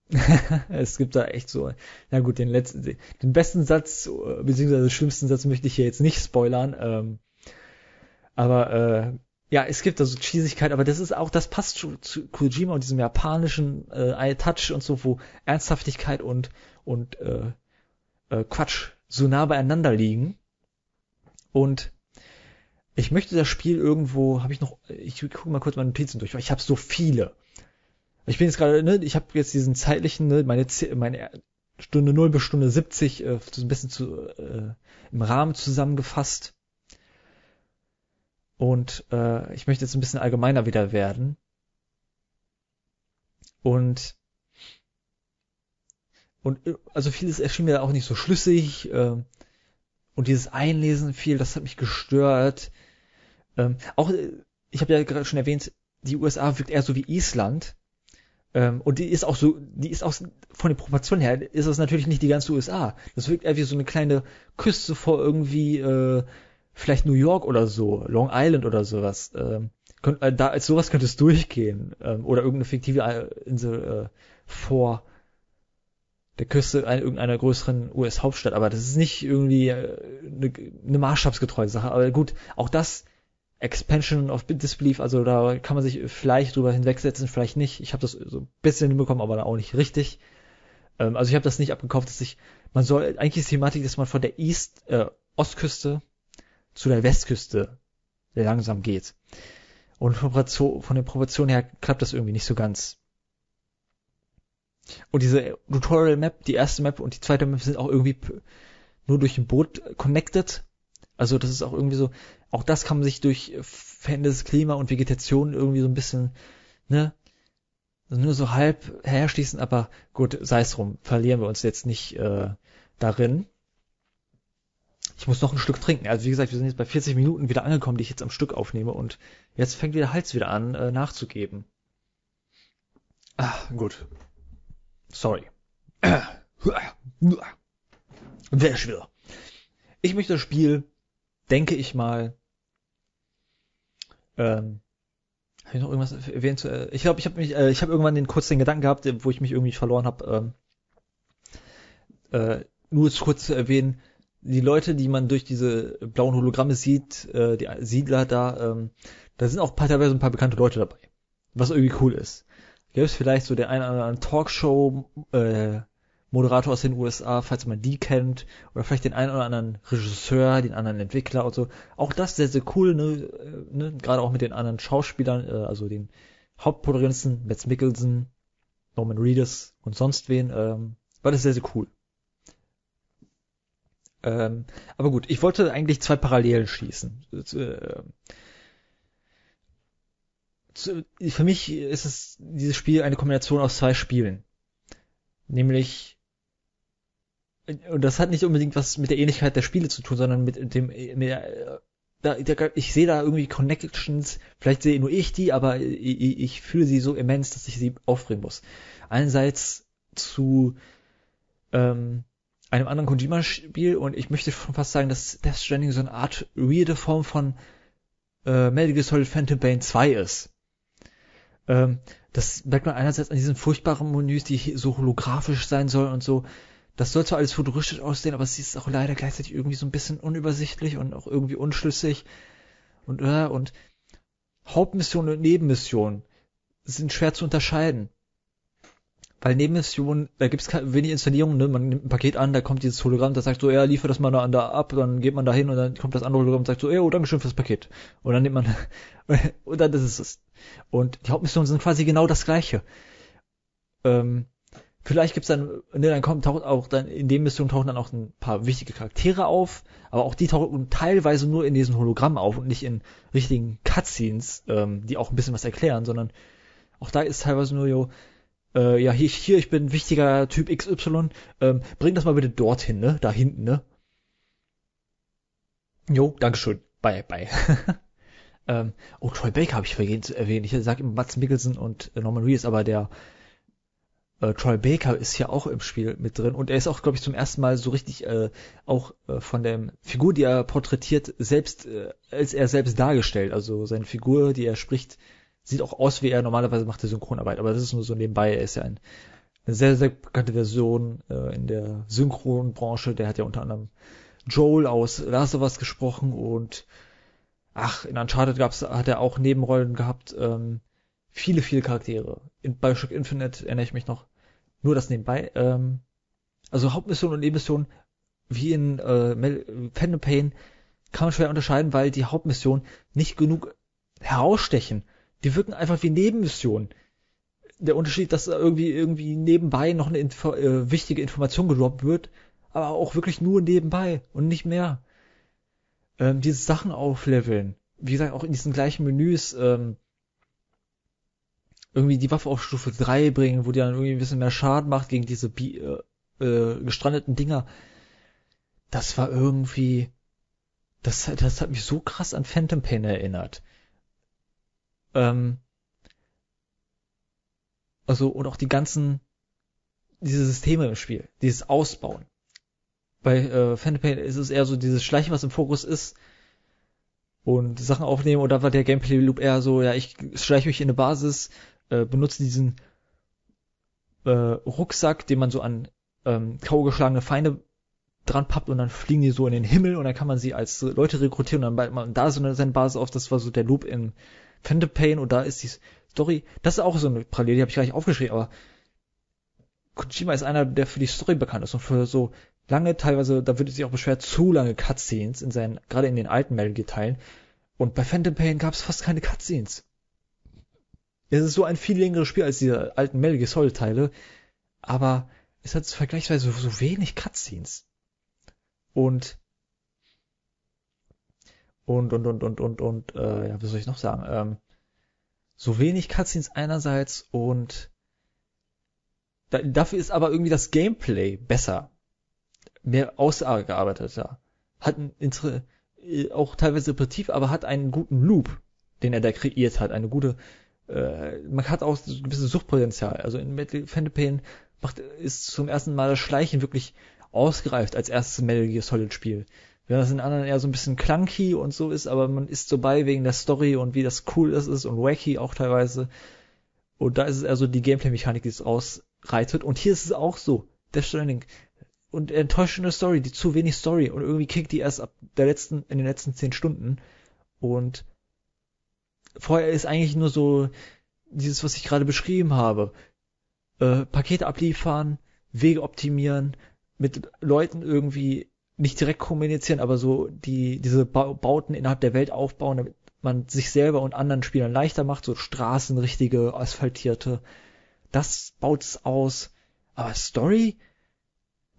(laughs) es gibt da echt so, na gut, den letzten, den besten Satz, beziehungsweise den schlimmsten Satz möchte ich hier jetzt nicht spoilern, ähm, aber äh, ja, es gibt da so Cheesigkeit, aber das ist auch, das passt zu, zu Kojima und diesem japanischen äh, Touch und so, wo Ernsthaftigkeit und und äh, äh, Quatsch so nah beieinander liegen. Und ich möchte das Spiel irgendwo, habe ich noch, ich gucke mal kurz meine Notizen durch, weil ich habe so viele. Ich bin jetzt gerade, ne, ich habe jetzt diesen zeitlichen, ne, meine, meine Stunde 0 bis Stunde 70 äh, so ein bisschen zu, äh, im Rahmen zusammengefasst. Und äh, ich möchte jetzt ein bisschen allgemeiner wieder werden. Und und also vieles erschien mir auch nicht so schlüssig. Äh, und dieses Einlesen viel, das hat mich gestört. Ähm, auch, äh, ich habe ja gerade schon erwähnt, die USA wirkt eher so wie Island. Ähm, und die ist auch so, die ist auch von den Proportionen her, ist das natürlich nicht die ganze USA. Das wirkt eher wie so eine kleine Küste vor irgendwie, äh, vielleicht New York oder so, Long Island oder sowas. Ähm, könnt, äh, da als sowas könnte es durchgehen. Ähm, oder irgendeine fiktive äh, Insel äh, vor der Küste einer, irgendeiner größeren US-Hauptstadt. Aber das ist nicht irgendwie äh, eine, eine maßstabsgetreue Sache. Aber gut, auch das Expansion of Disbelief, also da kann man sich vielleicht drüber hinwegsetzen, vielleicht nicht. Ich habe das so ein bisschen hinbekommen, aber auch nicht richtig. Ähm, also ich habe das nicht abgekauft, dass ich, man soll, eigentlich ist die Thematik, dass man von der East, äh, Ostküste zu der Westküste langsam geht. Und von den Proportionen her klappt das irgendwie nicht so ganz. Und diese Tutorial Map, die erste Map und die zweite Map sind auch irgendwie nur durch ein Boot connected. Also das ist auch irgendwie so, auch das kann man sich durch verändertes Klima und Vegetation irgendwie so ein bisschen, ne, nur so halb herschließen, aber gut, sei es drum, verlieren wir uns jetzt nicht äh, darin. Ich muss noch ein Stück trinken. Also wie gesagt, wir sind jetzt bei 40 Minuten wieder angekommen, die ich jetzt am Stück aufnehme und jetzt fängt wieder Hals wieder an äh, nachzugeben. Ah, gut. Sorry. Wer schwör. Ich möchte das Spiel, denke ich mal, ähm, habe ich noch irgendwas erwähnt? Äh, ich glaube, ich habe mich, äh, ich habe irgendwann den kurz den Gedanken gehabt, wo ich mich irgendwie verloren habe. Ähm, äh, nur kurz zu erwähnen, die Leute, die man durch diese blauen Hologramme sieht, äh, die Siedler da, ähm, da sind auch teilweise ein paar bekannte Leute dabei. Was irgendwie cool ist. Gäbe es vielleicht so der eine oder andere Talkshow, äh, Moderator aus den USA, falls man die kennt, oder vielleicht den einen oder anderen Regisseur, den anderen Entwickler und so. Auch das sehr, sehr cool, ne, äh, ne? gerade auch mit den anderen Schauspielern, äh, also den Hauptprotagonisten, Matt Mickelson, Norman Reedus und sonst wen, ähm, war das sehr, sehr cool. Ähm, aber gut, ich wollte eigentlich zwei Parallelen schließen. Äh, für mich ist es dieses Spiel eine Kombination aus zwei Spielen. Nämlich, und das hat nicht unbedingt was mit der Ähnlichkeit der Spiele zu tun, sondern mit dem, mit der, da, der, ich sehe da irgendwie Connections, vielleicht sehe nur ich die, aber ich, ich fühle sie so immens, dass ich sie aufbringen muss. Einerseits zu ähm, einem anderen Kojima-Spiel und ich möchte schon fast sagen, dass Death Stranding so eine Art weirde Form von äh, Metal Gear Solid Phantom Pain 2 ist. Ähm, das merkt man einerseits an diesen furchtbaren Menüs, die so holographisch sein sollen und so. Das soll zwar alles futuristisch aussehen, aber es ist auch leider gleichzeitig irgendwie so ein bisschen unübersichtlich und auch irgendwie unschlüssig. Und, äh, und Hauptmission und Nebenmission sind schwer zu unterscheiden. Weil Nebenmissionen, da gibt's wenig Installierungen, ne? man nimmt ein Paket an, da kommt dieses Hologramm, das sagt so, ja, liefer das mal da, da ab, dann geht man da hin und dann kommt das andere Hologramm und sagt so, ja, oh, danke schön fürs Paket. Und dann nimmt man, (laughs) und dann ist es. Und die Hauptmissionen sind quasi genau das gleiche. Ähm, vielleicht gibt's dann, ne, dann kommt, taucht auch dann, in den Missionen tauchen dann auch ein paar wichtige Charaktere auf, aber auch die tauchen teilweise nur in diesem Hologramm auf und nicht in richtigen Cutscenes, ähm, die auch ein bisschen was erklären, sondern auch da ist teilweise nur, jo, äh, ja, hier, hier, ich bin wichtiger Typ XY, ähm, bring das mal bitte dorthin, ne? Da hinten, ne? Jo, Dankeschön. Bye, bye. (laughs) ähm, oh, Troy Baker habe ich vergessen zu erwähnen. Ich sag immer Mats Mikkelsen und äh, Norman Reedus, aber der äh, Troy Baker ist ja auch im Spiel mit drin und er ist auch, glaube ich, zum ersten Mal so richtig äh, auch äh, von der Figur, die er porträtiert, selbst äh, als er selbst dargestellt. Also seine Figur, die er spricht, sieht auch aus, wie er normalerweise macht, der Synchronarbeit, aber das ist nur so nebenbei. Er ist ja ein, eine sehr, sehr bekannte Version äh, in der Synchronbranche. Der hat ja unter anderem Joel aus Last of Us gesprochen und ach, in Uncharted gab's, hat er auch Nebenrollen gehabt. Ähm, viele, viele Charaktere. In Bioshock Infinite erinnere ich mich noch. Nur das nebenbei. Ähm, also Hauptmission und Nebenmission, wie in äh, Phantom Pain, kann man schwer unterscheiden, weil die Hauptmission nicht genug herausstechen die wirken einfach wie Nebenmissionen. Der Unterschied, dass da irgendwie, irgendwie nebenbei noch eine Info äh, wichtige Information gedroppt wird, aber auch wirklich nur nebenbei und nicht mehr. Ähm, diese Sachen aufleveln. Wie gesagt, auch in diesen gleichen Menüs, ähm, irgendwie die Waffe auf Stufe 3 bringen, wo die dann irgendwie ein bisschen mehr Schaden macht gegen diese äh, äh, gestrandeten Dinger. Das war irgendwie, das, das hat mich so krass an Phantom Pain erinnert. Ähm, also, und auch die ganzen, diese Systeme im Spiel, dieses Ausbauen. Bei äh, Phantom Pain ist es eher so dieses Schleichen, was im Fokus ist und Sachen aufnehmen oder war der Gameplay Loop eher so, ja, ich schleiche mich in eine Basis, äh, diesen äh, Rucksack, den man so an ähm, geschlagene Feinde dran pappt und dann fliegen die so in den Himmel und dann kann man sie als Leute rekrutieren und dann baut man da so eine, seine Basis auf. Das war so der Loop in Phantom Pain und da ist die Story, das ist auch so eine Parallele, die habe ich gar nicht aufgeschrieben, aber Kojima ist einer, der für die Story bekannt ist und für so lange, teilweise, da würde sich auch beschwert, zu lange Cutscenes in seinen, gerade in den alten Metal Gear Teilen. Und bei Phantom Pain gab es fast keine Cutscenes. Es ist so ein viel längeres Spiel als diese alten Metal Gear Solid Teile, aber es hat vergleichsweise so wenig Cutscenes. Und und und und und und und äh, ja, was soll ich noch sagen? Ähm, so wenig Cutscenes einerseits und da, dafür ist aber irgendwie das Gameplay besser, mehr ausgearbeiteter, hat ein äh, auch teilweise repetitiv, aber hat einen guten Loop, den er da kreiert hat, eine gute äh, man hat auch ein gewisses Suchtpotenzial. Also in Metal Phantom Pain macht, ist zum ersten Mal das Schleichen wirklich ausgereift als erstes Metal Gear Solid Spiel. Während das in anderen eher so ein bisschen clunky und so ist, aber man ist so bei wegen der Story und wie das cool ist, ist und wacky auch teilweise. Und da ist es eher so die Gameplay-Mechanik, die es ausreitet. Und hier ist es auch so. Death Stranding. Und enttäuschende Story, die zu wenig Story. Und irgendwie kickt die erst ab der letzten, in den letzten zehn Stunden. Und vorher ist eigentlich nur so dieses, was ich gerade beschrieben habe. Äh, Pakete abliefern, Wege optimieren, mit Leuten irgendwie nicht direkt kommunizieren, aber so die diese Bauten innerhalb der Welt aufbauen, damit man sich selber und anderen Spielern leichter macht, so Straßen, richtige asphaltierte. Das baut es aus. Aber Story?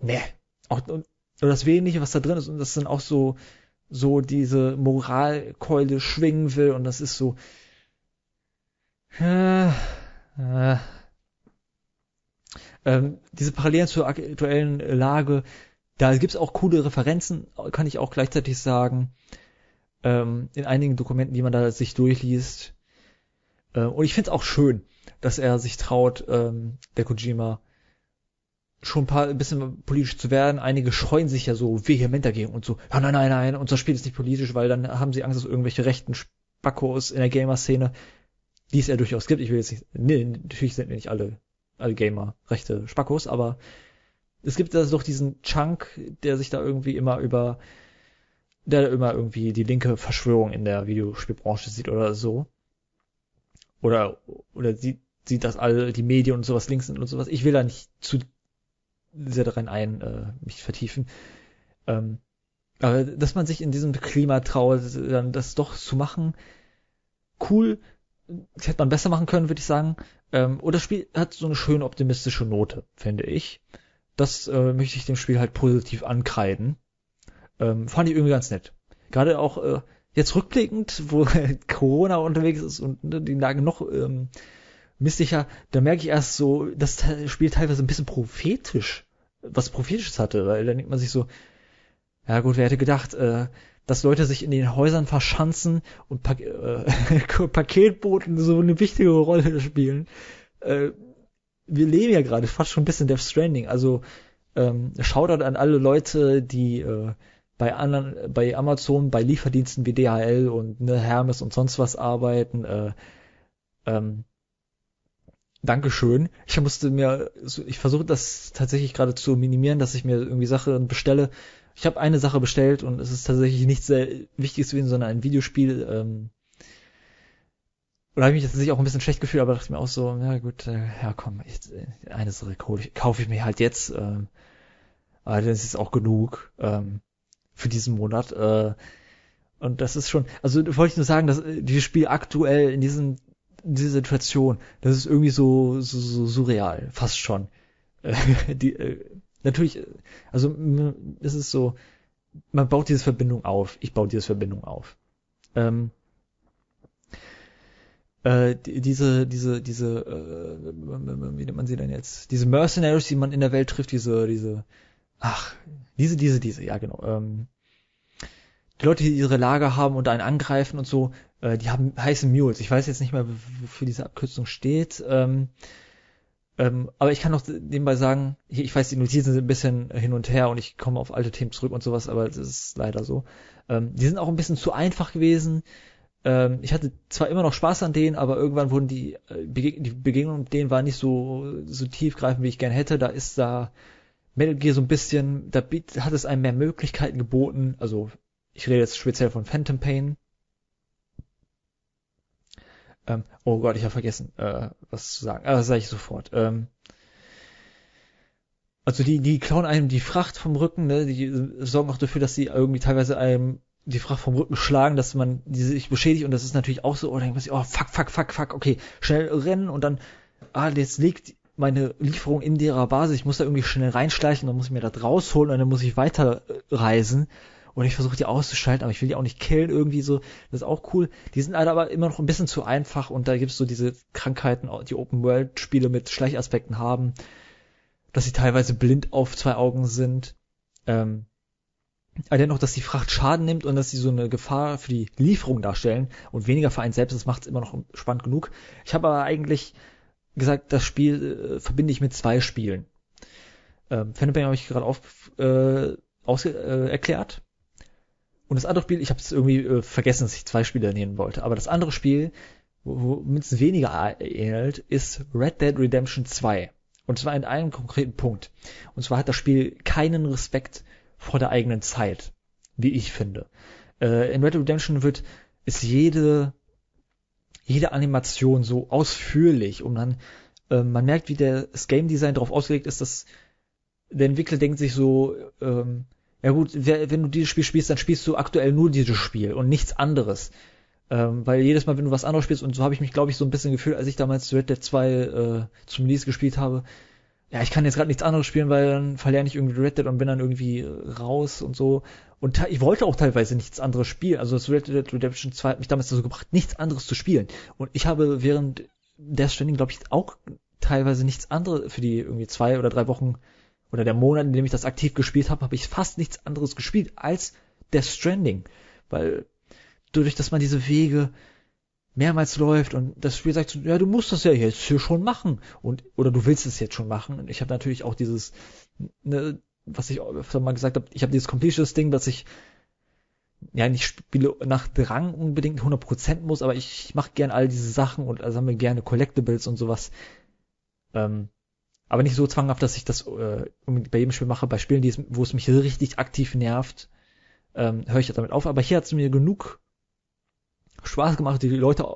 Ne. Auch und, und das wenige, was da drin ist, und das sind auch so so diese Moralkeule schwingen will und das ist so äh, äh, ähm, diese Parallelen zur aktuellen Lage, da gibt's auch coole Referenzen, kann ich auch gleichzeitig sagen, ähm, in einigen Dokumenten, die man da sich durchliest. Ähm, und ich finde es auch schön, dass er sich traut, ähm, der Kojima, schon ein paar ein bisschen politisch zu werden. Einige scheuen sich ja so vehement dagegen und so, ja, nein, nein, nein, unser Spiel ist nicht politisch, weil dann haben sie Angst, dass irgendwelche rechten Spackos in der Gamer-Szene, die es ja durchaus gibt, ich will jetzt nicht, nee, natürlich sind wir nicht alle, alle Gamer rechte Spackos, aber es gibt da doch diesen Chunk, der sich da irgendwie immer über, der immer irgendwie die linke Verschwörung in der Videospielbranche sieht oder so. Oder, oder sieht, sieht, dass alle die Medien und sowas links sind und sowas. Ich will da nicht zu sehr darin ein, äh, mich vertiefen. Ähm, aber dass man sich in diesem Klima traut, dann das doch zu machen, cool. Das hätte man besser machen können, würde ich sagen. Ähm, oder das Spiel hat so eine schöne optimistische Note, finde ich. Das äh, möchte ich dem Spiel halt positiv ankreiden. Ähm, fand ich irgendwie ganz nett. Gerade auch äh, jetzt rückblickend, wo (laughs) Corona unterwegs ist und ne, die Lage noch ähm, mystischer, da merke ich erst so, das Spiel teilweise ein bisschen prophetisch, was prophetisches hatte, weil dann denkt man sich so, ja gut, wer hätte gedacht, äh, dass Leute sich in den Häusern verschanzen und pa äh, (laughs) Paketboten so eine wichtige Rolle spielen. Äh, wir leben ja gerade fast schon ein bisschen Death Stranding. Also ähm, Shoutout an alle Leute, die äh, bei anderen, bei Amazon, bei Lieferdiensten wie DHL und ne, Hermes und sonst was arbeiten. Äh, ähm, Dankeschön. Ich musste mir, ich versuche das tatsächlich gerade zu minimieren, dass ich mir irgendwie Sachen bestelle. Ich habe eine Sache bestellt und es ist tatsächlich nichts sehr Wichtiges gewesen, sondern ein Videospiel. Ähm, oder habe ich mich tatsächlich auch ein bisschen schlecht gefühlt, aber dachte mir auch so, ja gut, äh, ja komm, ich, äh, eine Sache kaufe ich mir halt jetzt. Ähm, aber das ist auch genug ähm, für diesen Monat. Äh, und das ist schon, also wollte ich nur sagen, dass äh, dieses Spiel aktuell in diesem in dieser Situation, das ist irgendwie so, so, so surreal, fast schon. (laughs) Die, äh, natürlich, also es ist so, man baut diese Verbindung auf. Ich baue diese Verbindung auf. Ähm, äh, diese, diese, diese, äh, wie nennt man sie denn jetzt? Diese Mercenaries, die man in der Welt trifft, diese, diese, ach, diese, diese, diese, ja genau. Ähm, Leute, die ihre Lager haben und einen angreifen und so, äh, die haben heiße Mules. Ich weiß jetzt nicht mehr, wofür diese Abkürzung steht. Ähm, ähm, aber ich kann noch nebenbei sagen, ich weiß, die Notizen sind ein bisschen hin und her und ich komme auf alte Themen zurück und sowas, aber das ist leider so. Ähm, die sind auch ein bisschen zu einfach gewesen. Ähm, ich hatte zwar immer noch Spaß an denen, aber irgendwann wurden die, äh, Bege die Begegnung mit denen war nicht so, so tiefgreifend, wie ich gern hätte. Da ist da Metal Gear so ein bisschen, da hat es einem mehr Möglichkeiten geboten. Also ich rede jetzt speziell von Phantom Pain. Ähm, oh Gott, ich habe vergessen, äh, was zu sagen. Ah, das sage ich sofort. Ähm, also die, die klauen einem die Fracht vom Rücken, ne? die sorgen auch dafür, dass sie irgendwie teilweise einem die Fracht vom Rücken schlagen, dass man die sich beschädigt und das ist natürlich auch so, oh, denkt man sich, oh fuck, fuck, fuck, fuck, okay, schnell rennen und dann, ah, jetzt liegt meine Lieferung in derer Basis, ich muss da irgendwie schnell reinschleichen, dann muss ich mir das rausholen und dann muss ich weiterreisen und ich versuche die auszuschalten, aber ich will die auch nicht killen irgendwie so, das ist auch cool. Die sind halt aber immer noch ein bisschen zu einfach und da gibt's so diese Krankheiten, die Open-World-Spiele mit Schleichaspekten haben, dass sie teilweise blind auf zwei Augen sind. Ähm, aber dennoch, dass die Fracht Schaden nimmt und dass sie so eine Gefahr für die Lieferung darstellen und weniger für einen selbst, das macht es immer noch spannend genug. Ich habe aber eigentlich gesagt, das Spiel äh, verbinde ich mit zwei Spielen. Ähm, Fanbang habe ich gerade auf, äh, aus, äh, erklärt. Und das andere Spiel, ich habe es irgendwie äh, vergessen, dass ich zwei Spiele nehmen wollte. Aber das andere Spiel, womit es weniger ähnelt, ist Red Dead Redemption 2. Und zwar in einem konkreten Punkt. Und zwar hat das Spiel keinen Respekt vor der eigenen Zeit, wie ich finde. Äh, in Red Dead Redemption wird ist jede jede Animation so ausführlich und dann äh, man merkt, wie der, das Game Design darauf ausgelegt ist, dass der Entwickler denkt sich so, ähm, ja gut, wenn du dieses Spiel spielst, dann spielst du aktuell nur dieses Spiel und nichts anderes. Ähm, weil jedes Mal, wenn du was anderes spielst, und so habe ich mich, glaube ich, so ein bisschen gefühlt, als ich damals Red Dead 2 äh, zum Release gespielt habe, ja, ich kann jetzt gerade nichts anderes spielen, weil dann verlerne ich irgendwie Red Dead und bin dann irgendwie raus und so. Und ich wollte auch teilweise nichts anderes spielen. Also das Red Dead Redemption 2 hat mich damals dazu gebracht, nichts anderes zu spielen. Und ich habe während der Stranding, glaube ich, auch teilweise nichts anderes für die irgendwie zwei oder drei Wochen oder der Monat, in dem ich das aktiv gespielt habe, habe ich fast nichts anderes gespielt als Death Stranding. Weil dadurch, dass man diese Wege mehrmals läuft und das Spiel sagt so, ja, du musst das ja jetzt hier schon machen und oder du willst es jetzt schon machen. Und ich habe natürlich auch dieses, ne, was ich öfter mal gesagt habe, ich habe dieses Completionist-Ding, dass ich ja nicht spiele nach Drang unbedingt 100% muss, aber ich, ich mache gern all diese Sachen und wir gerne Collectibles und sowas. Ähm, aber nicht so zwanghaft, dass ich das äh, bei jedem Spiel mache. Bei Spielen, die es, wo es mich richtig aktiv nervt, ähm, höre ich damit auf. Aber hier hat es mir genug Spaß gemacht, die Leute,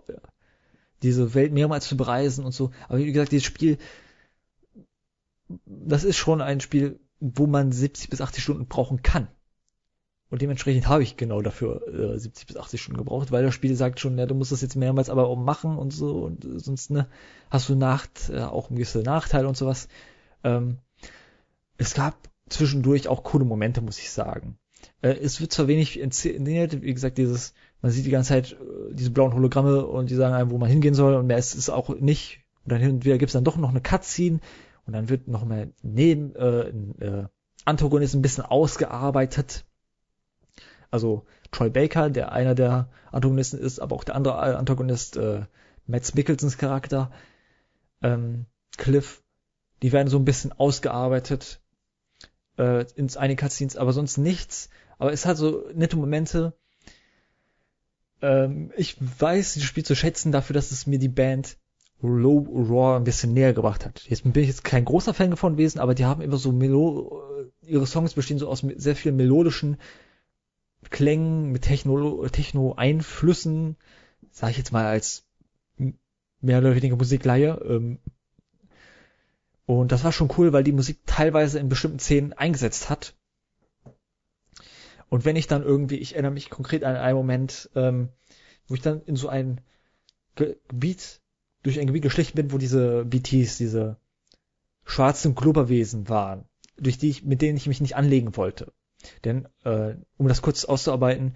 diese Welt mehrmals zu bereisen und so. Aber wie gesagt, dieses Spiel, das ist schon ein Spiel, wo man 70 bis 80 Stunden brauchen kann. Und dementsprechend habe ich genau dafür äh, 70 bis 80 Stunden gebraucht, weil das Spiel sagt schon, ja, du musst das jetzt mehrmals aber auch machen und so und äh, sonst ne, hast du Nacht äh, auch gewisse Nachteile und sowas. Ähm, es gab zwischendurch auch coole Momente, muss ich sagen. Äh, es wird zwar wenig inszeniert, wie gesagt, dieses man sieht die ganze Zeit äh, diese blauen Hologramme und die sagen einem, wo man hingehen soll und mehr ist es auch nicht. Und dann hin und wieder gibt es dann doch noch eine Cutscene und dann wird noch mal neben äh, äh, Antagonist ein bisschen ausgearbeitet. Also Troy Baker, der einer der Antagonisten ist, aber auch der andere Antagonist, äh, Matt Mickelsons Charakter, ähm, Cliff, die werden so ein bisschen ausgearbeitet äh, ins eine Cutscenes, aber sonst nichts. Aber es hat so nette Momente, ähm, ich weiß dieses Spiel zu schätzen dafür, dass es mir die Band Low Raw ein bisschen näher gebracht hat. Jetzt bin ich jetzt kein großer Fan davon gewesen, aber die haben immer so Melo äh, ihre Songs bestehen so aus sehr vielen melodischen Klängen mit Techno Techno-Einflüssen, sage ich jetzt mal als mehr oder weniger Musikleihe. Ähm, und das war schon cool, weil die Musik teilweise in bestimmten Szenen eingesetzt hat und wenn ich dann irgendwie, ich erinnere mich konkret an einen Moment, ähm, wo ich dann in so ein Gebiet, durch ein Gebiet geschlichen bin, wo diese BTs, diese schwarzen Klubberwesen waren, durch die ich, mit denen ich mich nicht anlegen wollte. Denn, äh, um das kurz auszuarbeiten,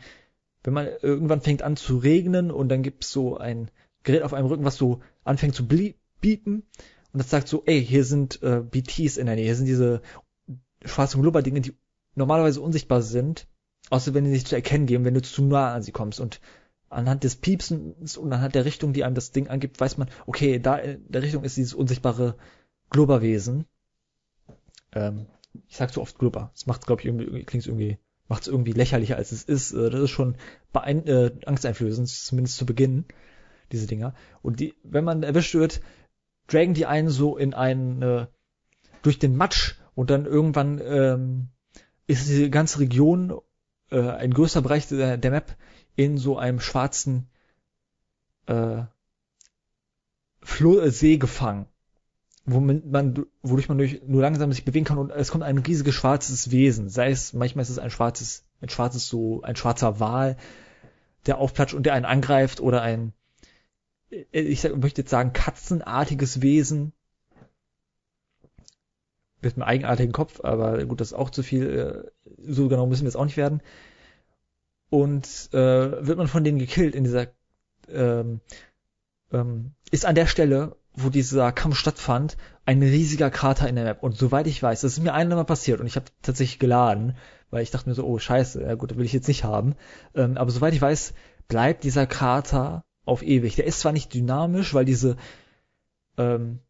wenn man irgendwann fängt an zu regnen und dann gibt's so ein Gerät auf einem Rücken, was so anfängt zu biepen und das sagt so, ey, hier sind äh, BTs in der Nähe, hier sind diese schwarzen Glubber-Dinge, die normalerweise unsichtbar sind, Außer wenn die sich zu erkennen geben, wenn du zu nah an sie kommst. Und anhand des Piepsens und anhand der Richtung, die einem das Ding angibt, weiß man, okay, da in der Richtung ist dieses unsichtbare Globerwesen. Ähm, ich sag so oft Glober. Das macht, glaube ich, irgendwie, klingt irgendwie, macht es irgendwie lächerlicher, als es ist. Äh, das ist schon beein äh, angsteinflößend, zumindest zu Beginn, diese Dinger. Und die, wenn man erwischt wird, dragen die einen so in einen, äh, durch den Matsch und dann irgendwann ähm, ist diese ganze Region äh, ein größer Bereich der, der Map in so einem schwarzen äh, Flo äh, See gefangen. Womit man, wodurch man durch, nur langsam sich bewegen kann und es kommt ein riesiges schwarzes Wesen. Sei es, manchmal ist es ein schwarzes, ein schwarzes so, ein schwarzer Wal, der aufplatscht und der einen angreift oder ein, ich möchte jetzt sagen, katzenartiges Wesen. Mit einem eigenartigen Kopf, aber gut, das ist auch zu viel, äh, so genau müssen wir es auch nicht werden. Und äh, wird man von denen gekillt in dieser ähm, ähm, ist an der Stelle, wo dieser Kampf stattfand, ein riesiger Krater in der Map. Und soweit ich weiß, das ist mir einmal passiert und ich habe tatsächlich geladen, weil ich dachte mir so, oh scheiße, ja gut, will ich jetzt nicht haben. Ähm, aber soweit ich weiß, bleibt dieser Krater auf ewig. Der ist zwar nicht dynamisch, weil diese ähm,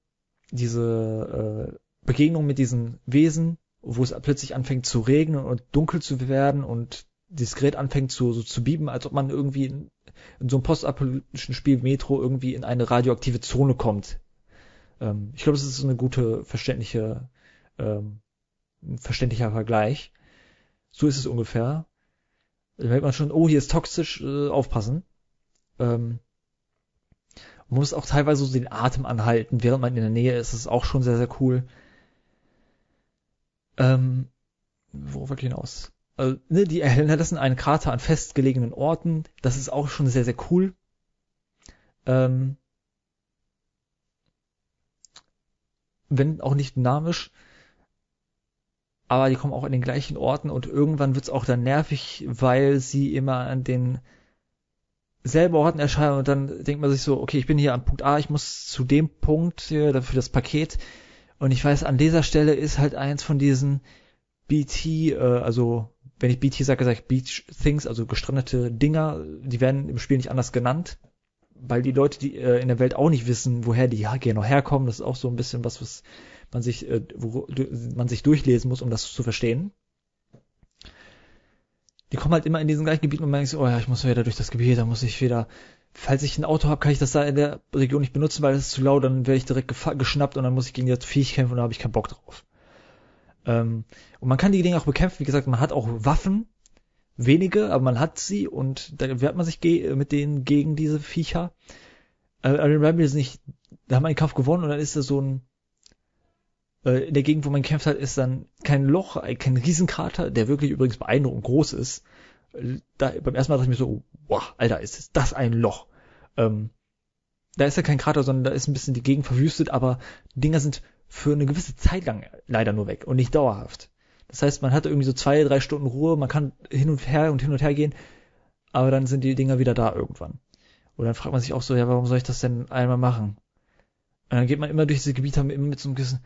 diese äh, Begegnung mit diesen Wesen, wo es plötzlich anfängt zu regnen und dunkel zu werden und Gerät anfängt zu, so zu bieben, als ob man irgendwie in, so einem postapokalyptischen Spiel Metro irgendwie in eine radioaktive Zone kommt. Ähm, ich glaube, das ist eine gute, verständliche, ähm, verständlicher Vergleich. So ist es ungefähr. Da merkt man schon, oh, hier ist toxisch, äh, aufpassen. Ähm, man muss auch teilweise so den Atem anhalten, während man in der Nähe ist. Das ist auch schon sehr, sehr cool. Ähm, wo wollte ich hinaus? Also, ne, die hinterlassen einen Krater an festgelegenen Orten. Das ist auch schon sehr, sehr cool. Ähm, wenn auch nicht dynamisch. Aber die kommen auch an den gleichen Orten und irgendwann wird's auch dann nervig, weil sie immer an den selben Orten erscheinen und dann denkt man sich so, okay, ich bin hier am Punkt A, ich muss zu dem Punkt hier für das Paket und ich weiß, an dieser Stelle ist halt eins von diesen BT, äh, also wenn ich BT sage, sage ich Beach Things, also gestrandete Dinger, die werden im Spiel nicht anders genannt, weil die Leute, die äh, in der Welt auch nicht wissen, woher die genau herkommen, das ist auch so ein bisschen was, was man sich, äh, wo man sich durchlesen muss, um das zu verstehen. Die kommen halt immer in diesen gleichen Gebieten und man denkt so, oh ja, ich muss wieder durch das Gebiet, da muss ich wieder, falls ich ein Auto habe, kann ich das da in der Region nicht benutzen, weil es ist zu laut, dann werde ich direkt geschnappt und dann muss ich gegen das Viech kämpfen und da habe ich keinen Bock drauf. Ähm, und man kann die Dinge auch bekämpfen. Wie gesagt, man hat auch Waffen, wenige, aber man hat sie und da wehrt man sich mit denen gegen diese Viecher. Äh, aber in Rebel ist nicht, da haben wir einen Kampf gewonnen und dann ist da so ein, äh, in der Gegend, wo man kämpft hat, ist dann kein Loch, kein Riesenkrater, der wirklich übrigens beeindruckend groß ist. Da, beim ersten Mal dachte ich mir so, wow, Alter, ist das ein Loch. Ähm, da ist ja kein Krater, sondern da ist ein bisschen die Gegend verwüstet, aber Dinger sind für eine gewisse Zeit lang leider nur weg und nicht dauerhaft. Das heißt, man hat irgendwie so zwei, drei Stunden Ruhe, man kann hin und her und hin und her gehen, aber dann sind die Dinger wieder da irgendwann. Und dann fragt man sich auch so, ja, warum soll ich das denn einmal machen? Und dann geht man immer durch diese Gebiete immer mit so einem gewissen,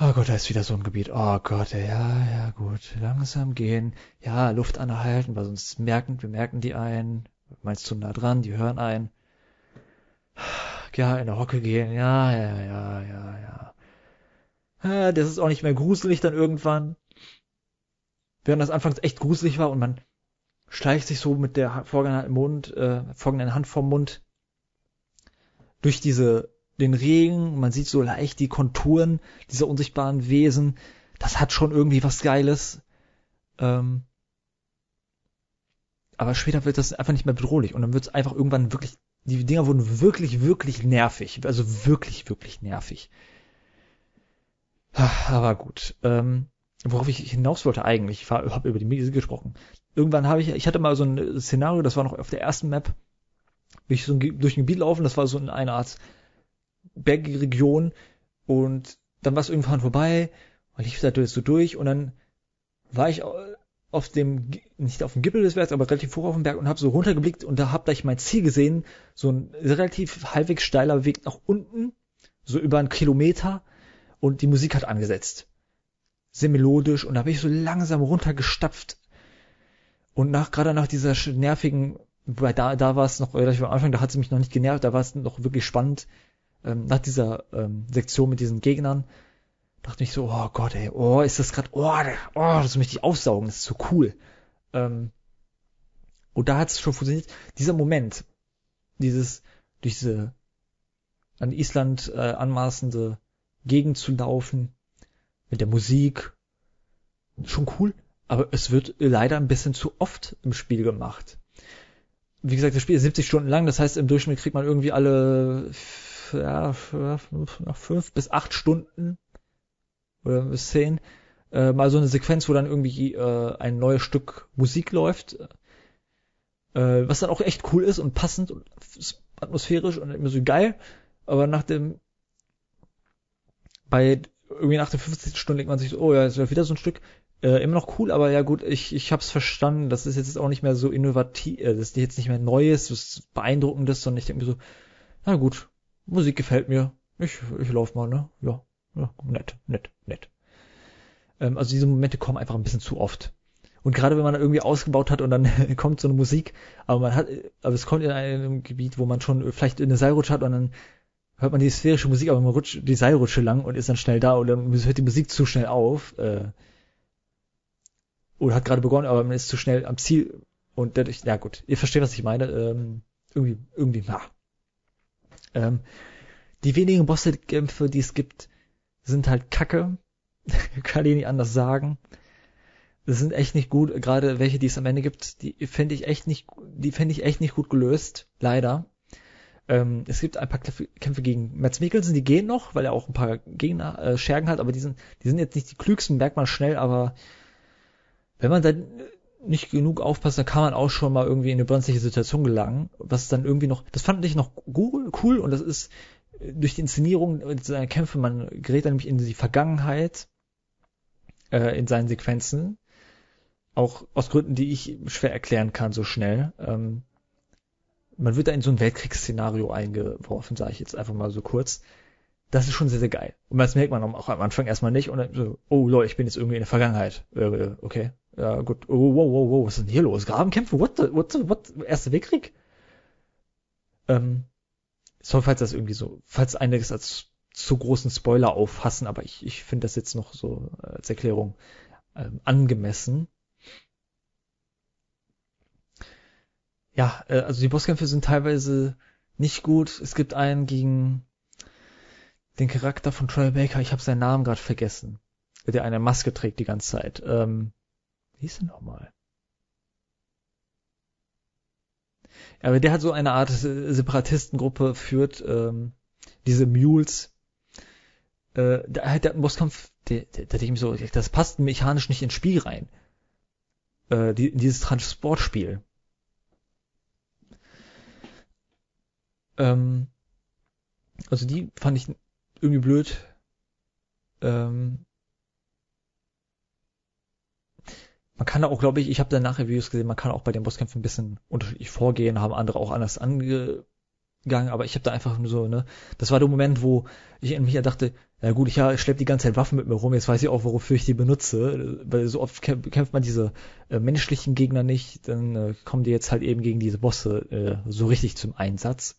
oh Gott, da ist wieder so ein Gebiet. Oh Gott, ja, ja, gut, langsam gehen. Ja, Luft anhalten, weil sonst merken, wir merken die ein. Meinst du nah dran, die hören ein. Ja, in der Hocke gehen, ja, ja, ja, ja, ja das ist auch nicht mehr gruselig dann irgendwann. Während das anfangs echt gruselig war und man schleicht sich so mit der vorgehaltenen Mund, äh, vorgehaltenen Hand vom Mund durch diese, den Regen, man sieht so leicht die Konturen dieser unsichtbaren Wesen. Das hat schon irgendwie was Geiles. Ähm, aber später wird das einfach nicht mehr bedrohlich und dann wird es einfach irgendwann wirklich, die Dinger wurden wirklich, wirklich nervig. Also wirklich, wirklich nervig. Aber gut. Ähm, worauf ich hinaus wollte eigentlich, ich habe über die Musik gesprochen. Irgendwann habe ich, ich hatte mal so ein Szenario, das war noch auf der ersten Map, bin ich so durch ein Gebiet laufen, das war so in einer Art Bergregion und dann war es irgendwann vorbei, und ich da so durch und dann war ich auf dem, nicht auf dem Gipfel des Bergs, aber relativ hoch auf dem Berg und habe so runtergeblickt und da hab ich mein Ziel gesehen, so ein relativ halbwegs steiler Weg nach unten, so über einen Kilometer und die Musik hat angesetzt. Sehr melodisch und da bin ich so langsam runtergestapft und nach, gerade nach dieser nervigen, weil da, da war es noch relativ am Anfang, da hat sie mich noch nicht genervt, da war es noch wirklich spannend, ähm, nach dieser ähm, Sektion mit diesen Gegnern, dachte ich so, oh Gott, ey, oh, ist das gerade, oh, oh, das möchte ich aufsaugen, das ist so cool. Ähm, und da hat es schon funktioniert. Dieser Moment, dieses, durch diese an Island äh, anmaßende Gegend zu laufen, mit der Musik. Schon cool, aber es wird leider ein bisschen zu oft im Spiel gemacht. Wie gesagt, das Spiel ist 70 Stunden lang, das heißt im Durchschnitt kriegt man irgendwie alle ja, fünf bis acht Stunden oder bis zehn äh, mal so eine Sequenz, wo dann irgendwie äh, ein neues Stück Musik läuft, äh, was dann auch echt cool ist und passend und atmosphärisch und immer so geil. Aber nach dem bei irgendwie nach der 50. Stunde denkt man sich so, oh ja, ist wieder so ein Stück. Äh, immer noch cool, aber ja gut, ich, ich hab's verstanden, das ist jetzt auch nicht mehr so innovativ, äh, das ist jetzt nicht mehr Neues, das ist Beeindruckendes, sondern ich denke mir so, na gut, Musik gefällt mir, ich, ich lauf mal, ne? Ja, ja, nett, nett, nett. Ähm, also diese Momente kommen einfach ein bisschen zu oft. Und gerade wenn man irgendwie ausgebaut hat und dann (laughs) kommt so eine Musik, aber man hat, aber es kommt in einem Gebiet, wo man schon vielleicht eine Seilrutsche hat und dann hört man die sphärische Musik, aber man rutscht die Seilrutsche lang und ist dann schnell da und dann hört die Musik zu schnell auf. Äh, oder hat gerade begonnen, aber man ist zu schnell am Ziel und dadurch, ja gut, ihr versteht, was ich meine. Ähm, irgendwie, irgendwie, na. Ähm, die wenigen Bosskämpfe, die es gibt, sind halt kacke. (laughs) Kann ich nicht anders sagen. Das sind echt nicht gut, gerade welche, die es am Ende gibt, die fände ich echt nicht, die fände ich echt nicht gut gelöst, leider. Ähm, es gibt ein paar Kämpfe gegen Mats Mikkelsen, die gehen noch, weil er auch ein paar Gegner äh, Schergen hat, aber die sind, die sind jetzt nicht die klügsten, merkt man schnell, aber wenn man dann nicht genug aufpasst, dann kann man auch schon mal irgendwie in eine brenzliche Situation gelangen, was dann irgendwie noch, das fand ich noch cool und das ist äh, durch die Inszenierung seiner Kämpfe, man gerät dann nämlich in die Vergangenheit äh, in seinen Sequenzen, auch aus Gründen, die ich schwer erklären kann so schnell. Ähm, man wird da in so ein Weltkriegsszenario eingeworfen, sage ich jetzt einfach mal so kurz. Das ist schon sehr, sehr geil. Und das merkt man auch am Anfang erstmal nicht. Und dann so, oh Leute, ich bin jetzt irgendwie in der Vergangenheit. Äh, okay, ja gut. Oh, wow, wow, wow, was ist denn hier los? Grabenkämpfe? What the, what the, what? Erster Weltkrieg? Ähm, sorry, falls das irgendwie so, falls einiges als zu großen Spoiler auffassen, aber ich, ich finde das jetzt noch so als Erklärung ähm, angemessen. Ja, äh, also die Bosskämpfe sind teilweise nicht gut. Es gibt einen gegen den Charakter von Troy Baker, ich habe seinen Namen gerade vergessen, der eine Maske trägt die ganze Zeit. Ähm, wie hieß er nochmal? Aber der hat so eine Art Separatistengruppe führt, ähm, diese Mules. Äh, da hat der Bosskampf, der, der, der, der so, das passt mechanisch nicht ins Spiel rein. Äh, die, dieses Transportspiel. Ähm, also die fand ich irgendwie blöd. Ähm, man kann auch, glaube ich, ich habe danach Reviews gesehen, man kann auch bei den Bosskämpfen ein bisschen unterschiedlich vorgehen, haben andere auch anders angegangen, aber ich habe da einfach nur so, ne, das war der Moment, wo ich in mir dachte, na gut, ich, ja, ich schleppe die ganze Zeit Waffen mit mir rum, jetzt weiß ich auch, wofür ich die benutze, weil so oft kämpft man diese äh, menschlichen Gegner nicht, dann äh, kommen die jetzt halt eben gegen diese Bosse äh, so richtig zum Einsatz.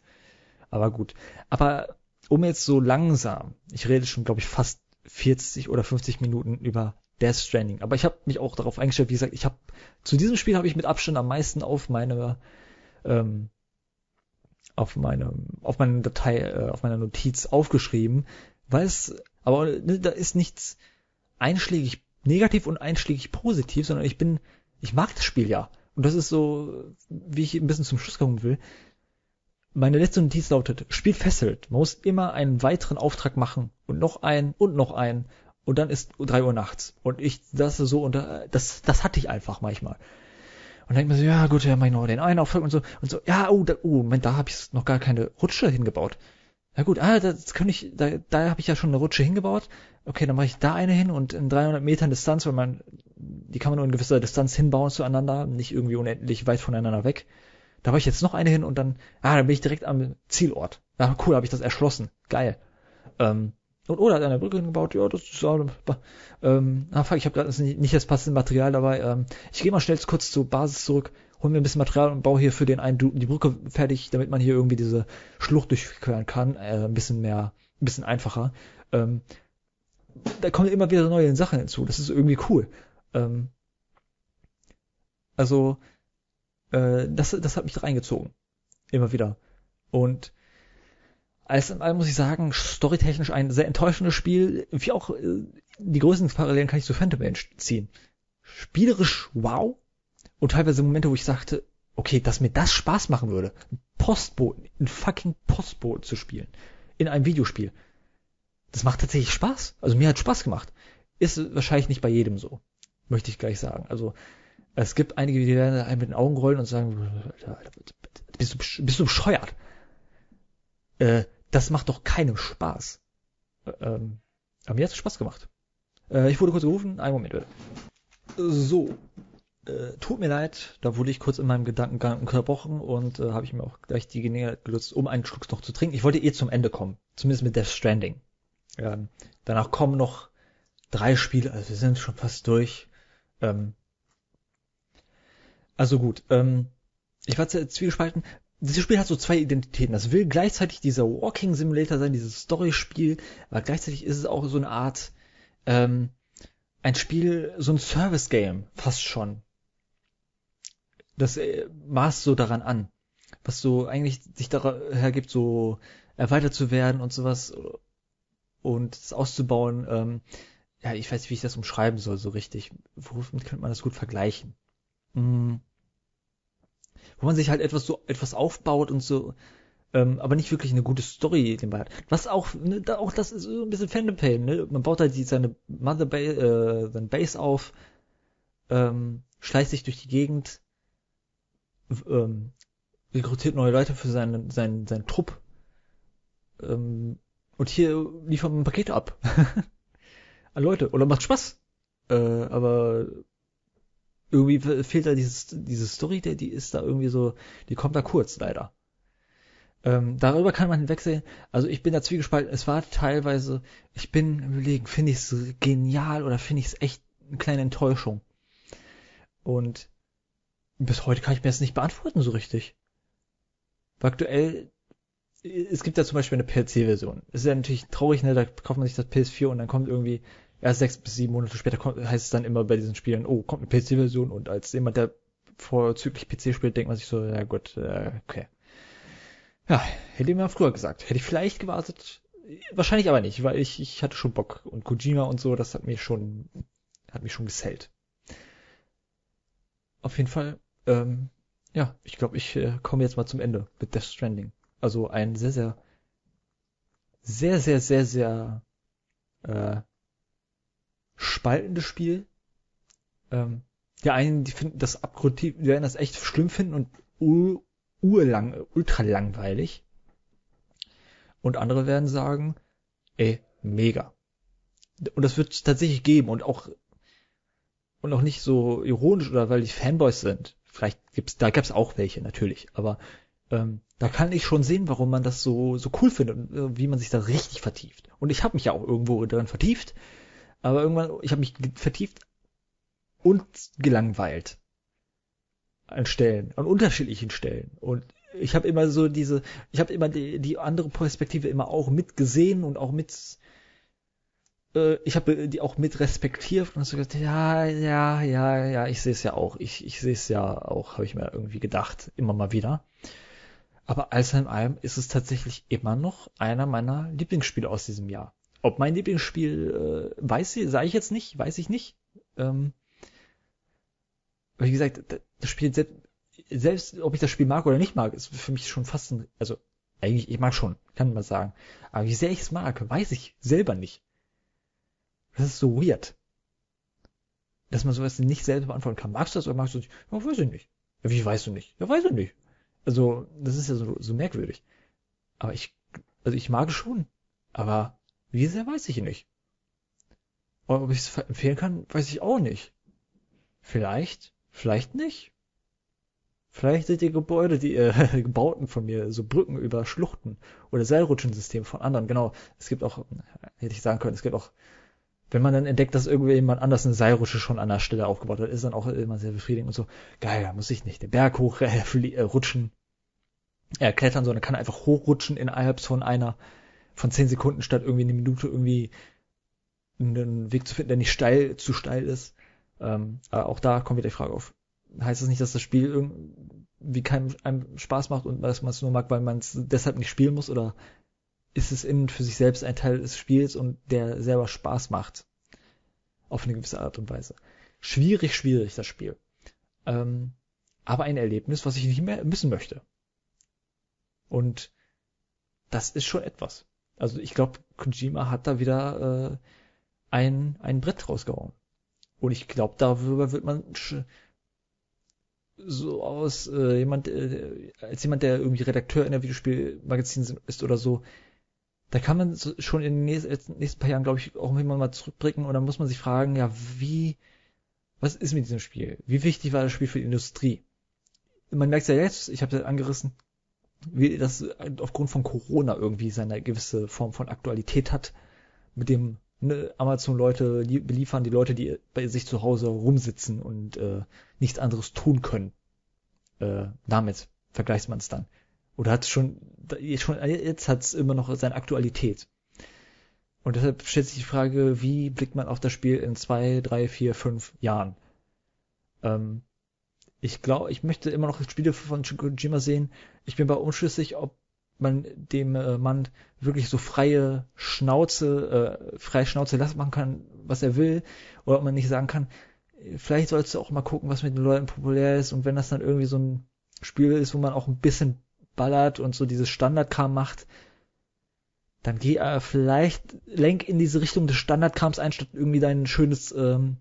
Aber gut. Aber um jetzt so langsam, ich rede schon, glaube ich, fast 40 oder 50 Minuten über Death Stranding. Aber ich habe mich auch darauf eingestellt, wie gesagt, ich habe zu diesem Spiel habe ich mit Abstand am meisten auf meine ähm, auf meine auf meine Datei äh, auf meiner Notiz aufgeschrieben, weil es aber ne, da ist nichts einschlägig negativ und einschlägig positiv, sondern ich bin ich mag das Spiel ja und das ist so wie ich ein bisschen zum Schluss kommen will. Meine letzte Notiz lautet, Spiel fesselt. Man muss immer einen weiteren Auftrag machen und noch einen und noch einen und dann ist drei Uhr nachts. Und ich, das so, und das, das hatte ich einfach manchmal. Und dann denkt man so, ja gut, ja, mach ich noch den einen Auftrag und so, und so, ja, oh, da, oh, Moment, da habe ich noch gar keine Rutsche hingebaut. Na gut, ah, das kann ich, da, da habe ich ja schon eine Rutsche hingebaut. Okay, dann mache ich da eine hin und in 300 Metern Distanz, weil man, die kann man nur in gewisser Distanz hinbauen zueinander, nicht irgendwie unendlich weit voneinander weg. Da war ich jetzt noch eine hin und dann, ah, dann bin ich direkt am Zielort. Ah, cool, habe ich das erschlossen. Geil. Ähm, und oder hat eine Brücke hingebaut, ja, das ist auch, ähm, ah, fuck, ich habe gerade nicht, nicht das passende Material dabei. Ähm, ich gehe mal schnell kurz zur Basis zurück, hol mir ein bisschen Material und baue hier für den einen Dude die Brücke fertig, damit man hier irgendwie diese Schlucht durchqueren kann. Äh, ein bisschen mehr, ein bisschen einfacher. Ähm, da kommen immer wieder neue Sachen hinzu. Das ist irgendwie cool. Ähm, also äh, das, das hat mich reingezogen. Immer wieder. Und alles in allem muss ich sagen, storytechnisch ein sehr enttäuschendes Spiel, wie auch äh, die größten Parallelen kann ich zu Phantom Manage ziehen. Spielerisch wow und teilweise Momente, wo ich sagte, okay, dass mir das Spaß machen würde, Postboten, ein fucking Postboten zu spielen. in einem Videospiel. Das macht tatsächlich Spaß. Also mir hat Spaß gemacht. Ist wahrscheinlich nicht bei jedem so. Möchte ich gleich sagen. Also es gibt einige, die werden einem mit den Augen rollen und sagen, bist du, bist du bescheuert? Äh, das macht doch keinem Spaß. Ähm, aber mir hat es Spaß gemacht. Äh, ich wurde kurz gerufen. Einen Moment bitte. So. Äh, tut mir leid, da wurde ich kurz in meinem Gedankengang unterbrochen und äh, habe ich mir auch gleich die Gelegenheit genutzt, um einen Schluck noch zu trinken. Ich wollte eh zum Ende kommen, zumindest mit Death Stranding. Ähm, danach kommen noch drei Spiele, also wir sind schon fast durch. Ähm, also gut, ähm, ich war zwiegespalten. Dieses Spiel hat so zwei Identitäten. Das will gleichzeitig dieser Walking Simulator sein, dieses Story-Spiel, aber gleichzeitig ist es auch so eine Art ähm, ein Spiel, so ein Service-Game, fast schon. Das äh, maßt so daran an, was so eigentlich sich daher gibt, so erweitert zu werden und sowas und es auszubauen. Ähm, ja, ich weiß nicht, wie ich das umschreiben soll, so richtig. Womit könnte man das gut vergleichen? Hm. Wo man sich halt etwas so etwas aufbaut und so ähm, aber nicht wirklich eine gute Story nebenbei hat. Was auch, ne, da auch das ist so ein bisschen Phantom Pain, ne? Man baut halt die, seine Mother Base, äh, sein Base auf, ähm, schleicht sich durch die Gegend, ähm, rekrutiert neue Leute für seinen, seinen, seinen Trupp, ähm, und hier liefert man Pakete ab. (laughs) An Leute. Oder macht Spaß. Äh, aber irgendwie fehlt da dieses, diese Story, der, die ist da irgendwie so, die kommt da kurz, leider. Ähm, darüber kann man hinwegsehen. Also ich bin da zwiegespalten. Es war teilweise, ich bin überlegen, finde ich es genial oder finde ich es echt eine kleine Enttäuschung. Und bis heute kann ich mir das nicht beantworten so richtig. aktuell, es gibt ja zum Beispiel eine PC-Version. Ist ja natürlich traurig, ne? Da kauft man sich das PS4 und dann kommt irgendwie erst sechs bis sieben Monate später kommt, heißt es dann immer bei diesen Spielen, oh, kommt eine PC-Version und als jemand, der vorzüglich PC spielt, denkt man sich so, ja gut, äh, okay. Ja, hätte ich mir früher gesagt. Hätte ich vielleicht gewartet. Wahrscheinlich aber nicht, weil ich, ich hatte schon Bock. Und Kojima und so, das hat mich schon, hat mich schon gesellt. Auf jeden Fall, ähm, ja, ich glaube, ich äh, komme jetzt mal zum Ende mit Death Stranding. Also ein sehr, sehr, sehr, sehr, sehr, sehr äh, spaltendes Spiel. Ähm, die einen, die finden das abgrundtief, die werden das echt schlimm finden und urlang, ultra langweilig. Und andere werden sagen, ey, mega. Und das wird tatsächlich geben und auch und auch nicht so ironisch oder weil die Fanboys sind. Vielleicht gibt's da gab's auch welche natürlich, aber ähm, da kann ich schon sehen, warum man das so so cool findet und äh, wie man sich da richtig vertieft. Und ich habe mich ja auch irgendwo drin vertieft, aber irgendwann ich habe mich vertieft und gelangweilt an Stellen, an unterschiedlichen Stellen. Und ich habe immer so diese, ich habe immer die, die andere Perspektive immer auch mitgesehen und auch mit, äh, ich habe die auch mit respektiert und so gesagt, ja, ja, ja, ja, ich sehe es ja auch, ich, ich sehe es ja auch, habe ich mir irgendwie gedacht, immer mal wieder. Aber alles in allem ist es tatsächlich immer noch einer meiner Lieblingsspiele aus diesem Jahr. Ob mein Lieblingsspiel, äh, weiß ich, sage ich jetzt nicht, weiß ich nicht. Ähm, wie gesagt, das Spiel selbst, selbst ob ich das Spiel mag oder nicht mag, ist für mich schon fast ein, also eigentlich, ich mag schon, kann man sagen. Aber wie sehr ich es mag, weiß ich selber nicht. Das ist so weird. Dass man sowas nicht selber beantworten kann. Magst du das oder magst du das nicht? Ja, weiß ich nicht. Ja, wie weißt du nicht? Ja, weiß ich nicht. Also, das ist ja so, so merkwürdig. Aber ich, also ich mag es schon. Aber wie sehr weiß ich nicht. ob ich es empfehlen kann, weiß ich auch nicht. Vielleicht Vielleicht nicht. Vielleicht sind die Gebäude, die äh, (laughs) gebauten von mir, so Brücken über Schluchten oder Seilrutschensysteme von anderen. Genau. Es gibt auch, hätte ich sagen können, es gibt auch, wenn man dann entdeckt, dass irgendwie jemand anders eine Seilrutsche schon an der Stelle aufgebaut hat, ist dann auch immer sehr befriedigend und so. Geil, da muss ich nicht den Berg hoch (laughs) äh, äh, rutschen, äh, klettern, sondern kann einfach hochrutschen innerhalb von einer, von zehn Sekunden statt irgendwie eine Minute irgendwie einen Weg zu finden, der nicht steil, zu steil ist. Ähm, aber auch da kommt wieder die Frage auf. Heißt das nicht, dass das Spiel irgendwie keinem einem Spaß macht und dass man es nur mag, weil man es deshalb nicht spielen muss? Oder ist es innen für sich selbst ein Teil des Spiels und der selber Spaß macht? Auf eine gewisse Art und Weise. Schwierig, schwierig, das Spiel. Ähm, aber ein Erlebnis, was ich nicht mehr missen möchte. Und das ist schon etwas. Also ich glaube, Kojima hat da wieder äh, ein, ein Brett rausgehauen. Und ich glaube, darüber wird man so aus äh, jemand, äh, als jemand, der irgendwie Redakteur in der Videospielmagazin ist oder so, da kann man so schon in den nächsten, nächsten paar Jahren, glaube ich, auch immer mal zurückblicken und dann muss man sich fragen, ja, wie, was ist mit diesem Spiel? Wie wichtig war das Spiel für die Industrie? Man merkt ja jetzt, ich habe ja angerissen, wie das aufgrund von Corona irgendwie seine gewisse Form von Aktualität hat, mit dem ne, Amazon-Leute beliefern die Leute, die bei sich zu Hause rumsitzen und äh, nichts anderes tun können. Äh, damit vergleicht man es dann. Oder hat es schon, schon, jetzt hat es immer noch seine Aktualität. Und deshalb stellt sich die Frage, wie blickt man auf das Spiel in zwei, drei, vier, fünf Jahren? Ähm, ich glaube, ich möchte immer noch Spiele von Kojima sehen. Ich bin aber unschlüssig, ob man dem äh, Mann wirklich so freie Schnauze, äh, freie Schnauze lassen machen kann, was er will, oder ob man nicht sagen kann, vielleicht sollst du auch mal gucken, was mit den Leuten populär ist und wenn das dann irgendwie so ein Spiel ist, wo man auch ein bisschen ballert und so dieses Standardkram macht, dann geh äh, vielleicht lenk in diese Richtung des Standardkrams ein, statt irgendwie dein schönes ähm,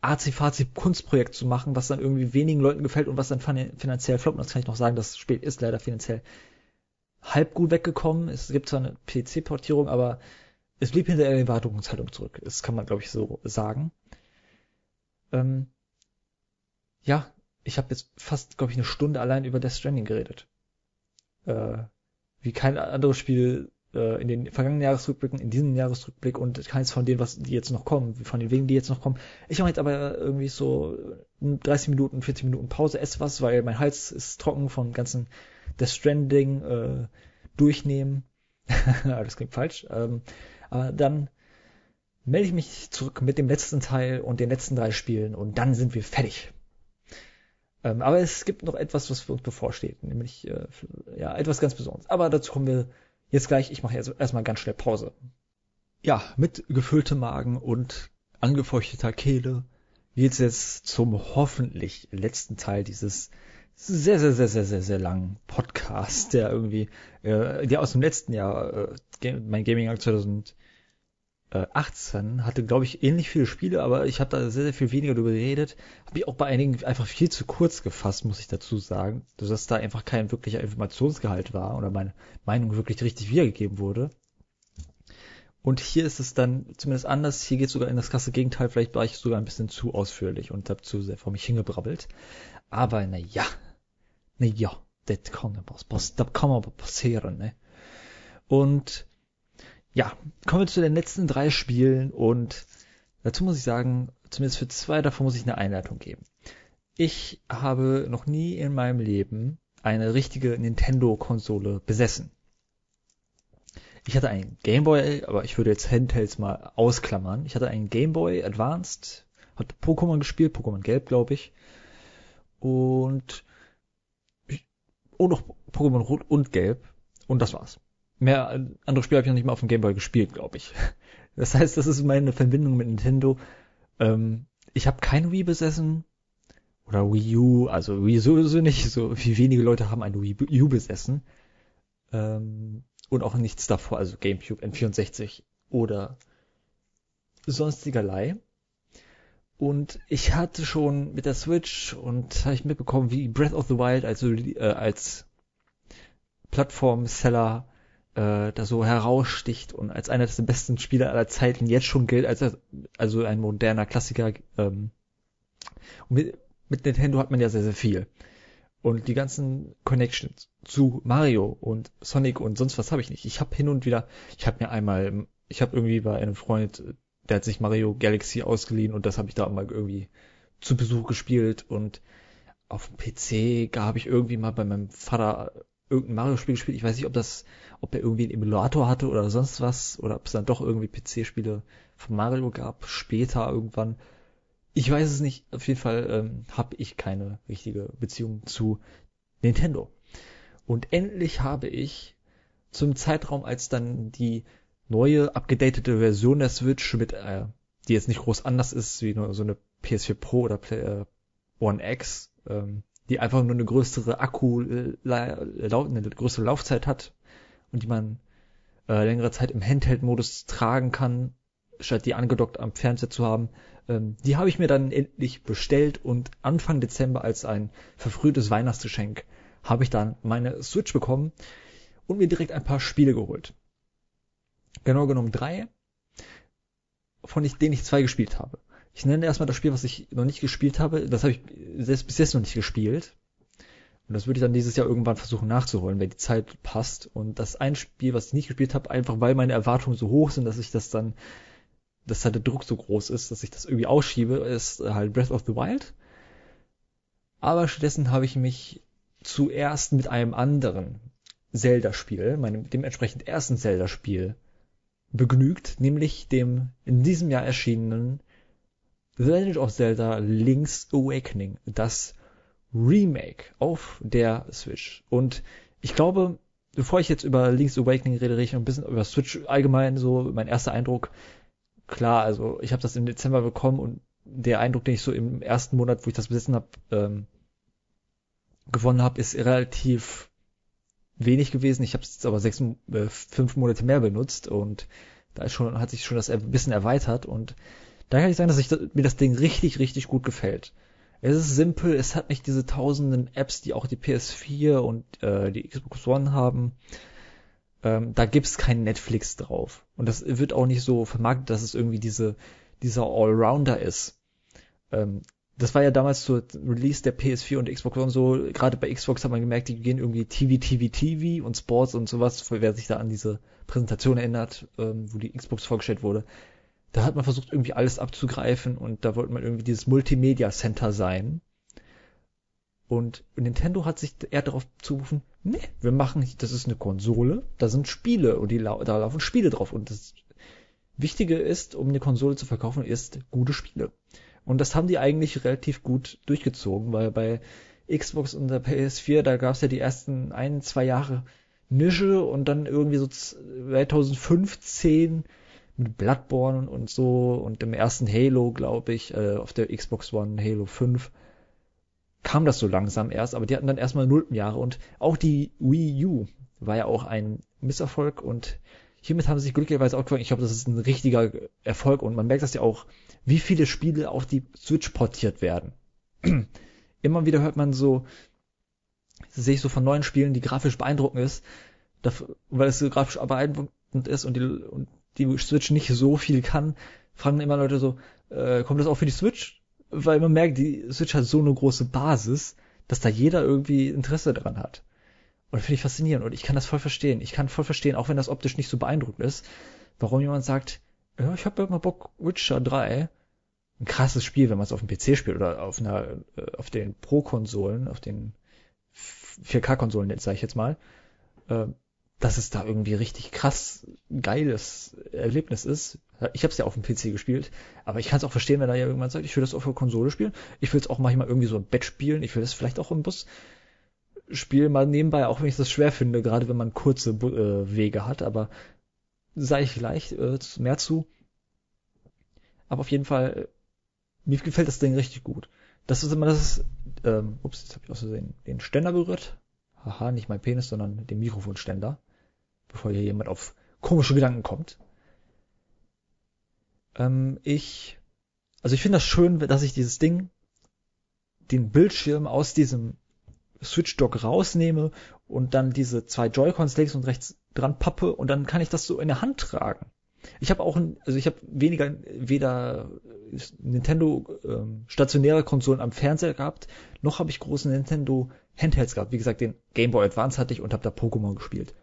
arzi Kunstprojekt zu machen, was dann irgendwie wenigen Leuten gefällt und was dann finanziell floppt. Und das kann ich noch sagen, das Spiel ist leider finanziell halb gut weggekommen. Es gibt zwar eine PC-Portierung, aber es blieb hinter der Erwartungshaltung zurück. Das kann man, glaube ich, so sagen. Ähm, ja, ich habe jetzt fast, glaube ich, eine Stunde allein über Death Stranding geredet. Äh, wie kein anderes Spiel äh, in den vergangenen Jahresrückblicken, in diesem Jahresrückblick und keins von denen, was die jetzt noch kommen, von den Wegen, die jetzt noch kommen. Ich mache jetzt aber irgendwie so 30 Minuten, 40 Minuten Pause, esse was, weil mein Hals ist trocken vom ganzen Death Stranding äh, durchnehmen. (laughs) das klingt falsch. Ähm, aber dann melde ich mich zurück mit dem letzten Teil und den letzten drei Spielen und dann sind wir fertig. Ähm, aber es gibt noch etwas, was uns bevorsteht, nämlich äh, ja etwas ganz Besonderes. Aber dazu kommen wir Jetzt gleich, ich mache jetzt erstmal ganz schnell Pause. Ja, mit gefülltem Magen und angefeuchteter Kehle geht's jetzt zum hoffentlich letzten Teil dieses sehr, sehr, sehr, sehr, sehr, sehr langen Podcast, der irgendwie, äh, der aus dem letzten Jahr, äh, mein Gaming Jahr 2000 18 hatte, glaube ich, ähnlich viele Spiele, aber ich habe da sehr, sehr viel weniger darüber geredet. Habe ich auch bei einigen einfach viel zu kurz gefasst, muss ich dazu sagen, dass da einfach kein wirklicher Informationsgehalt war oder meine Meinung wirklich richtig wiedergegeben wurde. Und hier ist es dann zumindest anders. Hier geht sogar in das krasse Gegenteil. Vielleicht war ich sogar ein bisschen zu ausführlich und habe zu sehr vor mich hingebrabbelt. Aber na ja, na ja, das kann, das kann aber passieren, ne? Und ja, kommen wir zu den letzten drei Spielen und dazu muss ich sagen, zumindest für zwei davon muss ich eine Einleitung geben. Ich habe noch nie in meinem Leben eine richtige Nintendo-Konsole besessen. Ich hatte einen Game Boy, aber ich würde jetzt Handhelds mal ausklammern. Ich hatte einen Game Boy Advanced, hatte Pokémon gespielt, Pokémon Gelb, glaube ich. Und, und noch Pokémon Rot und Gelb. Und das war's mehr andere Spiele habe ich noch nicht mal auf dem Gameboy gespielt, glaube ich. (laughs) Das heißt, das ist meine Verbindung mit Nintendo. Ähm, ich habe kein Wii besessen oder Wii U, also Wii sowieso nicht. So wie wenige Leute haben ein Wii U besessen ähm, und auch nichts davor, also GameCube, N64 oder sonstigerlei. Und ich hatte schon mit der Switch und habe ich mitbekommen, wie Breath of the Wild also äh, als Plattform-Seller äh, da so heraussticht und als einer der besten Spieler aller Zeiten jetzt schon gilt, als also ein moderner Klassiker. Ähm, mit, mit Nintendo hat man ja sehr, sehr viel. Und die ganzen Connections zu Mario und Sonic und sonst was habe ich nicht. Ich habe hin und wieder, ich habe mir einmal, ich habe irgendwie bei einem Freund, der hat sich Mario Galaxy ausgeliehen und das habe ich da mal irgendwie zu Besuch gespielt und auf dem PC habe ich irgendwie mal bei meinem Vater irgendein Mario-Spiel gespielt. Ich weiß nicht, ob das, ob er irgendwie einen Emulator hatte oder sonst was, oder ob es dann doch irgendwie PC-Spiele von Mario gab, später irgendwann. Ich weiß es nicht. Auf jeden Fall ähm, habe ich keine richtige Beziehung zu Nintendo. Und endlich habe ich zum Zeitraum, als dann die neue, abgedatete Version der Switch mit, äh, die jetzt nicht groß anders ist, wie nur so eine PS4 Pro oder Play, äh, One X, ähm, die einfach nur eine größere Akku, äh, eine größere Laufzeit hat und die man äh, längere Zeit im Handheld-Modus tragen kann, statt die angedockt am Fernseher zu haben. Ähm, die habe ich mir dann endlich bestellt und Anfang Dezember als ein verfrühtes Weihnachtsgeschenk habe ich dann meine Switch bekommen und mir direkt ein paar Spiele geholt. Genau genommen drei, von denen ich zwei gespielt habe. Ich nenne erstmal das Spiel, was ich noch nicht gespielt habe. Das habe ich selbst bis jetzt noch nicht gespielt. Und das würde ich dann dieses Jahr irgendwann versuchen nachzuholen, wenn die Zeit passt. Und das ein Spiel, was ich nicht gespielt habe, einfach weil meine Erwartungen so hoch sind, dass ich das dann, dass halt der Druck so groß ist, dass ich das irgendwie ausschiebe, ist halt Breath of the Wild. Aber stattdessen habe ich mich zuerst mit einem anderen Zelda-Spiel, meinem dementsprechend ersten Zelda-Spiel, begnügt, nämlich dem in diesem Jahr erschienenen The Legend of Zelda Link's Awakening, das Remake auf der Switch. Und ich glaube, bevor ich jetzt über Link's Awakening rede, rede ich noch ein bisschen über Switch allgemein, so mein erster Eindruck. Klar, also ich habe das im Dezember bekommen und der Eindruck, den ich so im ersten Monat, wo ich das besessen habe, ähm, gewonnen habe, ist relativ wenig gewesen. Ich habe es jetzt aber sechs, äh, fünf Monate mehr benutzt und da ist schon, hat sich schon das ein bisschen erweitert und da kann ich sagen, dass ich, mir das Ding richtig, richtig gut gefällt. Es ist simpel, es hat nicht diese tausenden Apps, die auch die PS4 und äh, die Xbox One haben. Ähm, da gibt's kein Netflix drauf. Und das wird auch nicht so vermarktet, dass es irgendwie diese, dieser Allrounder ist. Ähm, das war ja damals zur Release der PS4 und Xbox One so, gerade bei Xbox hat man gemerkt, die gehen irgendwie TV, TV, TV und Sports und sowas, wer sich da an diese Präsentation erinnert, ähm, wo die Xbox vorgestellt wurde. Da hat man versucht, irgendwie alles abzugreifen und da wollte man irgendwie dieses Multimedia Center sein. Und Nintendo hat sich eher darauf zugerufen, nee, wir machen, das ist eine Konsole, da sind Spiele und die, da laufen Spiele drauf und das Wichtige ist, um eine Konsole zu verkaufen, ist gute Spiele. Und das haben die eigentlich relativ gut durchgezogen, weil bei Xbox und der PS4, da gab es ja die ersten ein, zwei Jahre Nische und dann irgendwie so 2015 mit Bloodborne und so und dem ersten Halo, glaube ich, äh, auf der Xbox One, Halo 5, kam das so langsam erst, aber die hatten dann erstmal nullten Jahre und auch die Wii U war ja auch ein Misserfolg und hiermit haben sie sich glücklicherweise auch gefangen. Ich glaube, das ist ein richtiger Erfolg und man merkt das ja auch wie viele Spiele auf die Switch portiert werden. (clears throat) Immer wieder hört man so, sehe ich so von neuen Spielen, die grafisch beeindruckend ist, weil es so grafisch beeindruckend ist und die, und die Switch nicht so viel kann, fragen immer Leute so, äh, kommt das auch für die Switch? Weil man merkt, die Switch hat so eine große Basis, dass da jeder irgendwie Interesse daran hat. Und finde ich faszinierend und ich kann das voll verstehen. Ich kann voll verstehen, auch wenn das optisch nicht so beeindruckend ist, warum jemand sagt, ja, ich habe mal Bock, Witcher 3 ein krasses Spiel, wenn man es auf dem PC spielt oder auf einer, äh, auf den Pro-Konsolen, auf den 4K-Konsolen, sage ich jetzt mal, äh, dass es da irgendwie richtig krass geiles Erlebnis ist. Ich habe es ja auf dem PC gespielt, aber ich kann es auch verstehen, wenn da ja irgendwann sagt, ich will das auf der Konsole spielen. Ich will es auch manchmal irgendwie so im Bett spielen. Ich will das vielleicht auch im Bus spielen, mal nebenbei, auch wenn ich das schwer finde, gerade wenn man kurze äh, Wege hat. Aber sei ich gleich äh, mehr zu. Aber auf jeden Fall mir gefällt das Ding richtig gut. Das ist immer das, ähm, ups, jetzt habe ich aus Versehen den Ständer berührt. Haha, nicht mein Penis, sondern den Mikrofonständer. Bevor hier jemand auf komische Gedanken kommt. Ähm, ich, also ich finde das schön, dass ich dieses Ding, den Bildschirm aus diesem Switch-Dock rausnehme und dann diese zwei Joy-Cons links und rechts dran pappe und dann kann ich das so in der Hand tragen. Ich habe auch, also ich habe weniger, weder Nintendo ähm, stationäre Konsolen am Fernseher gehabt, noch habe ich große Nintendo Handhelds gehabt. Wie gesagt, den Game Boy Advance hatte ich und habe da Pokémon gespielt.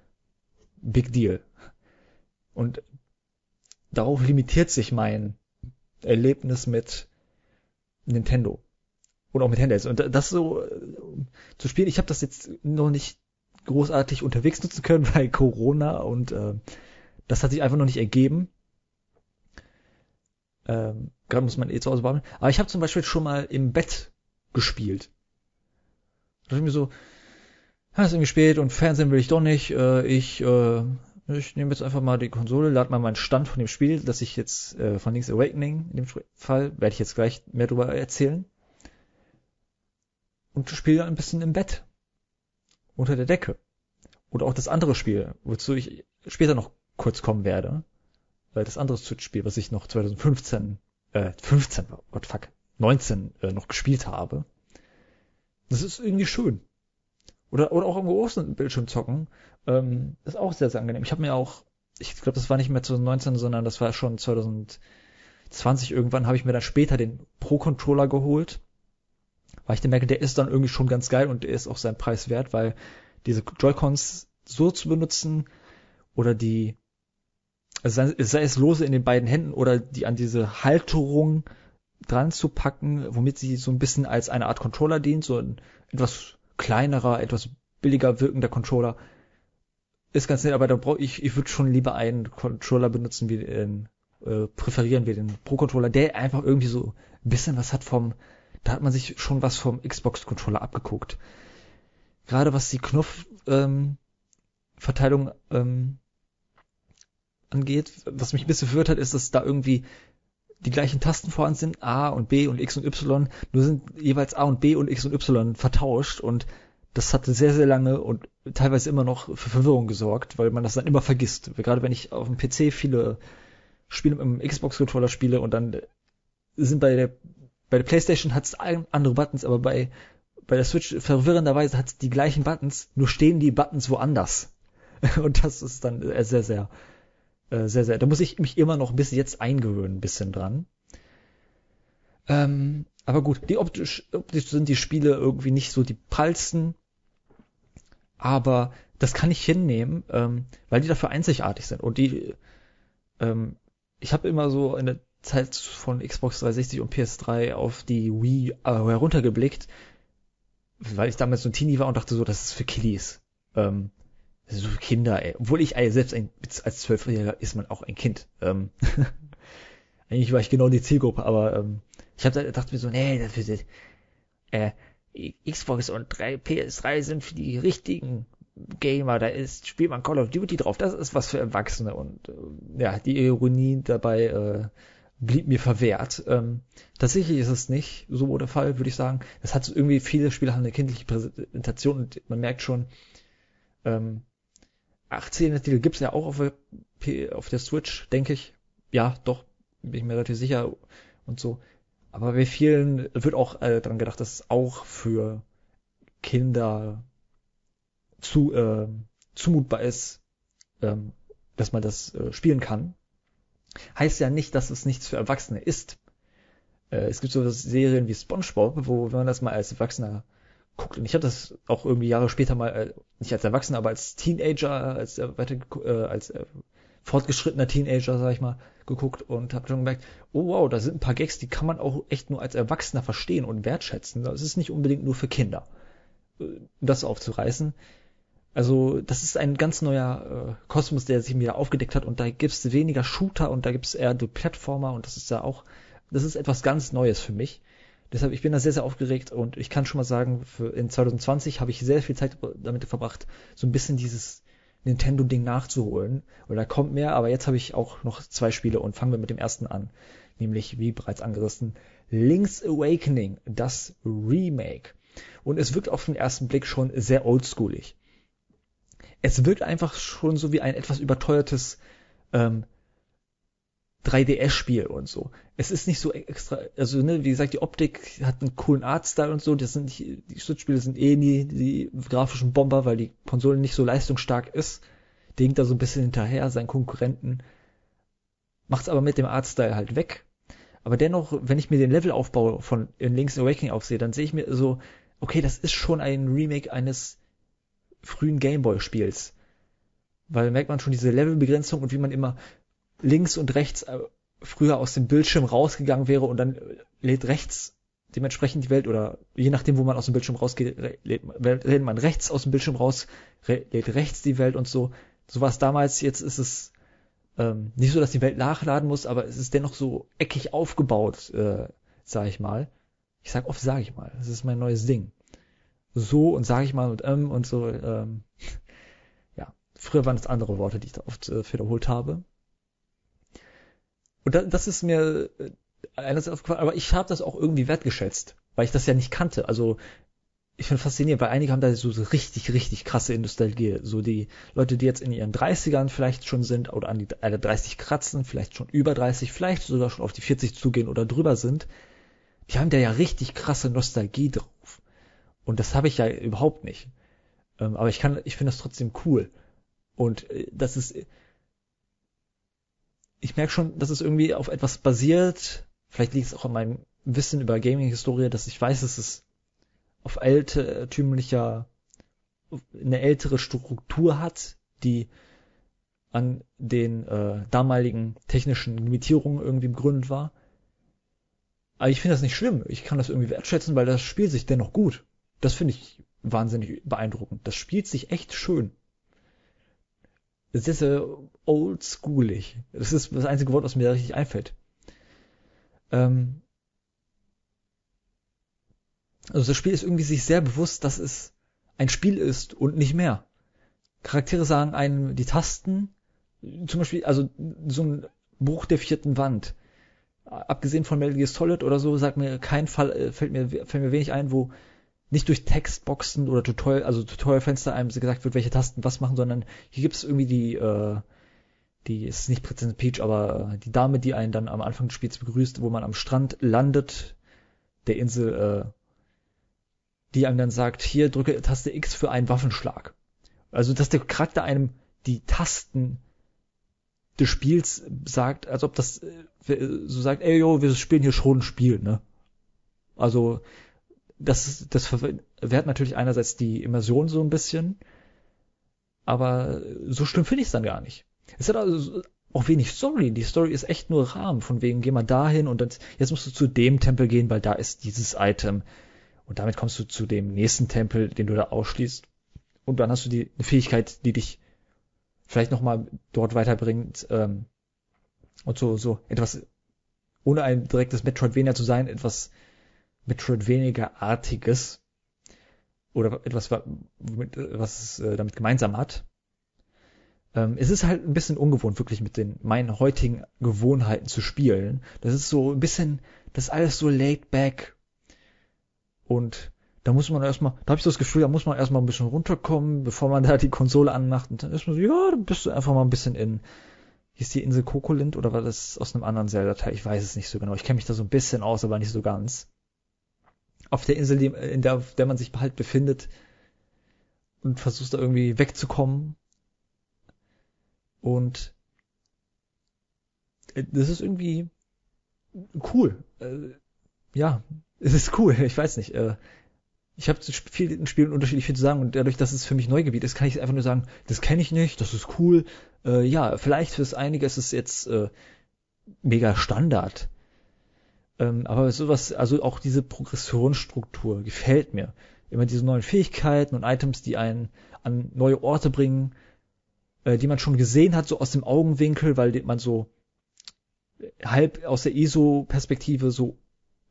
Big Deal. Und darauf limitiert sich mein Erlebnis mit Nintendo und auch mit Handhelds. Und das so äh, zu spielen, ich habe das jetzt noch nicht großartig unterwegs nutzen können, (laughs) weil Corona und äh, das hat sich einfach noch nicht ergeben. Ähm, gerade muss man eh zu Hause warten. Aber ich habe zum Beispiel schon mal im Bett gespielt. Da dachte ich mir so, ja, ist irgendwie spät und Fernsehen will ich doch nicht. Äh, ich äh, ich nehme jetzt einfach mal die Konsole, lade mal meinen Stand von dem Spiel, das ich jetzt äh, von Link's Awakening in dem Fall, werde ich jetzt gleich mehr darüber erzählen. Und spiele ein bisschen im Bett. Unter der Decke. Oder auch das andere Spiel, wozu ich später noch kurz kommen werde. Weil das andere Switch-Spiel, was ich noch 2015, äh, 15, oh Gott, fuck, 19 äh, noch gespielt habe. Das ist irgendwie schön. Oder, oder auch am großen Bildschirm zocken. Ähm, ist auch sehr, sehr angenehm. Ich habe mir auch, ich glaube, das war nicht mehr 2019, sondern das war schon 2020 irgendwann, habe ich mir dann später den Pro-Controller geholt. Weil ich dann merke, der ist dann irgendwie schon ganz geil und der ist auch sein Preis wert, weil diese Joy-Cons so zu benutzen oder die, also sei es lose in den beiden Händen oder die an diese Halterung dran zu packen, womit sie so ein bisschen als eine Art Controller dient, so etwas kleinerer, etwas billiger wirkender Controller. Ist ganz nett, aber da brauche ich, ich würde schon lieber einen Controller benutzen, wie den, äh, präferieren wir den Pro-Controller, der einfach irgendwie so ein bisschen was hat vom, da hat man sich schon was vom Xbox-Controller abgeguckt. Gerade was die Knopfverteilung ähm, ähm, angeht, was mich ein bisschen verwirrt hat, ist, dass da irgendwie die gleichen Tasten vorhanden sind, A und B und X und Y, nur sind jeweils A und B und X und Y vertauscht und das hatte sehr, sehr lange und teilweise immer noch für Verwirrung gesorgt, weil man das dann immer vergisst. Gerade wenn ich auf dem PC viele Spiele mit dem Xbox-Controller spiele und dann sind bei der, bei der Playstation hat es andere Buttons, aber bei, bei der Switch verwirrenderweise hat es die gleichen Buttons, nur stehen die Buttons woanders. (laughs) Und das ist dann sehr, sehr äh, sehr, sehr. Da muss ich mich immer noch bis jetzt eingewöhnen, ein bisschen dran. Ähm, aber gut, die optisch, optisch sind die Spiele irgendwie nicht so die prallsten. Aber das kann ich hinnehmen, ähm, weil die dafür einzigartig sind. Und die, ähm, ich habe immer so in der Zeit von Xbox 360 und PS3 auf die Wii äh, heruntergeblickt, weil ich damals so ein Teenie war und dachte so, das ist für Kiddies. Ähm, so Kinder, ey. Obwohl ich ey, selbst ein, als Zwölfjähriger ist man auch ein Kind. Ähm, (laughs) eigentlich war ich genau die Zielgruppe, aber ähm, ich hab da, dachte mir so, nee, das wird, äh, Xbox und 3, PS3 sind für die richtigen Gamer, da ist, spielt man Call of Duty drauf, das ist was für Erwachsene und äh, ja, die Ironie dabei äh, blieb mir verwehrt. Ähm, tatsächlich ist es nicht so der Fall, würde ich sagen. Das hat irgendwie, viele Spiele haben eine kindliche Präsentation und man merkt schon, ähm, 18er Titel gibt's ja auch auf der, auf der Switch, denke ich. Ja, doch, bin ich mir relativ sicher und so. Aber bei vielen wird auch äh, daran gedacht, dass es auch für Kinder zu, äh, zumutbar ist, ähm, dass man das äh, spielen kann. Heißt ja nicht, dass es nichts für Erwachsene ist. Äh, es gibt so Serien wie SpongeBob, wo wenn man das mal als Erwachsener guckt. Und ich habe das auch irgendwie Jahre später mal, äh, nicht als Erwachsener, aber als Teenager, als äh, weiter, äh, als äh, fortgeschrittener Teenager, sag ich mal, geguckt und habe schon gemerkt, oh wow, da sind ein paar Gags, die kann man auch echt nur als Erwachsener verstehen und wertschätzen. Das ist nicht unbedingt nur für Kinder, äh, das aufzureißen. Also das ist ein ganz neuer äh, Kosmos, der sich mir aufgedeckt hat und da gibt's weniger Shooter und da gibt's eher die Plattformer und das ist ja auch, das ist etwas ganz Neues für mich. Deshalb, ich bin da sehr, sehr aufgeregt und ich kann schon mal sagen, für in 2020 habe ich sehr viel Zeit damit verbracht, so ein bisschen dieses Nintendo-Ding nachzuholen. Oder da kommt mehr, aber jetzt habe ich auch noch zwei Spiele und fangen wir mit dem ersten an. Nämlich, wie bereits angerissen, Link's Awakening, das Remake. Und es wirkt auf den ersten Blick schon sehr oldschoolig. Es wirkt einfach schon so wie ein etwas überteuertes ähm, 3DS-Spiel und so. Es ist nicht so extra, also ne, wie gesagt, die Optik hat einen coolen Artstyle und so. Das sind nicht, die Switch-Spiele sind eh nie die grafischen Bomber, weil die Konsole nicht so leistungsstark ist. Die hinkt da so ein bisschen hinterher, seinen Konkurrenten. Macht's aber mit dem Artstyle halt weg. Aber dennoch, wenn ich mir den Levelaufbau von in Link's Awakening aufsehe, dann sehe ich mir so, okay, das ist schon ein Remake eines frühen Gameboy-Spiels. Weil merkt man schon diese Levelbegrenzung und wie man immer links und rechts äh, früher aus dem Bildschirm rausgegangen wäre und dann lädt rechts dementsprechend die Welt oder je nachdem, wo man aus dem Bildschirm rausgeht, lädt, man rechts aus dem Bildschirm raus, lädt rechts die Welt und so. So war es damals, jetzt ist es ähm, nicht so, dass die Welt nachladen muss, aber es ist dennoch so eckig aufgebaut, äh, sag ich mal. Ich sag oft, sag ich mal, das ist mein neues Ding. So und sag ich mal und ähm und so, ähm, (laughs) ja. Früher waren es andere Worte, die ich da oft äh, wiederholt habe. Und das ist mir äh, einerseits aufgefallen, aber ich habe das auch irgendwie wertgeschätzt, weil ich das ja nicht kannte. Also ich finde faszinierend, weil einige haben da so, richtig, richtig krasse Nostalgie. So die Leute, die jetzt in ihren 30ern vielleicht schon sind oder an die äh, 30 kratzen, vielleicht schon über 30, vielleicht sogar schon auf die 40 zugehen oder drüber sind, die haben da ja richtig krasse Nostalgie drauf. Und das habe ich ja überhaupt nicht. Ähm, aber ich kann, ich finde das trotzdem cool. Und äh, das ist, ich merke schon, dass es irgendwie auf etwas basiert. Vielleicht liegt es auch an meinem Wissen über Gaming-Historie, dass ich weiß, dass es auf altertümlicher, eine ältere Struktur hat, die an den äh, damaligen technischen Limitierungen irgendwie begründet war. Aber ich finde das nicht schlimm. Ich kann das irgendwie wertschätzen, weil das Spiel sich dennoch gut. Das finde ich wahnsinnig beeindruckend. Das spielt sich echt schön. Es ist äh, oldschoolig. Das ist das einzige Wort, was mir da richtig einfällt. Ähm, also das Spiel ist irgendwie sich sehr bewusst, dass es ein Spiel ist und nicht mehr. Charaktere sagen einem die Tasten, zum Beispiel, also so ein Buch der vierten Wand. Abgesehen von Metal Gear Solid oder so, sagt mir kein Fall, äh, fällt mir, fällt mir wenig ein, wo nicht durch Textboxen oder Tutorial, also Tutorialfenster einem gesagt wird, welche Tasten was machen, sondern hier gibt es irgendwie die, äh, die ist nicht Präsident Peach, aber äh, die Dame, die einen dann am Anfang des Spiels begrüßt, wo man am Strand landet, der Insel, äh, die einem dann sagt, hier drücke Taste X für einen Waffenschlag. Also, dass der Charakter einem die Tasten des Spiels sagt, als ob das äh, so sagt, ey yo, wir spielen hier schon ein Spiel, ne? Also, das, das verwehrt natürlich einerseits die Immersion so ein bisschen, aber so schlimm finde ich es dann gar nicht. Es hat also auch wenig Story. Die Story ist echt nur Rahmen, von wegen, geh mal dahin und dann, jetzt musst du zu dem Tempel gehen, weil da ist dieses Item. Und damit kommst du zu dem nächsten Tempel, den du da ausschließt. Und dann hast du die eine Fähigkeit, die dich vielleicht nochmal dort weiterbringt. Ähm, und so, so etwas, ohne ein direktes Metroidvania zu sein, etwas Metroidvania-artiges. Oder etwas, was es äh, damit gemeinsam hat. Ähm, es ist halt ein bisschen ungewohnt, wirklich mit den meinen heutigen Gewohnheiten zu spielen. Das ist so ein bisschen, das ist alles so laid back und da muss man erstmal, da habe ich so das Gefühl, da muss man erstmal ein bisschen runterkommen, bevor man (laughs) da die Konsole anmacht. Und dann ist man so, ja, dann bist du einfach mal ein bisschen in, hieß die Insel Kokolint oder war das aus einem anderen Zelda-Teil? Ich weiß es nicht so genau. Ich kenne mich da so ein bisschen aus, aber nicht so ganz. Auf der Insel, in der, auf der man sich halt befindet und versuchst da irgendwie wegzukommen. Und äh, das ist irgendwie cool. Äh, ja, es ist cool, (laughs) ich weiß nicht. Äh, ich habe zu vielen Spielen unterschiedlich viel zu sagen und dadurch, dass es für mich Neugebiet ist, kann ich einfach nur sagen, das kenne ich nicht, das ist cool. Äh, ja, vielleicht fürs einige ist es jetzt äh, mega Standard. Ähm, aber sowas, also auch diese Progressionsstruktur gefällt mir. Immer diese neuen Fähigkeiten und Items, die einen an neue Orte bringen, äh, die man schon gesehen hat, so aus dem Augenwinkel, weil man so halb aus der ISO-Perspektive so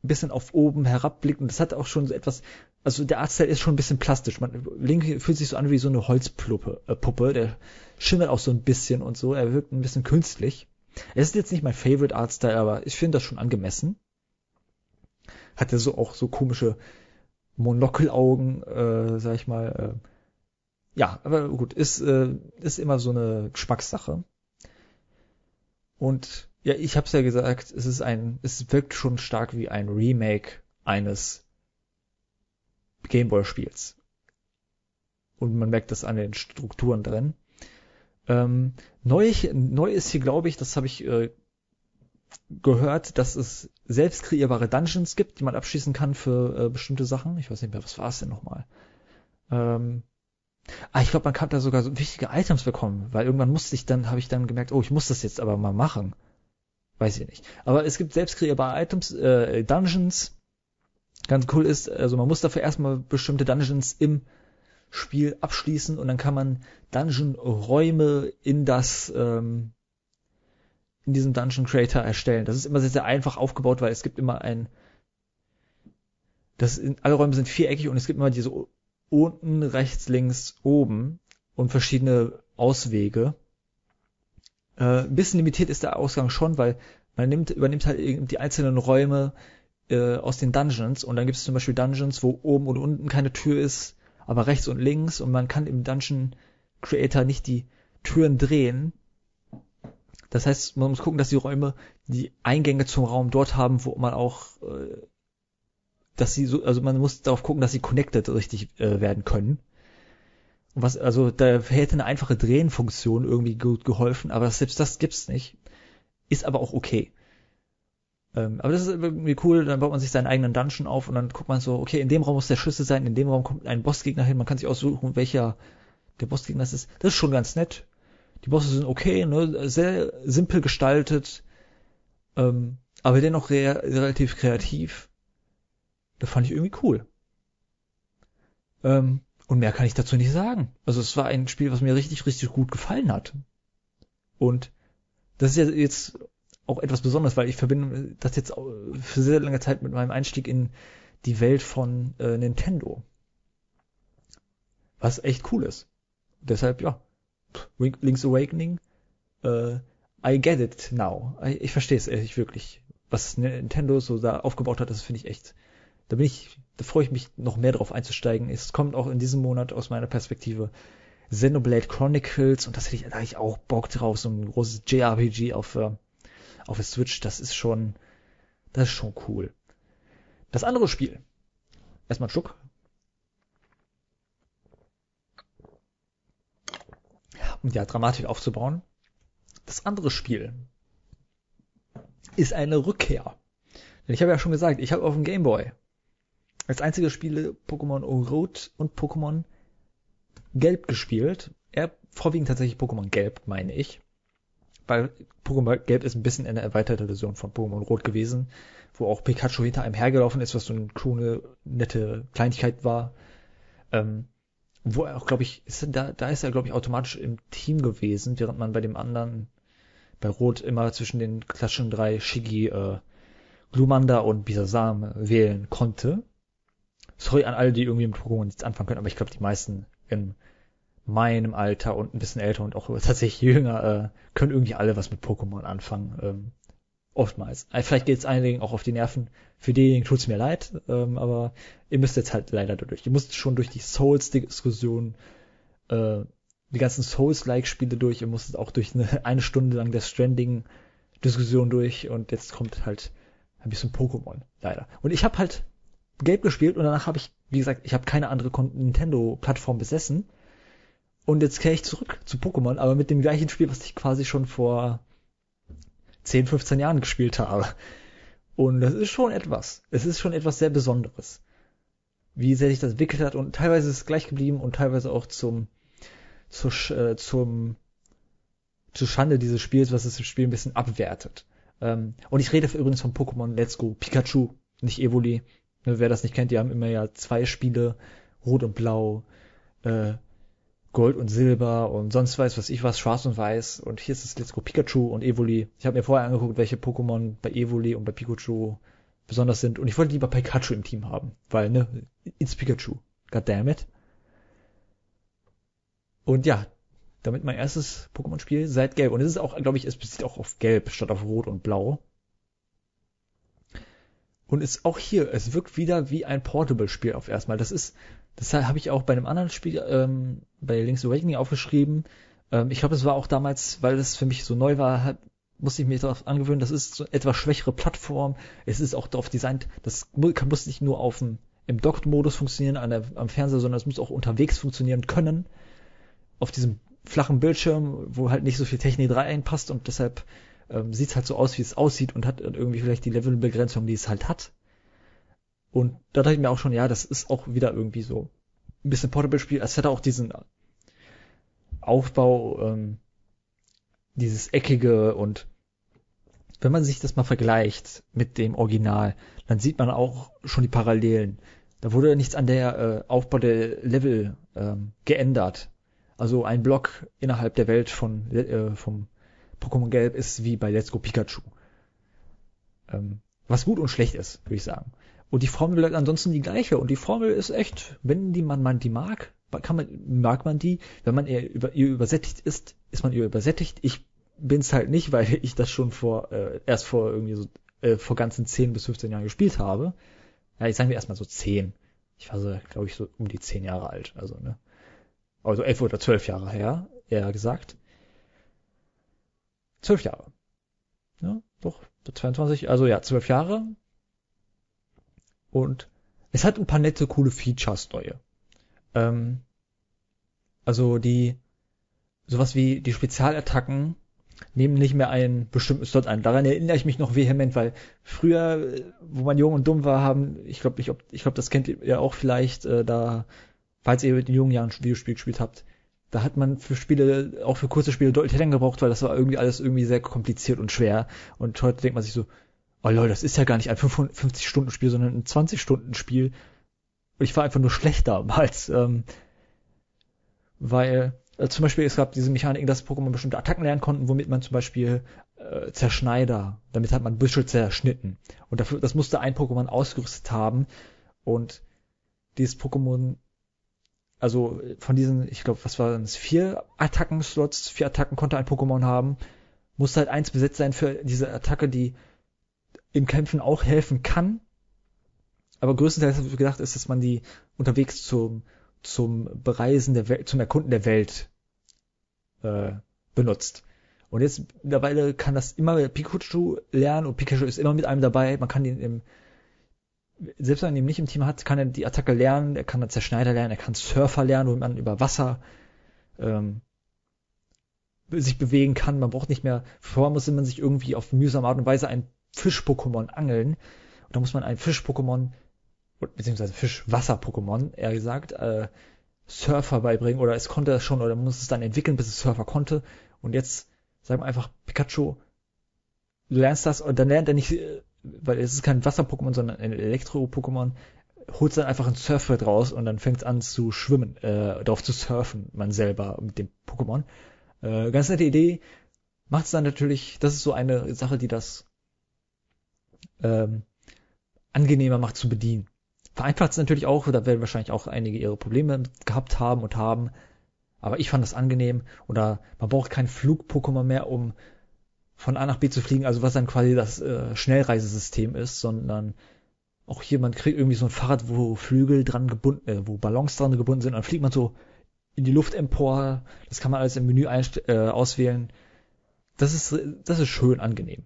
ein bisschen auf oben herabblickt und das hat auch schon so etwas, also der Artstyle ist schon ein bisschen plastisch. Man, Link fühlt sich so an wie so eine Holzpuppe, äh, Puppe, der schimmert auch so ein bisschen und so, er wirkt ein bisschen künstlich. Es ist jetzt nicht mein Favorite Artstyle, aber ich finde das schon angemessen. Hat er so auch so komische Monokelaugen, äh, sag ich mal. Äh, ja, aber gut, ist, äh, ist immer so eine Geschmackssache. Und ja, ich hab's ja gesagt, es ist ein, es wirkt schon stark wie ein Remake eines Gameboy-Spiels. Und man merkt das an den Strukturen drin. Ähm, neu, neu ist hier, glaube ich, das habe ich äh, gehört, dass es selbst kreierbare Dungeons gibt, die man abschließen kann für äh, bestimmte Sachen. Ich weiß nicht mehr, was war es denn nochmal? Ähm, ah, ich glaube, man kann da sogar so wichtige Items bekommen, weil irgendwann musste ich dann, habe ich dann gemerkt, oh, ich muss das jetzt aber mal machen. Weiß ich nicht. Aber es gibt selbst kreierbare Items, äh, Dungeons. Ganz cool ist, also man muss dafür erstmal bestimmte Dungeons im Spiel abschließen und dann kann man Dungeon-Räume in das ähm, in diesem Dungeon Creator erstellen. Das ist immer sehr, sehr einfach aufgebaut, weil es gibt immer ein das in, alle Räume sind viereckig und es gibt immer diese unten, rechts, links, oben und verschiedene Auswege. Äh, ein bisschen limitiert ist der Ausgang schon, weil man nimmt, übernimmt halt die einzelnen Räume äh, aus den Dungeons und dann gibt es zum Beispiel Dungeons, wo oben und unten keine Tür ist, aber rechts und links und man kann im Dungeon Creator nicht die Türen drehen. Das heißt, man muss gucken, dass die Räume die Eingänge zum Raum dort haben, wo man auch, äh, dass sie so, also man muss darauf gucken, dass sie connected richtig äh, werden können. Und was, also da hätte eine einfache Drehenfunktion irgendwie gut geholfen, aber selbst das gibt's nicht. Ist aber auch okay. Ähm, aber das ist irgendwie cool, dann baut man sich seinen eigenen Dungeon auf und dann guckt man so, okay, in dem Raum muss der Schlüssel sein, in dem Raum kommt ein Bossgegner hin, man kann sich aussuchen, welcher der Bossgegner ist. Das ist schon ganz nett. Die Bosse sind okay, ne, sehr simpel gestaltet, ähm, aber dennoch re relativ kreativ. Das fand ich irgendwie cool. Ähm, und mehr kann ich dazu nicht sagen. Also es war ein Spiel, was mir richtig, richtig gut gefallen hat. Und das ist ja jetzt auch etwas Besonderes, weil ich verbinde das jetzt für sehr lange Zeit mit meinem Einstieg in die Welt von äh, Nintendo. Was echt cool ist. Deshalb, ja, Link's Awakening, äh, I get it now. Ich, ich verstehe es ehrlich wirklich. Was Nintendo so da aufgebaut hat, das finde ich echt. Da bin ich, da freue ich mich noch mehr drauf einzusteigen. Es kommt auch in diesem Monat aus meiner Perspektive Xenoblade Chronicles und das hätte ich, da hätte ich auch Bock drauf, so ein großes JRPG auf äh, auf der Switch, das ist schon, das ist schon cool. Das andere Spiel. Erstmal einen Schluck. Ja dramatisch aufzubauen. Das andere Spiel ist eine Rückkehr. Denn ich habe ja schon gesagt, ich habe auf dem Game Boy als einzige Spiele Pokémon Rot und Pokémon Gelb gespielt. Er vorwiegend tatsächlich Pokémon Gelb, meine ich weil Pokémon Gelb ist ein bisschen eine erweiterte Version von Pokémon Rot gewesen, wo auch Pikachu hinter einem hergelaufen ist, was so eine coole, nette Kleinigkeit war. Ähm, wo er auch, glaube ich, ist, da, da ist er, glaube ich, automatisch im Team gewesen, während man bei dem anderen, bei Rot, immer zwischen den klassischen drei Shigi, äh, Glumanda und Bisasam wählen konnte. Sorry an alle, die irgendwie mit Pokémon nichts anfangen können, aber ich glaube, die meisten im meinem Alter und ein bisschen älter und auch tatsächlich jünger, äh, können irgendwie alle was mit Pokémon anfangen. Ähm, oftmals. Äh, vielleicht geht es einigen auch auf die Nerven. Für diejenigen tut's mir leid, ähm, aber ihr müsst jetzt halt leider durch. Ihr müsst schon durch die Souls-Diskussion, äh, die ganzen Souls-like-Spiele durch. Ihr musstet auch durch eine, eine Stunde lang der Stranding-Diskussion durch und jetzt kommt halt ein bisschen Pokémon, leider. Und ich habe halt Gelb gespielt und danach habe ich, wie gesagt, ich habe keine andere Nintendo-Plattform besessen und jetzt kehre ich zurück zu Pokémon, aber mit dem gleichen Spiel, was ich quasi schon vor 10, 15 Jahren gespielt habe. Und das ist schon etwas. Es ist schon etwas sehr Besonderes. Wie sehr sich das entwickelt hat und teilweise ist es gleich geblieben und teilweise auch zum, zu, äh, zum, zu Schande dieses Spiels, was das Spiel ein bisschen abwertet. Ähm, und ich rede übrigens von Pokémon Let's Go Pikachu, nicht Evoli. Ne, wer das nicht kennt, die haben immer ja zwei Spiele, Rot und Blau, äh, Gold und Silber und sonst weiß was ich was, Schwarz und Weiß. Und hier ist das Let's Go Pikachu und Evoli. Ich habe mir vorher angeguckt, welche Pokémon bei Evoli und bei Pikachu besonders sind. Und ich wollte lieber Pikachu im Team haben. Weil, ne, it's Pikachu. God damn it. Und ja, damit mein erstes Pokémon-Spiel seit Gelb. Und es ist auch, glaube ich, es bezieht auch auf Gelb statt auf Rot und Blau. Und ist auch hier, es wirkt wieder wie ein Portable-Spiel auf erstmal. Das ist, das habe ich auch bei einem anderen Spiel, ähm, bei Link's Awakening aufgeschrieben. Ähm, ich glaube, es war auch damals, weil das für mich so neu war, hat, musste ich mich darauf angewöhnen, das ist so etwas schwächere Plattform. Es ist auch darauf designt, das muss nicht nur auf dem, im Docked-Modus funktionieren an der, am Fernseher, sondern es muss auch unterwegs funktionieren können. Auf diesem flachen Bildschirm, wo halt nicht so viel Technik reinpasst und deshalb ähm, sieht es halt so aus, wie es aussieht und hat irgendwie vielleicht die Levelbegrenzung, die es halt hat. Und da dachte ich mir auch schon, ja, das ist auch wieder irgendwie so ein bisschen Portable-Spiel. Es hat auch diesen Aufbau, ähm, dieses eckige und wenn man sich das mal vergleicht mit dem Original, dann sieht man auch schon die Parallelen. Da wurde nichts an der äh, Aufbau der Level ähm, geändert. Also ein Block innerhalb der Welt von äh, vom Pokémon Gelb ist wie bei Let's Go Pikachu. Ähm, was gut und schlecht ist, würde ich sagen. Und die Formel bleibt ansonsten die gleiche. Und die Formel ist echt, wenn die man, man die mag, kann man, mag man die. Wenn man ihr, über, ihr übersättigt ist, ist man ihr übersättigt. Ich bin's halt nicht, (laughs) weil ich das schon vor, äh, erst vor irgendwie so äh, vor ganzen 10 bis 15 Jahren gespielt habe. Ja, ich sagen wir erstmal so 10. Ich war so, glaube ich, so um die 10 Jahre alt. Also, ne? Also 11 oder 12 Jahre her, eher gesagt. 12 Jahre. Ja, doch, 22, also ja, 12 Jahre. Und es hat ein paar nette, coole Features neue. Ähm, also die, sowas wie die Spezialattacken nehmen nicht mehr einen bestimmten Slot ein. Daran erinnere ich mich noch vehement, weil früher, wo man jung und dumm war, haben, ich glaube, ich, ich glaube, das kennt ihr auch vielleicht, äh, da, falls ihr in jungen Jahren ein Videospiel gespielt habt, da hat man für Spiele, auch für kurze Spiele deutlich länger gebraucht, weil das war irgendwie alles irgendwie sehr kompliziert und schwer. Und heute denkt man sich so, oh lol, das ist ja gar nicht ein 55-Stunden-Spiel, sondern ein 20-Stunden-Spiel. Und ich war einfach nur schlecht damals. (laughs) Ähm, weil äh, zum Beispiel es gab diese Mechanik, dass Pokémon bestimmte Attacken lernen konnten, womit man zum Beispiel äh, Zerschneider, damit hat man Büschel zerschnitten. Und dafür, das musste ein Pokémon ausgerüstet haben. Und dieses Pokémon, also von diesen, ich glaube, was waren es, vier Attacken-Slots, vier Attacken konnte ein Pokémon haben, musste halt eins besetzt sein für diese Attacke, die im Kämpfen auch helfen kann. Aber größtenteils gedacht ist, dass man die unterwegs zum zum Bereisen der Welt, zum Erkunden der Welt äh, benutzt. Und jetzt mittlerweile kann das immer Pikachu lernen und Pikachu ist immer mit einem dabei. Man kann ihn im, selbst wenn man ihn nicht im Team hat, kann er die Attacke lernen, er kann dann Zerschneider lernen, er kann Surfer lernen, wo man über Wasser ähm, sich bewegen kann. Man braucht nicht mehr, vorher musste man sich irgendwie auf mühsame Art und Weise ein Fisch-Pokémon angeln. Und da muss man ein Fisch-Pokémon beziehungsweise Fischwasser-Pokémon, eher gesagt, äh, Surfer beibringen oder es konnte das schon oder muss es dann entwickeln, bis es Surfer konnte. Und jetzt sagen wir einfach, Pikachu, du lernst das und dann lernt er nicht, äh, weil es ist kein Wasser-Pokémon, sondern ein Elektro-Pokémon, holt dann einfach ein Surfbrett raus und dann fängt es an zu schwimmen, äh, darauf zu surfen, man selber mit dem Pokémon. Äh, ganz nette Idee. Macht es dann natürlich, das ist so eine Sache, die das ähm, angenehmer macht zu bedienen. Vereinfacht es natürlich auch, da werden wahrscheinlich auch einige ihre Probleme gehabt haben und haben. Aber ich fand das angenehm. Oder man braucht kein Flug-Pokémon mehr, um von A nach B zu fliegen, also was dann quasi das äh, Schnellreisesystem ist, sondern auch hier, man kriegt irgendwie so ein Fahrrad, wo Flügel dran gebunden, äh, wo Ballons dran gebunden sind, dann fliegt man so in die Luft empor. Das kann man alles im Menü äh, auswählen. Das ist, das ist schön angenehm.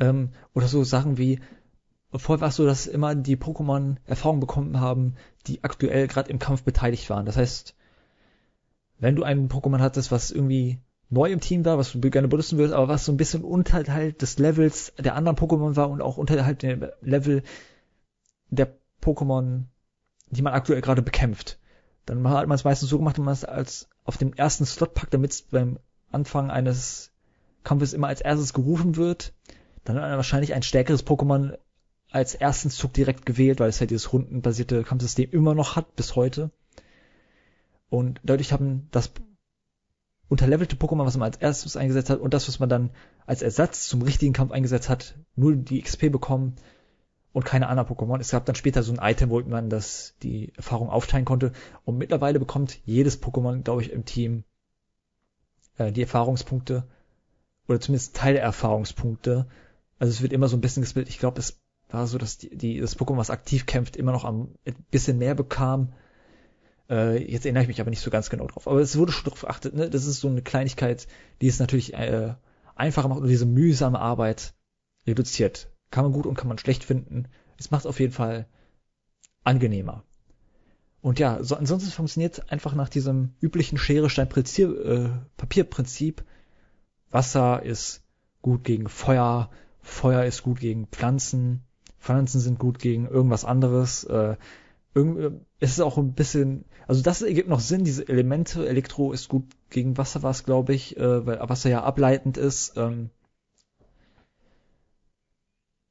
Ähm, oder so Sachen wie, vorher war es so, dass immer die Pokémon Erfahrung bekommen haben, die aktuell gerade im Kampf beteiligt waren. Das heißt, wenn du einen Pokémon hattest, was irgendwie neu im Team war, was du gerne benutzen würdest, aber was so ein bisschen unterhalb des Levels der anderen Pokémon war und auch unterhalb dem Level der Pokémon, die man aktuell gerade bekämpft. Dann hat man es meistens so gemacht, dass man es als auf dem ersten Slot packt, damit es beim Anfang eines Kampfes immer als erstes gerufen wird. Dann hat man wahrscheinlich ein stärkeres Pokémon als ersten Zug direkt gewählt, weil es halt dieses rundenbasierte Kampfsystem immer noch hat bis heute. Und dadurch haben das unterlevelte Pokémon, was man als erstes eingesetzt hat, und das, was man dann als Ersatz zum richtigen Kampf eingesetzt hat, nur die XP bekommen und keine anderen Pokémon. Es gab dann später so ein Item, wo man das, die Erfahrung aufteilen konnte. Und mittlerweile bekommt jedes Pokémon, glaube ich, im Team äh, die Erfahrungspunkte oder zumindest Teil der Erfahrungspunkte. Also es wird immer so ein bisschen gespielt. Ich glaube, es war so, dass die, die, das Pokémon, was aktiv kämpft, immer noch ein bisschen mehr bekam. Äh, jetzt erinnere ich mich aber nicht so ganz genau drauf. Aber es wurde schon darauf geachtet, ne? Das ist so eine Kleinigkeit, die es natürlich äh, einfacher macht und diese mühsame Arbeit reduziert. Kann man gut und kann man schlecht finden. Es macht auf jeden Fall angenehmer. Und ja, so, ansonsten funktioniert einfach nach diesem üblichen Schere-Stein-Papierprinzip. Wasser ist gut gegen Feuer, Feuer ist gut gegen Pflanzen, Pflanzen sind gut gegen irgendwas anderes. Äh, irgendwie, es ist auch ein bisschen, also das ergibt noch Sinn, diese Elemente. Elektro ist gut gegen Wasser, was glaube ich, äh, weil Wasser ja ableitend ist. Ähm,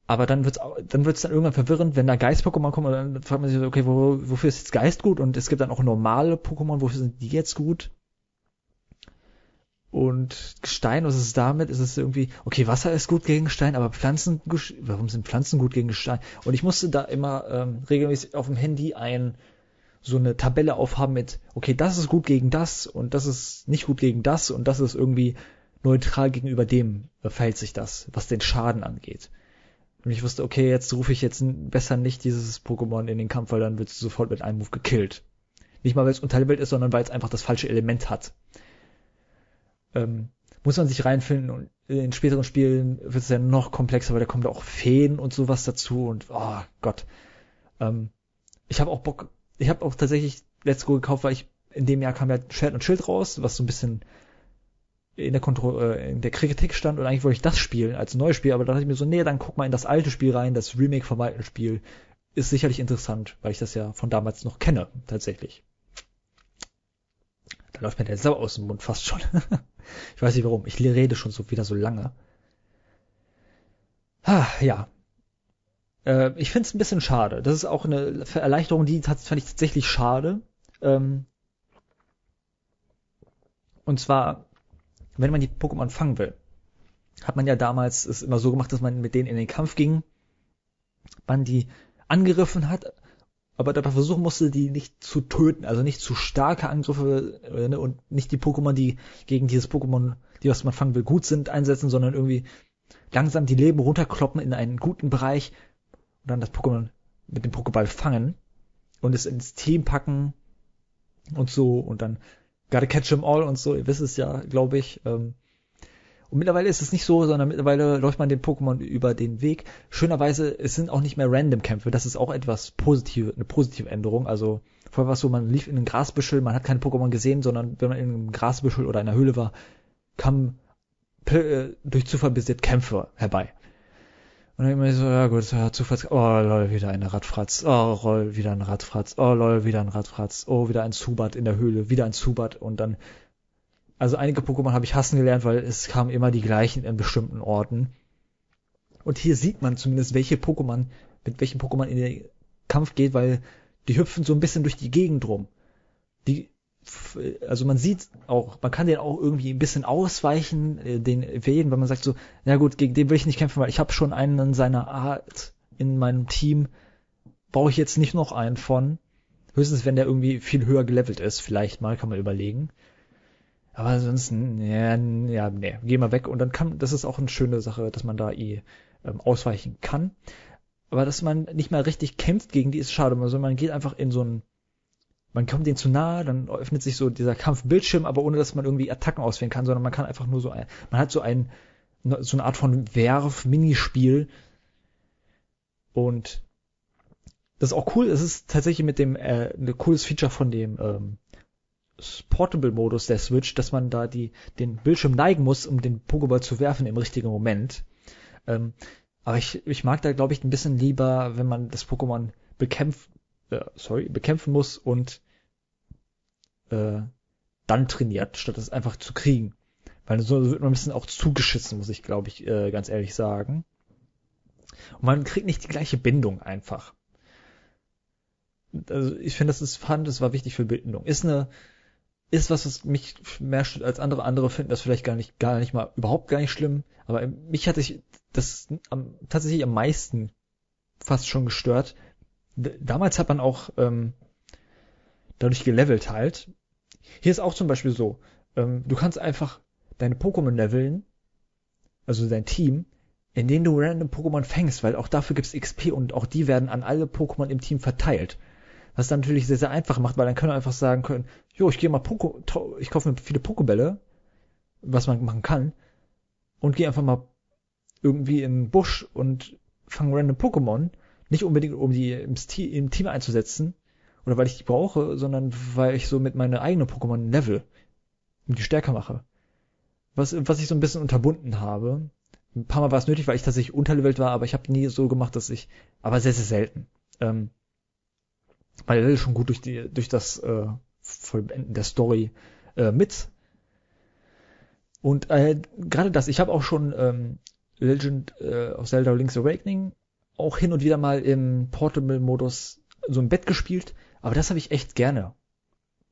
aber dann wird's dann wird's dann irgendwann verwirrend, wenn da Geist-Pokémon kommen, und dann fragt man sich, okay, wo, wofür ist jetzt Geist gut? Und es gibt dann auch normale Pokémon, wofür sind die jetzt gut? Und Gestein, was ist damit? Ist es irgendwie, okay, Wasser ist gut gegen Stein, aber Pflanzen, warum sind Pflanzen gut gegen Gestein? Und ich musste da immer ähm, regelmäßig auf dem Handy ein so eine Tabelle aufhaben mit, okay, das ist gut gegen das und das ist nicht gut gegen das und das ist irgendwie neutral gegenüber dem äh, verhält sich das, was den Schaden angeht. Und ich wusste, okay, jetzt rufe ich jetzt besser nicht dieses Pokémon in den Kampf, weil dann wird es sofort mit einem Move gekillt. Nicht mal, weil es unterlevelt ist, sondern weil es einfach das falsche Element hat. Ähm, muss man sich reinfinden und in späteren Spielen wird es ja noch komplexer, weil da kommt auch Feen und sowas dazu und oh Gott. Ähm, ich habe auch Bock, ich habe auch tatsächlich Let's Go gekauft, weil ich in dem Jahr kam ja Schwert und Schild raus, was so ein bisschen in der Kontro äh, in der Kritik stand und eigentlich wollte ich das spielen als neues Spiel, aber dann dachte ich mir so, nee, dann guck mal in das alte Spiel rein, das Remake vom alten Spiel ist sicherlich interessant, weil ich das ja von damals noch kenne, tatsächlich. Läuft mir der Sau aus dem Mund fast schon. (laughs) ich weiß nicht warum, ich rede schon so wieder so lange. Ah, ja. Äh, ich finde es ein bisschen schade. Das ist auch eine Erleichterung, die fand ich tatsächlich schade. Ähm, und zwar wenn man die Pokémon fangen will, hat man ja damals es immer so gemacht, dass man mit denen in den Kampf ging, man die angegriffen hat, aber dabei versuchen musste, die nicht zu töten, also nicht zu starke Angriffe äh, ne, und nicht die Pokémon, die gegen dieses Pokémon, die was man fangen will, gut sind, einsetzen, sondern irgendwie langsam die Leben runterkloppen in einen guten Bereich und dann das Pokémon mit dem Pokéball fangen und es ins Team packen und so und dann Gotta catch them all und so, ihr wisst es ja, glaube ich. Ähm, und mittlerweile ist es nicht so, sondern mittlerweile läuft man den Pokémon über den Weg. Schönerweise, es sind auch nicht mehr Random-Kämpfe. Das ist auch etwas positive, eine positive Änderung. Also vorher war es so, man lief in ein Grasbüschel, man hat keine Pokémon gesehen, sondern wenn man in einem Grasbüschel oder einer Höhle war, kamen äh, durch Zufall besiegt Kämpfe herbei. Und dann immer so, ja gut, ja, Zufalls, oh lol, wieder eine Radfratz, oh lol, wieder ein Radfratz, oh lol, wieder ein Radfratz, oh, wieder ein Zubat in der Höhle, wieder ein Zubat und dann, also einige Pokémon habe ich hassen gelernt, weil es kamen immer die gleichen in bestimmten Orten. Und hier sieht man zumindest, welche Pokémon, mit welchen Pokémon in den Kampf geht, weil die hüpfen so ein bisschen durch die Gegend rum. Die also man sieht auch, man kann den auch irgendwie ein bisschen ausweichen, äh, den wählen, weil man sagt so, ja gut, gegen den will ich nicht kämpfen, weil ich habe schon einen in seiner Art in meinem Team, brauche ich jetzt nicht noch einen von. Höchstens, wenn der irgendwie viel höher gelevelt ist, vielleicht mal, kann man überlegen. Aber ansonsten, ja, ja, nee, geh mal weg. Und dann kann, das ist auch eine schöne Sache, dass man da eh ähm, ausweichen kann. Aber dass man nicht mal richtig kämpft gegen die, ist schade. Also man geht einfach in so ein man kommt denen zu nahe, dann öffnet sich so dieser Kampfbildschirm, aber ohne dass man irgendwie Attacken auswählen kann, sondern man kann einfach nur so ein, man hat so ein, so eine Art von Werf-Minispiel und das ist auch cool. Es ist tatsächlich mit dem äh, ein cooles Feature von dem ähm, Portable-Modus der Switch, dass man da die den Bildschirm neigen muss, um den Pokéball zu werfen im richtigen Moment. Ähm, aber ich, ich mag da glaube ich ein bisschen lieber, wenn man das Pokémon bekämpft äh, sorry, bekämpfen muss und äh, dann trainiert, statt es einfach zu kriegen. Weil so wird man ein bisschen auch zugeschissen, muss ich, glaube ich, äh, ganz ehrlich sagen. Und man kriegt nicht die gleiche Bindung einfach. Also ich finde, das ist fand, das war wichtig für Bindung. Ist eine, ist was, was mich mehr stört als andere. Andere finden das vielleicht gar nicht, gar nicht mal, überhaupt gar nicht schlimm. Aber mich hatte ich das am, tatsächlich am meisten fast schon gestört, damals hat man auch ähm, dadurch gelevelt halt. Hier ist auch zum Beispiel so, ähm, du kannst einfach deine Pokémon leveln, also dein Team, in denen du random Pokémon fängst, weil auch dafür gibt's XP und auch die werden an alle Pokémon im Team verteilt. Was dann natürlich sehr, sehr einfach macht, weil dann können wir einfach sagen können, jo, ich gehe mal Poko, ich kaufe mir viele Pokebälle, was man machen kann, und gehe einfach mal irgendwie den Busch und fange random Pokémon nicht unbedingt, um die im, im Team einzusetzen oder weil ich die brauche, sondern weil ich so mit meinen eigenen Pokémon level und die stärker mache. Was, was ich so ein bisschen unterbunden habe. Ein paar Mal war es nötig, weil ich tatsächlich unterlevelt war, aber ich habe nie so gemacht, dass ich, aber sehr, sehr selten. Ähm, weil er schon gut durch die, durch das äh, Vollenden der Story äh, mit. Und äh, gerade das, ich habe auch schon ähm, Legend äh, of Zelda Link's Awakening auch hin und wieder mal im Portable-Modus so im Bett gespielt, aber das habe ich echt gerne.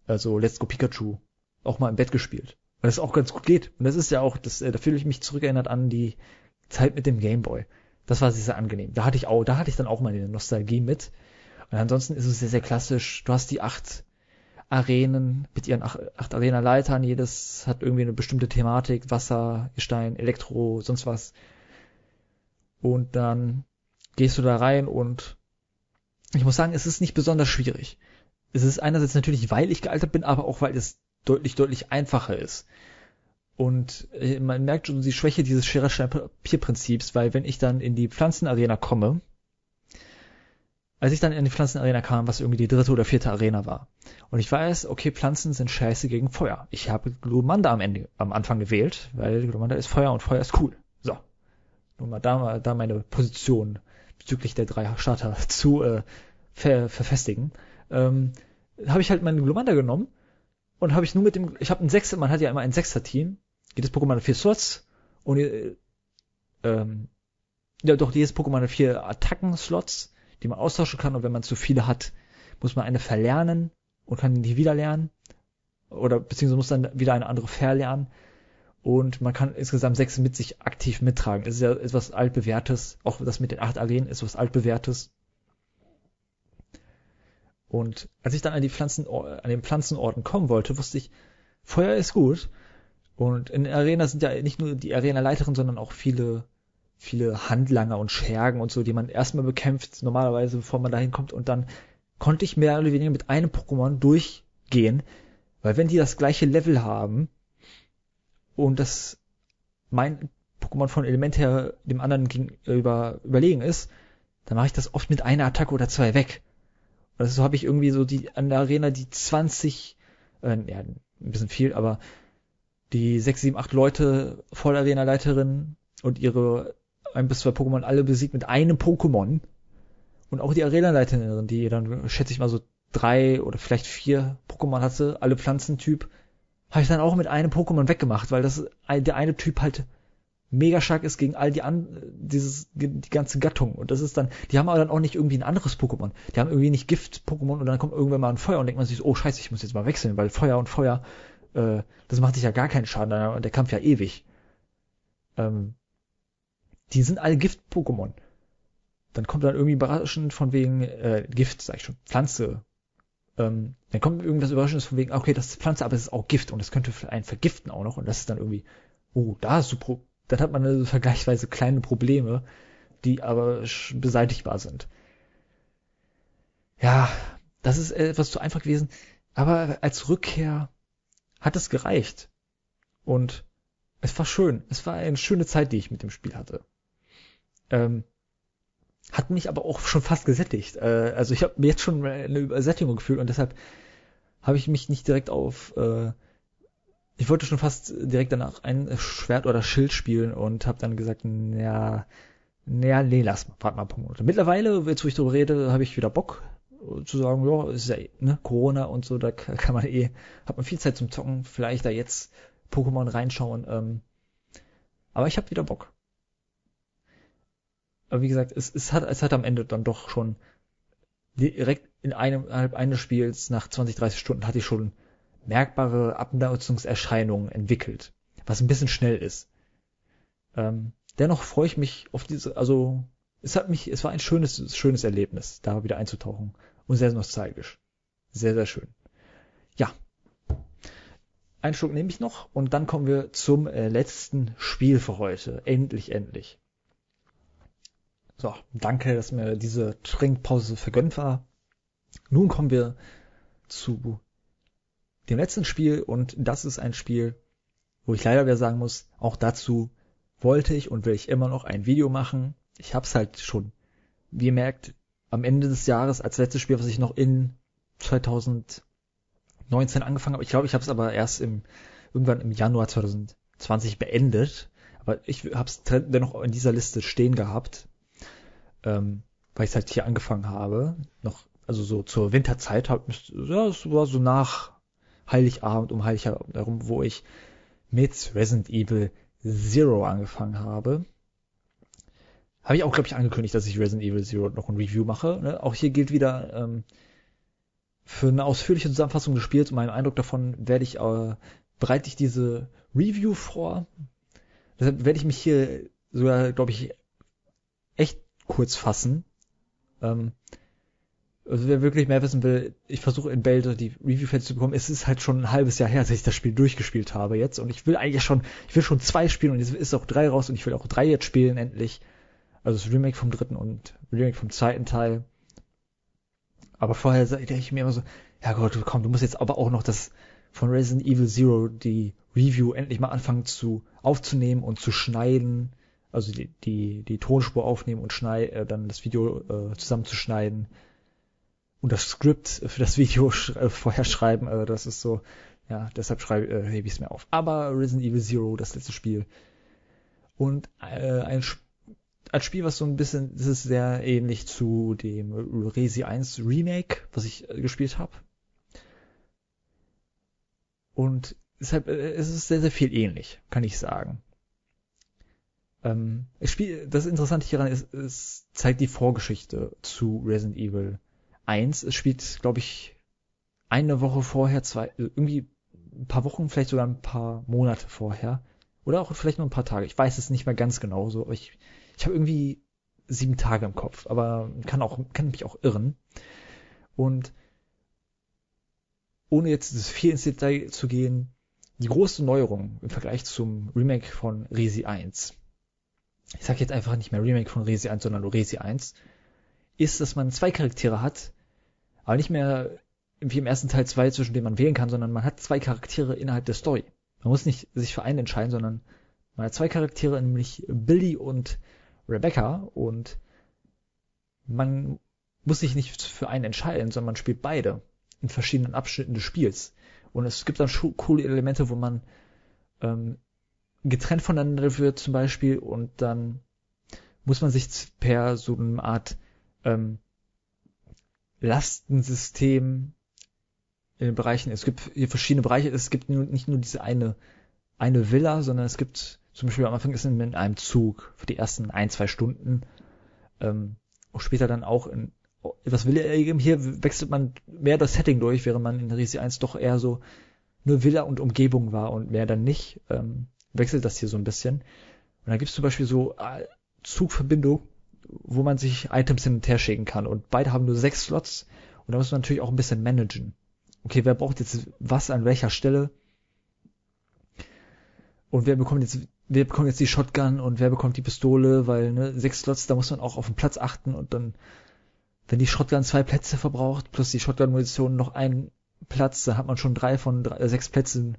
Also Let's Go Pikachu auch mal im Bett gespielt, weil das auch ganz gut geht. Und das ist ja auch, das, äh, da fühle ich mich zurückerinnert an die Zeit mit dem Gameboy. Das war sehr, sehr angenehm. Da hatte ich auch, da hatte ich dann auch mal eine Nostalgie mit. Und ansonsten ist es sehr, sehr klassisch. Du hast die acht, Arenen mit ihren acht, acht Arena-Leitern. Jedes hat irgendwie eine bestimmte Thematik. Wasser, Gestein, Elektro, sonst was. Und dann gehst du da rein und ich muss sagen, es ist nicht besonders schwierig. Es ist einerseits natürlich, weil ich gealtert bin, aber auch weil es deutlich, deutlich einfacher ist. Und äh, man merkt schon die Schwäche dieses Schere-Stein-Papier-Prinzips, weil wenn ich dann in die Pflanzenarena komme, als ich dann in die Pflanzenarena kam, was irgendwie die dritte oder vierte Arena war, und ich weiß, okay, Pflanzen sind scheiße gegen Feuer. Ich habe Glumanda am Ende, am Anfang gewählt, weil Glumanda ist Feuer und Feuer ist cool. So. Nur mal da, da meine Position bezüglich der drei Starter (laughs) zu äh, ver, verfestigen. Ähm, habe ich halt meinen Glumanda genommen und habe ich nur mit dem, ich habe ein Sechser, man hat ja immer ein Sechser-Team, jedes Pokémon hat vier Slots und äh, ähm, ja doch, jedes Pokémon hat vier Attacken-Slots, die man austauschen kann und wenn man zu viele hat, muss man eine verlernen und kann die wieder lernen oder beziehungsweise muss dann wieder eine andere verlernen und man kann insgesamt sechs mit sich aktiv mittragen. Es ist ja etwas altbewährtes, auch das mit den acht Arenen ist was altbewährtes. Und als ich dann an die Pflanzen, an den Pflanzenorten kommen wollte, wusste ich, Feuer ist gut. Und in der Arena sind ja nicht nur die Arena-Leiterin, sondern auch viele, viele Handlanger und Schergen und so, die man erstmal bekämpft, normalerweise, bevor man dahin kommt. Und dann konnte ich mehr oder weniger mit einem Pokémon durchgehen, weil wenn die das gleiche Level haben und das mein Pokémon von Element her dem anderen gegenüber überlegen ist, dann mache ich das oft mit einer Attacke oder zwei weg. Also so habe ich irgendwie so die an der Arena die 20, äh, ja, ein bisschen viel, aber die 6, 7, 8 Leute voll Arena-Leiterin und ihre ein bis zwei Pokémon alle besiegt mit einem Pokémon. Und auch die Arena-Leiterin, die dann, schätze ich mal, so drei oder vielleicht vier Pokémon hatte, alle Pflanzentyp, habe ich dann auch mit einem Pokémon weggemacht, weil das der eine Typ halt mega stark ist gegen all die an, dieses, die ganze Gattung. Und das ist dann, die haben aber dann auch nicht irgendwie ein anderes Pokémon. Die haben irgendwie nicht Gift-Pokémon und dann kommt irgendwann mal ein Feuer und denkt man sich, oh scheiße, ich muss jetzt mal wechseln, weil Feuer und Feuer, äh, das macht sich ja gar keinen Schaden, und der Kampf ja ewig. Ähm, die sind alle Gift-Pokémon. Dann kommt dann irgendwie überraschend von wegen, äh, Gift, sag ich schon, Pflanze. Ähm, dann kommt irgendwas Überraschendes von wegen, okay, das ist Pflanze, aber es ist auch Gift und es könnte einen vergiften auch noch und das ist dann irgendwie, oh, da hast du Pro dann hat man also vergleichsweise kleine Probleme, die aber beseitigbar sind. Ja, das ist etwas zu einfach gewesen, aber als Rückkehr hat es gereicht. Und es war schön. Es war eine schöne Zeit, die ich mit dem Spiel hatte. Ähm, hat mich aber auch schon fast gesättigt. Äh, also ich habe mir jetzt schon eine Übersättigung gefühlt und deshalb habe ich mich nicht direkt auf äh, ich wollte schon fast direkt danach ein Schwert oder Schild spielen und habe dann gesagt, ja, naja, nee, lass mal, warte mal ein paar Monate. Mittlerweile, jetzt wo ich darüber rede, habe ich wieder Bock zu sagen, ja, ist ja ne, Corona und so, da kann man eh, hat man viel Zeit zum Zocken, vielleicht da jetzt Pokémon reinschauen. Ähm, aber ich habe wieder Bock. Aber wie gesagt, es, es, hat, es hat am Ende dann doch schon direkt in einem, innerhalb eines Spiels nach 20, 30 Stunden hatte ich schon merkbare Abnutzungserscheinungen entwickelt, was ein bisschen schnell ist. Ähm, dennoch freue ich mich auf diese, also es hat mich, es war ein schönes, schönes Erlebnis, da wieder einzutauchen und sehr nostalgisch. Sehr, sehr schön. Ja. Einen Schluck nehme ich noch und dann kommen wir zum äh, letzten Spiel für heute. Endlich, endlich. So, danke, dass mir diese Trinkpause vergönnt war. Nun kommen wir zu dem letzten Spiel und das ist ein Spiel, wo ich leider wieder sagen muss, auch dazu wollte ich und will ich immer noch ein Video machen. Ich hab's halt schon, wie ihr merkt, am Ende des Jahres als letztes Spiel, was ich noch in 2019 angefangen habe. Ich glaube, ich habe es aber erst im irgendwann im Januar 2020 beendet. Aber ich habe es dennoch in dieser Liste stehen gehabt, ähm, weil ich halt hier angefangen habe. Noch, also so zur Winterzeit, hab, ja, es war so nach Heiligabend, um Heiligabend herum, wo ich mit Resident Evil Zero angefangen habe. Habe ich auch, glaube ich, angekündigt, dass ich Resident Evil Zero noch ein Review mache. Ne? Auch hier gilt wieder, ähm, für eine ausführliche Zusammenfassung des Spiels und meinen Eindruck davon werde ich, äh, bereite ich diese Review vor. Deshalb werde ich mich hier sogar, glaube ich, echt kurz fassen. Ähm, Also wer wirklich mehr wissen will, ich versuche in Bälde die Review fertig zu bekommen. Es ist halt schon ein halbes Jahr her, dass ich das Spiel durchgespielt habe jetzt. Und ich will eigentlich schon, ich will schon zwei spielen und jetzt ist auch drei raus und ich will auch drei jetzt spielen endlich. Also das Remake vom dritten und Remake vom zweiten Teil. Aber vorher denke ich mir immer so, ja Gott, komm, du musst jetzt aber auch noch das von Resident Evil Zero, die Review endlich mal anfangen zu aufzunehmen und zu schneiden. Also die, die, die Tonspur aufnehmen und schneiden, äh, dann das Video äh, zusammenzuschneiden und das Skript für das Video (laughs) sch äh, vorher schreiben. Äh, das ist so, ja, deshalb schreibe äh, hebe ich es mir auf. Aber Resident Evil Zero, das letzte Spiel. Und äh, ein, ein Spiel, was so ein bisschen, das ist sehr ähnlich zu dem Resi 1 Remake, was ich äh, gespielt habe. Und deshalb äh, es ist sehr, sehr viel ähnlich, kann ich sagen. Ähm, das, Spiel, das Interessante hieran ist, es zeigt die Vorgeschichte zu Resident Evil 1. Es spielt, glaube ich, eine Woche vorher, zwei, irgendwie ein paar Wochen, vielleicht sogar ein paar Monate vorher. Oder auch vielleicht nur ein paar Tage. Ich weiß es nicht mehr ganz genau so. Ich, ich habe irgendwie sieben Tage im Kopf, aber kann auch, kann mich auch irren. Und ohne jetzt viel ins Detail zu gehen, die große Neuerung im Vergleich zum Remake von Resi 1, ich sage jetzt einfach nicht mehr Remake von Resi 1, sondern nur Resi 1, ist, dass man zwei Charaktere hat, aber nicht mehr wie im ersten Teil zwei, zwischen denen man wählen kann, sondern man hat zwei Charaktere innerhalb der Story. Man muss nicht sich für einen entscheiden, sondern man hat zwei Charaktere, nämlich Billy und Rebecca und man muss sich nicht für einen entscheiden, sondern man spielt beide in verschiedenen Abschnitten des Spiels. Und es gibt dann coole Elemente, wo man ähm, getrennt voneinander wird zum Beispiel und dann muss man sich per so eine Art ähm, Lastensystem in den Bereichen, es gibt hier verschiedene Bereiche, es gibt nicht nur diese eine, eine Villa, sondern es gibt zum Beispiel am Anfang ist man in einem Zug für die ersten ein, zwei Stunden, ähm, später dann auch in etwas Villa-ähnlichem. Hier wechselt man mehr das Setting durch, während man in Risi 1 doch eher so nur Villa und Umgebung war und mehr dann nicht. Ähm, wechselt das hier so ein bisschen. Und da gibt es zum Beispiel so äh, Zugverbindung, wo man sich Items hin und her schicken kann. Und beide haben nur sechs Slots. Und da muss man natürlich auch ein bisschen managen. Okay, wer braucht jetzt was an welcher Stelle? Und wer bekommt jetzt, wer bekommt jetzt die Shotgun und wer bekommt die Pistole? Weil, ne, sechs Slots, da muss man auch auf den Platz achten und dann, wenn die Shotgun zwei Plätze verbraucht, plus die Shotgun-Munition noch einen Platz, dann hat man schon drei von drei, äh, sechs Plätzen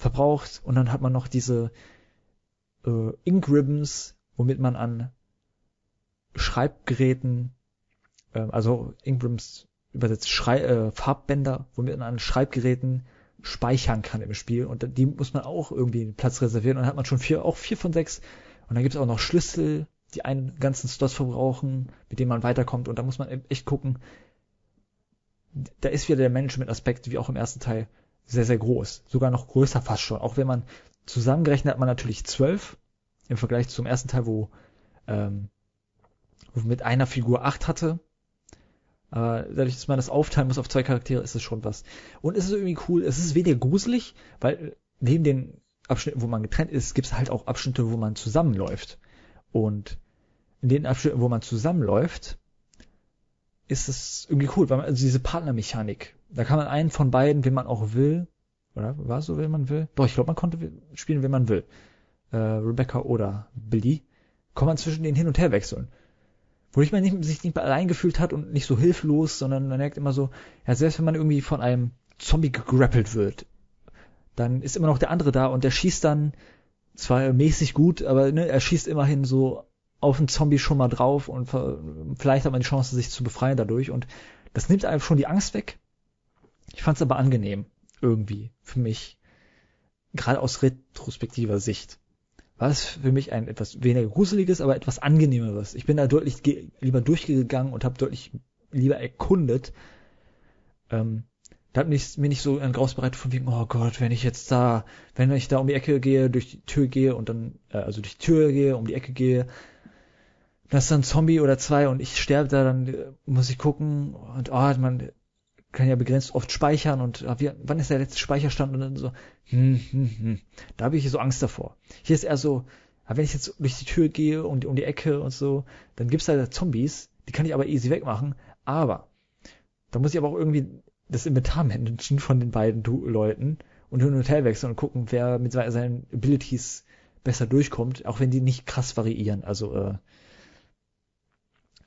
verbraucht und dann hat man noch diese äh, Ink Ribbons, womit man an Schreibgeräten, äh, also Ink Ribbons übersetzt Schrei äh, Farbbänder, womit man an Schreibgeräten speichern kann im Spiel. Und die muss man auch irgendwie einen Platz reservieren. Und dann hat man schon vier, auch vier von sechs. Und dann gibt es auch noch Schlüssel, die einen ganzen Slot verbrauchen, mit denen man weiterkommt. Und da muss man echt gucken, da ist wieder der Management-Aspekt, wie auch im ersten Teil, sehr, sehr groß. Sogar noch größer fast schon. Auch wenn man zusammengerechnet hat man natürlich zwölf im Vergleich zum ersten Teil, wo, ähm, wo mit einer Figur acht hatte. Aber dadurch, dass man das aufteilen muss auf zwei Charaktere, ist es schon was. Und es ist irgendwie cool, es ist weniger gruselig, weil neben den Abschnitten, wo man getrennt ist, gibt es halt auch Abschnitte, wo man zusammenläuft. Und in den Abschnitten, wo man zusammenläuft, ist es irgendwie cool, weil man, also diese Partnermechanik, da kann man einen von beiden, wenn man auch will, oder war es so, wenn man will? Doch, ich glaube, man konnte spielen, wenn man will. Äh, Rebecca oder Billy, kann man zwischen denen hin und her wechseln. Wo ich man nicht, sich nicht allein gefühlt hat und nicht so hilflos, sondern man merkt immer so, ja, selbst wenn man irgendwie von einem Zombie gegrappelt wird, dann ist immer noch der andere da und der schießt dann zwar mäßig gut, aber ne, er schießt immerhin so auf den Zombie schon mal drauf und vielleicht hat man die Chance, sich zu befreien dadurch. Und das nimmt einem schon die Angst weg. Ich fand es aber angenehm, irgendwie, für mich. Gerade aus retrospektiver Sicht. War es für mich ein etwas weniger gruseliges, aber etwas angenehmeres. Ich bin da deutlich lieber durchgegangen und habe deutlich lieber erkundet. Ähm, da hat mich, mir nicht so ein Graus bereitet von wegen, oh Gott, wenn ich jetzt da, wenn ich da um die Ecke gehe, durch die Tür gehe und dann, äh, also durch die Tür gehe, um die Ecke gehe, das ist dann ein Zombie oder zwei und ich sterbe da, dann äh, muss ich gucken und oh, man kann ja begrenzt oft speichern und ah, wie, wann ist der letzte Speicherstand und dann so, hm, hm, hm. da habe ich so Angst davor. Hier ist eher so, ah, wenn ich jetzt durch die Tür gehe und um die Ecke und so, dann gibt's da Zombies, die kann ich aber easy wegmachen, aber Da muss ich aber auch irgendwie das Inventar managen von den beiden Leuten und hin und her wechseln und gucken, wer mit seinen Abilities besser durchkommt, auch wenn die nicht krass variieren. Also äh,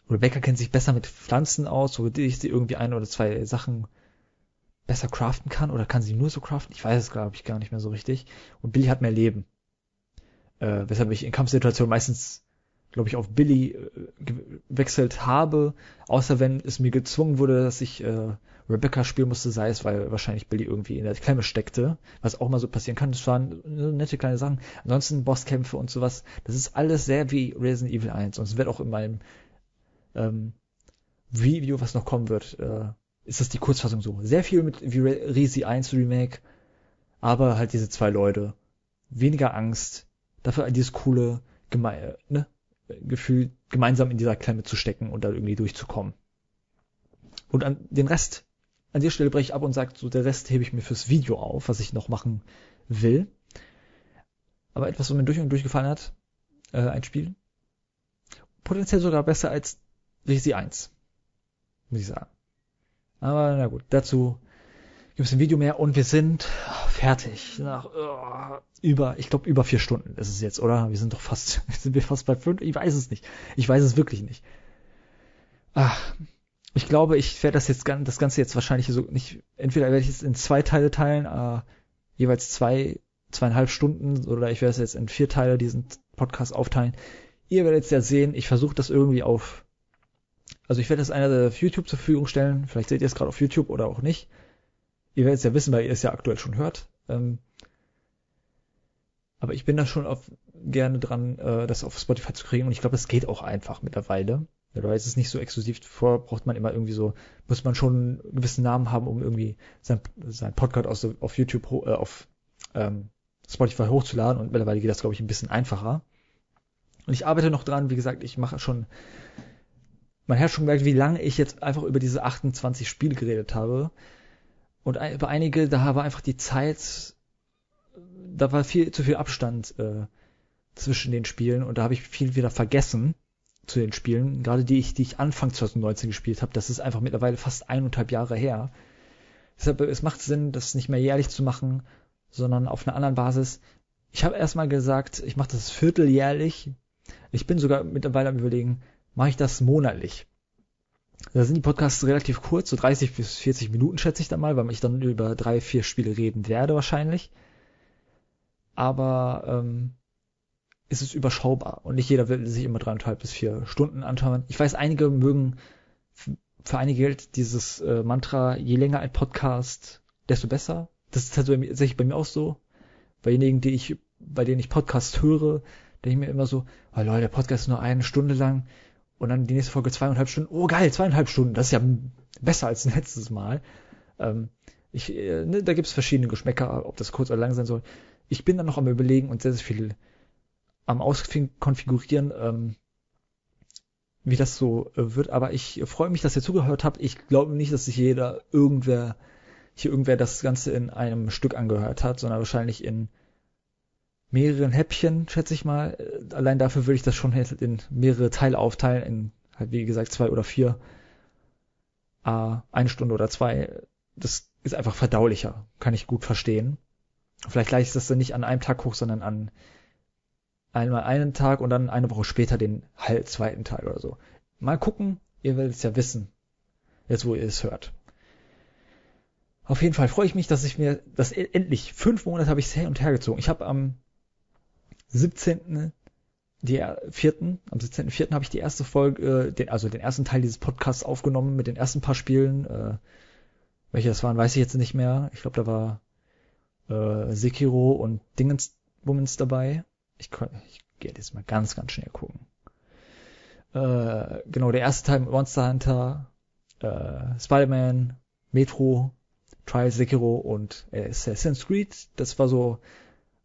Rebecca kennt sich besser mit Pflanzen aus, so ich sie irgendwie ein oder zwei Sachen besser craften kann oder kann sie nur so craften? Ich weiß es, glaube ich, gar nicht mehr so richtig. Und Billy hat mehr Leben. Äh, weshalb ich in Kampfsituationen meistens, glaube ich, auf Billy äh, gewechselt habe, außer wenn es mir gezwungen wurde, dass ich äh, Rebecca spielen musste, sei es, weil wahrscheinlich Billy irgendwie in der Klemme steckte, was auch mal so passieren kann. Das waren nette kleine Sachen. Ansonsten Bosskämpfe und sowas, das ist alles sehr wie Resident Evil 1 und es wird auch in meinem ähm, Review, was noch kommen wird, äh, ist das die Kurzfassung so. Sehr viel mit wie Resi 1 Remake, aber halt diese zwei Leute. Weniger Angst, dafür dieses coole geme äh, ne, Gefühl, gemeinsam in dieser Klemme zu stecken und da irgendwie durchzukommen. Und an den Rest, an der Stelle breche ich ab und sage, so der Rest hebe ich mir fürs Video auf, was ich noch machen will. Aber etwas, was mir durch und durch gefallen hat, äh, ein Spiel. Potenziell sogar besser als Resi 1. Muss ich sagen. Aber na gut, dazu gibt es ein Video mehr und wir sind fertig. Nach uh, über, ich glaube über vier Stunden ist es jetzt, oder? Wir sind doch fast, (laughs) sind wir fast bei fünf? Ich weiß es nicht. Ich weiß es wirklich nicht. Ach, ich glaube, ich werde das jetzt das Ganze jetzt wahrscheinlich so nicht. Entweder werde ich es in zwei Teile teilen, äh, jeweils zwei, zweieinhalb Stunden, oder ich werde es jetzt in vier Teile diesen Podcast aufteilen. Ihr werdet es ja sehen. Ich versuche das irgendwie auf also ich werde das einer auf YouTube zur Verfügung stellen. Vielleicht seht ihr es gerade auf YouTube oder auch nicht. Ihr werdet es ja wissen, weil ihr es ja aktuell schon hört. Ähm, aber ich bin da schon auf, gerne dran, äh, das auf Spotify zu kriegen. Und ich glaube, es geht auch einfach mittlerweile. Mittlerweile ist es nicht so exklusiv. Vorher braucht man immer irgendwie so, muss man schon einen gewissen Namen haben, um irgendwie sein, sein Podcast aus, auf YouTube, äh, auf ähm, Spotify hochzuladen. Und mittlerweile geht das, glaube ich, ein bisschen einfacher. Und ich arbeite noch dran. Wie gesagt, ich mache schon man hat schon gemerkt, wie lange ich jetzt einfach über diese 28 Spiele geredet habe. Und über einige, da war einfach die Zeit, da war viel zu viel Abstand äh, zwischen den Spielen und da habe ich viel wieder vergessen zu den Spielen. Gerade die ich, die ich Anfang 2019 gespielt habe, das ist einfach mittlerweile fast eineinhalb Jahre her. Deshalb, es macht Sinn, das nicht mehr jährlich zu machen, sondern auf einer anderen Basis. Ich habe erstmal gesagt, ich mache das vierteljährlich. Ich bin sogar mittlerweile am überlegen, mache ich das monatlich. Da sind die Podcasts relativ kurz, so 30 bis 40 Minuten schätze ich dann mal, weil ich dann über drei, vier Spiele reden werde wahrscheinlich. Aber ähm, ist es überschaubar und nicht jeder will sich immer dreieinhalb bis vier Stunden anschauen. Ich weiß, einige mögen für einige gilt dieses äh, Mantra, je länger ein Podcast, desto besser. Das ist tatsächlich bei mir auch so. Bei denjenigen, die ich, bei denen ich Podcast höre, denke ich mir immer so, oh Leute, der Podcast ist nur eine Stunde lang und dann die nächste Folge zweieinhalb Stunden. Oh geil, zweieinhalb Stunden. Das ist ja besser als letztes Mal. Ähm, ich, äh, ne, da gibt's verschiedene Geschmäcker, ob das kurz oder lang sein soll. Ich bin dann noch am überlegen und sehr, sehr viel am Auskonfigurieren, ähm, wie das so äh, wird. Aber ich freue mich, dass ihr zugehört habt. Ich glaube nicht, dass sich jeder irgendwer hier irgendwer das Ganze in einem Stück angehört hat, sondern wahrscheinlich in mehreren Häppchen, schätze ich mal. Äh, allein dafür würde ich das schon in mehrere Teile aufteilen, in halt wie gesagt zwei oder vier, äh, eine Stunde oder zwei. Das ist einfach verdaulicher, kann ich gut verstehen. Vielleicht gleich ist das dann nicht an einem Tag hoch, sondern an einmal einen Tag und dann eine Woche später den halt zweiten Teil oder so. Mal gucken, ihr werdet es ja wissen, jetzt wo ihr es hört. Auf jeden Fall freue ich mich, dass ich mir das e-, endlich fünf Monate habe ich es her und her gezogen. Ich habe am 17. Die vierten, am 17.04. habe ich die erste Folge, äh, den, also den ersten Teil dieses Podcasts aufgenommen mit den ersten paar Spielen. Äh, welche das waren, weiß ich jetzt nicht mehr. Ich glaube, da war äh, Sekiro und Dingens Womens dabei. Ich, ich gehe jetzt mal ganz, ganz schnell gucken. Äh, genau, der erste Teil mit Monster Hunter, äh, Spider-Man, Metro, Trial Sekiro und äh, Assassin's Creed. Das war so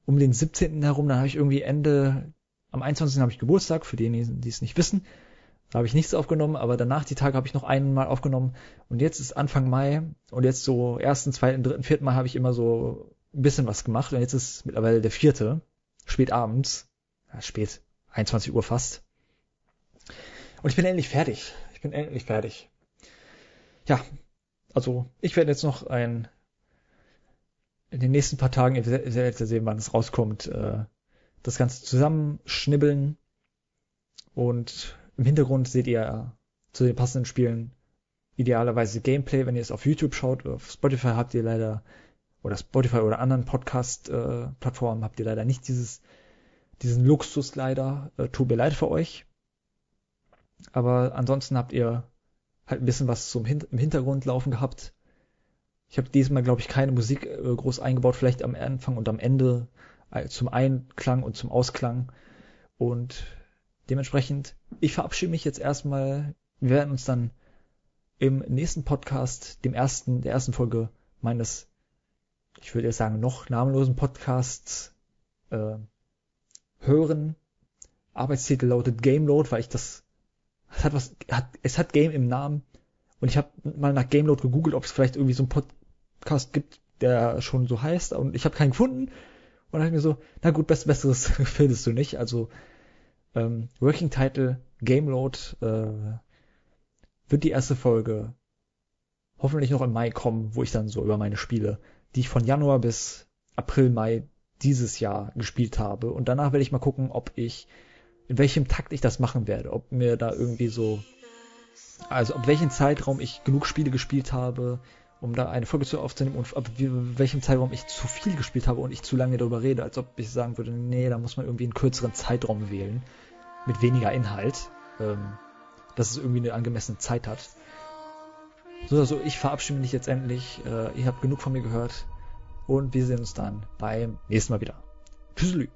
um den 17. herum, dann habe ich irgendwie Ende, am 21. habe ich Geburtstag, für diejenigen, die es nicht wissen. Da habe ich nichts aufgenommen, aber danach die Tage habe ich noch einmal aufgenommen. Und jetzt ist Anfang Mai und jetzt so ersten, zweiten, dritten, vierten Mal habe ich immer so ein bisschen was gemacht. Und jetzt ist mittlerweile der vierte, spät abends, ja, spät, 21 Uhr fast. Und ich bin endlich fertig. Ich bin endlich fertig. Ja, also ich werde jetzt noch ein in den nächsten paar Tagen, ihr werdet ja sehen, wann es rauskommt, äh, das Ganze zusammenschnibbeln und im Hintergrund seht ihr zu den passenden Spielen idealerweise Gameplay, wenn ihr es auf YouTube schaut. Auf Spotify habt ihr leider, oder Spotify oder anderen Podcast-Plattformen habt ihr leider nicht dieses, diesen Luxus leider. Äh, tut mir leid für euch. Aber ansonsten habt ihr halt ein bisschen was zum Hin im Hintergrund laufen gehabt. Ich habe diesmal, glaube ich, keine Musik äh, groß eingebaut, vielleicht am Anfang und am Ende äh, zum Einklang und zum Ausklang. Und dementsprechend, ich verabschiede mich jetzt erstmal. Wir werden uns dann im nächsten Podcast, dem ersten, der ersten Folge meines, ich würde jetzt sagen, noch namenlosen Podcasts äh, hören. Arbeitstitel lautet Game Load, weil ich das, es hat was, hat, es hat Game im Namen. Und ich habe mal nach Game Load gegoogelt, ob es vielleicht irgendwie so einen Podcast gibt, der schon so heißt. Und ich habe keinen gefunden. Und dann habe ich mir so, na gut, best, besseres (laughs) findest du nicht. Also ähm, Working Title Game Load äh, wird die erste Folge hoffentlich noch im Mai kommen, wo ich dann so über meine Spiele, die ich von Januar bis April, Mai dieses Jahr gespielt habe. Und danach werde ich mal gucken, ob ich, in welchem Takt ich das machen werde. Ob mir da irgendwie so, also ob welchen Zeitraum ich genug Spiele gespielt habe, um da eine Folge zu aufzunehmen und ab welchem Zeitraum ich zu viel gespielt habe und ich zu lange darüber rede, als ob ich sagen würde, nee, da muss man irgendwie einen kürzeren Zeitraum wählen, mit weniger Inhalt. Ähm, dass es irgendwie eine angemessene Zeit hat. So, also ich verabschiede mich jetzt endlich. Äh, ihr habt genug von mir gehört. Und wir sehen uns dann beim nächsten Mal wieder. Tschüss.